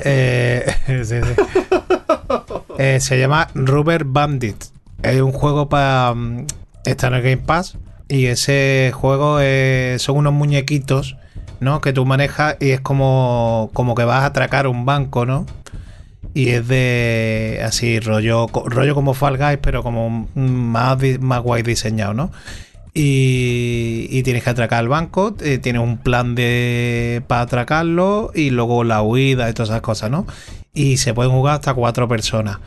S7: Eh, sí, sí. Eh, se llama Rubber Bandit. Es un juego para. Está en el Game Pass. Y ese juego son unos muñequitos, ¿no? Que tú manejas y es como, como que vas a atracar un banco, ¿no? Y es de así, rollo, rollo como Fall Guys, pero como más, más guay diseñado, ¿no? Y, y tienes que atracar el banco, eh, tienes un plan de para atracarlo y luego la huida y todas esas cosas, ¿no? Y se pueden jugar hasta cuatro personas.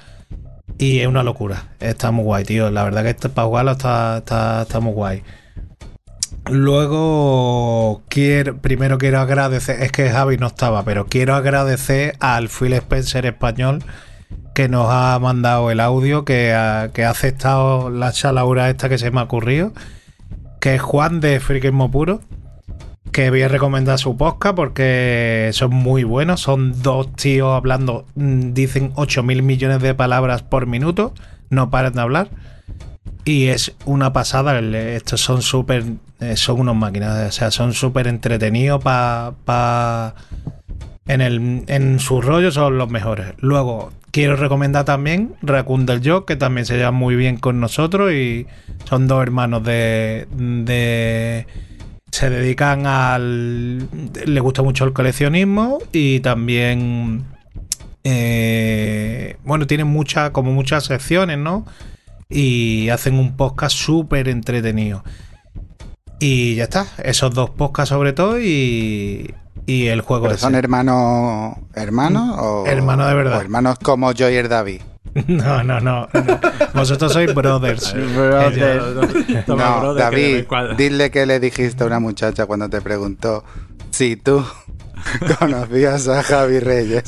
S7: Y es una locura. Está muy guay, tío. La verdad que esto- para jugarlo está, está, está muy guay. Luego, quiero, primero quiero agradecer, es que Javi no estaba, pero quiero agradecer al Phil Spencer español que nos ha mandado el audio, que ha, que ha aceptado la chalaura esta que se me ha ocurrido, que es Juan de Friquismo Puro, que voy a recomendar su podcast porque son muy buenos, son dos tíos hablando, mm, dicen 8 mil millones de palabras por minuto, no paran de hablar. Y es una pasada, estos son súper, eh, son unos máquinas, o sea, son súper entretenidos para... Pa, en, el, en su rollo son los mejores. Luego, quiero recomendar también Raccoon del Jock, que también se lleva muy bien con nosotros y son dos hermanos de... de se dedican al... le gusta mucho el coleccionismo y también... eh, bueno, tienen muchas, como muchas secciones, ¿no? y hacen un podcast súper entretenido. Y ya está, esos dos podcasts sobre todo y, y el juego
S14: ¿Pero son hermanos hermanos o
S7: Hermanos de verdad.
S14: o hermanos como yo y el David?
S7: No, no, no. no. Vosotros sois brothers.
S2: Brothers.
S14: No,
S1: que
S14: David,
S1: cuando-
S14: dile que le dijiste a una muchacha cuando te preguntó si tú conocías a Javi Reyes.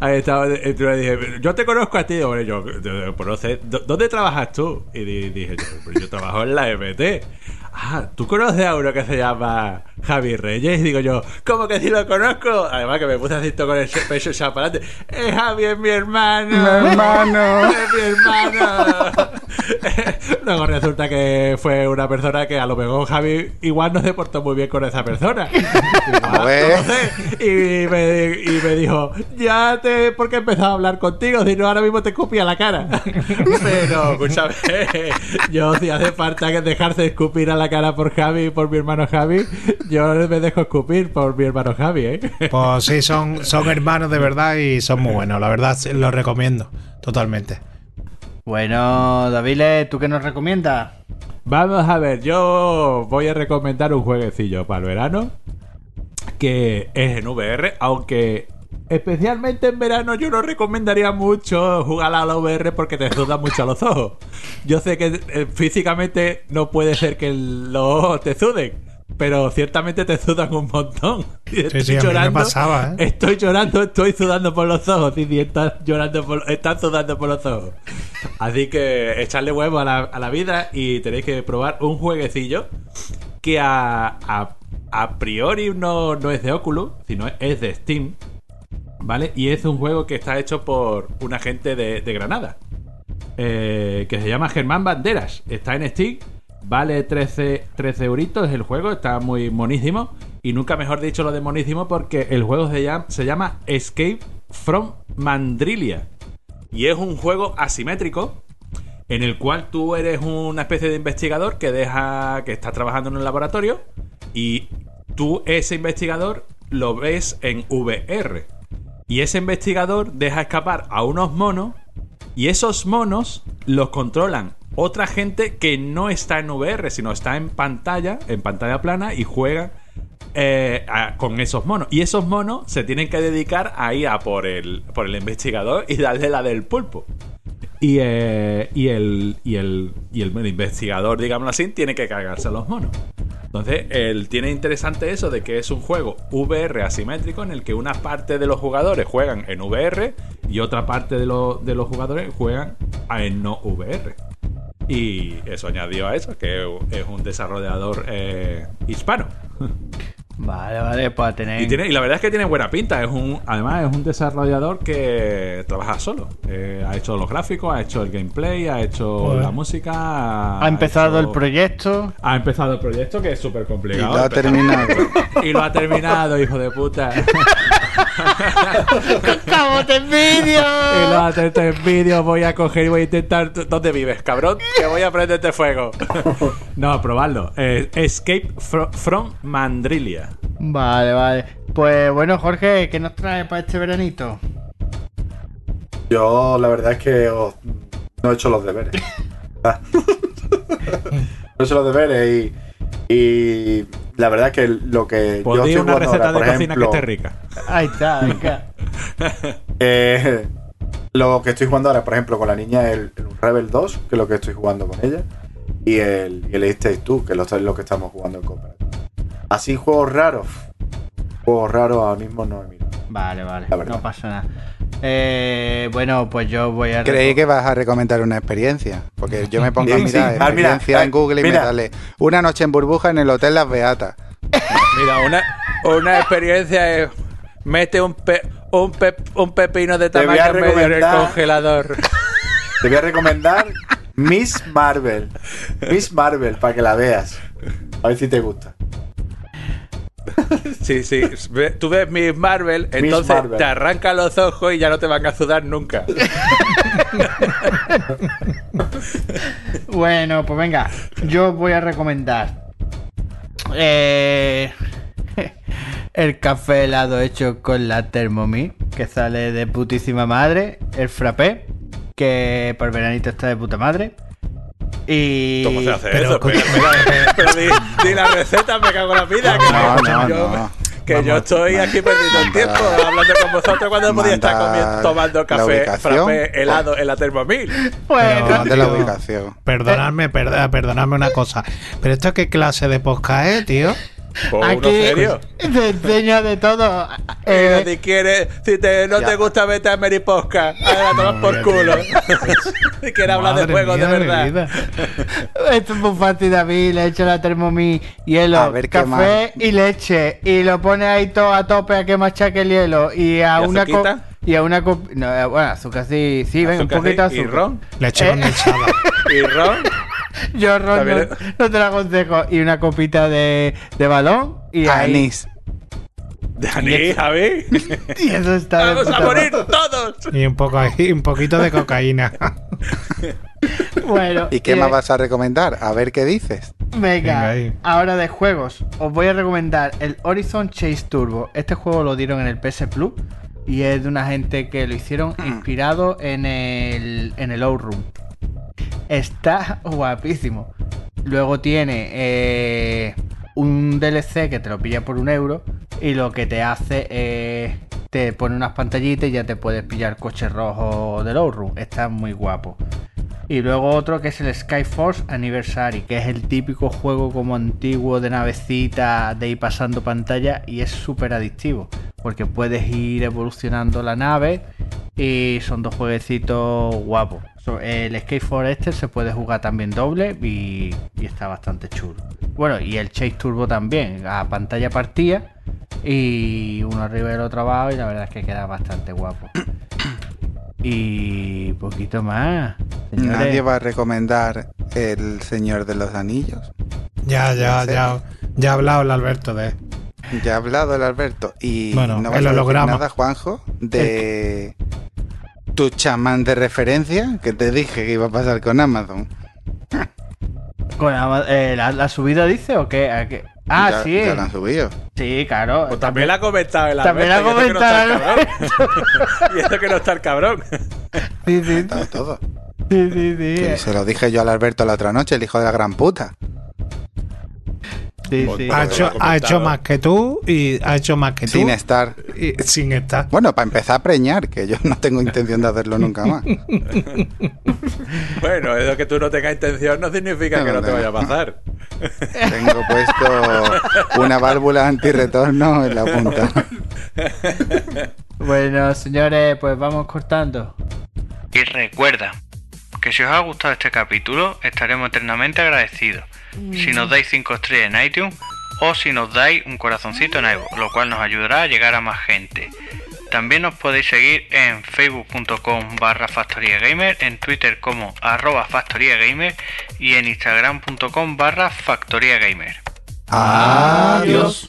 S1: Ahí estaba, tú le dije, yo te conozco a ti, hombre, yo, yo- ¿dó- ¿dónde trabajas tú? Y di- dije, yo, yo trabajo en la MT. Ah, ¿tú conoces a uno que se llama Javi Reyes? Y digo yo, ¿cómo que sí lo conozco? Además que me puse así con el pecho echado para adelante. ¡Es Javi, es mi hermano!
S14: Mi hermano.
S1: ¡Es mi hermano! Luego resulta que fue una persona que a lo mejor Javi igual no se portó muy bien con esa persona.
S14: Ver.
S1: No. Y me, y me dijo, ya te... ¿Por qué he empezado a hablar contigo? Si no, ahora mismo te escupía la cara. Pero, escúchame, yo si hace falta que dejarse escupir a la cara por Javi y por mi hermano Javi, yo me dejo escupir por mi hermano Javi, ¿eh?
S7: Pues sí, son, son hermanos de verdad y son muy buenos. La verdad, sí, los recomiendo totalmente.
S2: Bueno, David, ¿tú qué nos recomiendas?
S1: Vamos a ver, yo voy a recomendar un jueguecillo para el verano que es en VR, aunque especialmente en verano yo no recomendaría mucho jugar a la VR porque te sudan mucho los ojos. Yo sé que eh, físicamente no puede ser que los ojos te suden, pero ciertamente te sudan un montón. Estoy
S7: sí, a
S1: llorando.
S7: pasaba, ¿eh?
S1: Estoy llorando, estoy sudando por los ojos. Y estás llorando por, estás sudando por los ojos. Así que echarle huevo a la, a la vida y tenéis que probar un jueguecillo que a, a, a priori no, no es de Oculus, sino es de Steam. ¿Vale? Y es un juego que está hecho por una gente de, Granada. eh, que se llama Germán Banderas. Está en Steam. Vale 13, 13 euritos el juego. Está muy monísimo. Y nunca mejor dicho lo de monísimo porque el juego se llama, se llama Escape from Mandrilia. Y es un juego asimétrico en el cual tú eres una especie de investigador que deja que está trabajando en un laboratorio y tú ese investigador lo ves en VR. Y ese investigador deja escapar a unos monos y esos monos los controlan otra gente que no está en VR, sino está en pantalla, en pantalla plana y juega eh, con esos monos. Y esos monos se tienen que dedicar a ir a por el, por el investigador y darle la del pulpo. Y, eh, y, el, y, el, y el investigador, digámoslo así, tiene que cargarse a los monos. Entonces, él tiene interesante eso de que es un juego VR asimétrico en el que una parte de los jugadores juegan en VR y otra parte de, los- de los jugadores juegan en no VR. Y eso añadió a eso, que es un desarrollador eh, hispano.
S2: Vale, vale, pues tener.
S1: Y, tiene, y la verdad es que tiene buena pinta. Es un, además, es un desarrollador que trabaja solo. Eh, ha hecho los gráficos, ha hecho el gameplay, ha hecho
S2: Joder.
S1: la música.
S2: Ha empezado
S1: hecho-
S2: el proyecto.
S1: Ha empezado el proyecto, que es súper complicado.
S14: Y lo ha terminado.
S1: y lo ha terminado, hijo de puta.
S2: ¡Cabo te envidio!
S1: y lo ha terminado en vídeo. Voy a coger y voy a intentar. ¿Dónde vives, cabrón? Que voy a prenderte fuego. no, probadlo. Eh, Escape fro- from Mandrilia.
S2: Vale, vale. Pues bueno, Jorge, ¿qué nos trae para este veranito?
S5: Yo la verdad es que oh, no he hecho los deberes. Ah. no he hecho los deberes y, y la verdad es que lo que yo estoy
S1: una
S5: jugando
S1: receta
S5: ahora, por
S1: cocina
S5: ejemplo,
S1: que esté rica.
S2: Ahí está, venga.
S5: eh, lo que estoy jugando ahora, por ejemplo, con la niña es el, el Rebel 2, que es lo que estoy jugando con ella, y el, y el Stage 2, que es lo, es lo que estamos jugando en cooperativo. Así juegos raros, juegos raros ahora mismo no he mirado.
S2: Vale, vale. No pasa nada. Eh, bueno, pues yo voy a.
S14: Creí que vas a recomendar una experiencia. Porque yo me pongo a mirar
S5: sí. Ah, mira,
S14: experiencia
S5: ah,
S14: en Google y
S5: mira.
S14: me sale una noche en burbuja en el Hotel Las Beatas.
S1: Mira, una, una experiencia es. Mete un, pe- un, pe- un pepino de tamaño medio en el congelador.
S5: Te voy a recomendar Miss Marvel. Miss Marvel, para que la veas. A ver si te gusta.
S1: Sí, sí. Tú ves Miss Marvel, entonces
S5: Marvel.
S1: te arranca los ojos y ya no te van a sudar nunca.
S2: Bueno, pues venga, yo voy a recomendar eh, el café helado hecho con la Thermomix, que sale de putísima madre, el frappé, que por veranito está de puta madre. Y
S1: ¿Cómo se hace
S7: Pero
S1: eso? Pero, pero- pero di, di la receta, me cago en la vida. Que,
S14: No, no,
S1: yo,
S14: no.
S1: que yo estoy aquí perdiendo el tiempo hablando con vosotros cuando podía estar comiendo, tomando café frappé helado en la Thermomix.
S2: bueno,
S14: Mande la ubicación.
S7: Perdonadme, perdonadme una cosa. Pero esto qué clase de podcast es, tío.
S2: Aquí
S1: serio.
S2: te enseño de todo.
S1: Eh,
S2: Eh,
S1: si quieres, si te, no
S14: Ya.
S1: te gusta, vete a Mary Posca. A tomar por culo. si quieres hablar de juegos de verdad.
S2: Esto es muy fácil, David. Le echo la Thermomix, hielo,
S14: A ver qué
S2: café y leche. Y lo pone ahí todo a tope a que machaque el hielo. Y a
S1: ¿Y
S2: una co-
S1: azuquita?
S2: Y a una no, eh, bueno, azúcar sí, sí, venga, un poquito de
S1: ¿Y
S2: azúcar.
S1: ron?
S7: Leche
S2: Eh.
S1: ¿Y ron?
S2: Yo ron no,
S1: También-
S2: no te lo aconsejo. Y una copita de, de balón. Y ahí.
S14: Anís.
S1: ¿De anís, Javi?
S2: Y eso está.
S1: ¡Vamos a morir todos!
S7: Y un poco un poquito de cocaína.
S2: Bueno.
S14: ¿Y qué
S2: eh,
S14: más vas a recomendar? A ver qué dices.
S2: Venga, ahora de juegos. Os voy a recomendar el Horizon Chase Turbo. Este juego lo dieron en el PS Plus. Y es de una gente que lo hicieron inspirado en el, en el Outroom. Está guapísimo. Luego tiene eh, un DLC que te lo pilla por un euro. Y lo que te hace es. Te pone unas pantallitas y ya te puedes pillar coche rojo del Outroom. Está muy guapo. Y luego otro que es el Skyforce Anniversary, que es el típico juego como antiguo de navecita, de ir pasando pantalla y es súper adictivo, porque puedes ir evolucionando la nave y son dos jueguecitos guapos. So, El Skyforce este se puede jugar también doble y, y está bastante chulo. Bueno, y el Chase Turbo también, a pantalla partida y uno arriba y el otro abajo y la verdad es que queda bastante guapo. Y poquito más. señores.
S14: Nadie va a recomendar El Señor de los Anillos.
S7: Ya, ya, ya. Ya ha hablado el Alberto de.
S14: Ya ha hablado el Alberto. Y
S7: Bueno,
S14: no vas
S7: el
S14: a decir
S7: holograma.
S14: nada, Juanjo, de tu chamán de referencia que te dije que iba a pasar con Amazon.
S2: Con Ama- eh, ¿la, la subida dice o qué? ¿A qué? Ah,
S14: Ya-
S2: sí.
S14: ya la han subido.
S2: Sí, claro.
S1: Pues también la ha comentado el
S2: También la ha
S1: Alberto, y eso que no está el
S2: comentado
S1: cabrón. y eso que no está el cabrón.
S2: Sí, sí,
S14: Todo, todo.
S2: sí, sí, sí.
S14: Que se lo dije yo al Alberto la otra noche, el hijo de la gran puta.
S2: Sí, sí.
S7: Ha hecho, ha hecho más que tú y ha hecho más que tú.
S14: Sin estar.
S7: y- sin estar.
S14: Bueno, para empezar a preñar, que yo no tengo intención de hacerlo nunca más.
S1: Bueno, eso que tú no tengas intención no significa
S14: No,
S1: que no
S14: no,
S1: te vaya a pasar.
S14: Tengo puesto una válvula antirretorno en la punta.
S2: Bueno, señores, pues vamos cortando.
S15: Y recuerda que si os ha gustado este capítulo estaremos eternamente agradecidos si nos dais 5 estrellas en iTunes o si nos dais un corazoncito en iVoox, lo cual nos ayudará a llegar a más gente. También nos podéis seguir en facebook.com barra en twitter como arroba factoriagamer y en instagram.com barra factoriagamer.
S7: Adiós.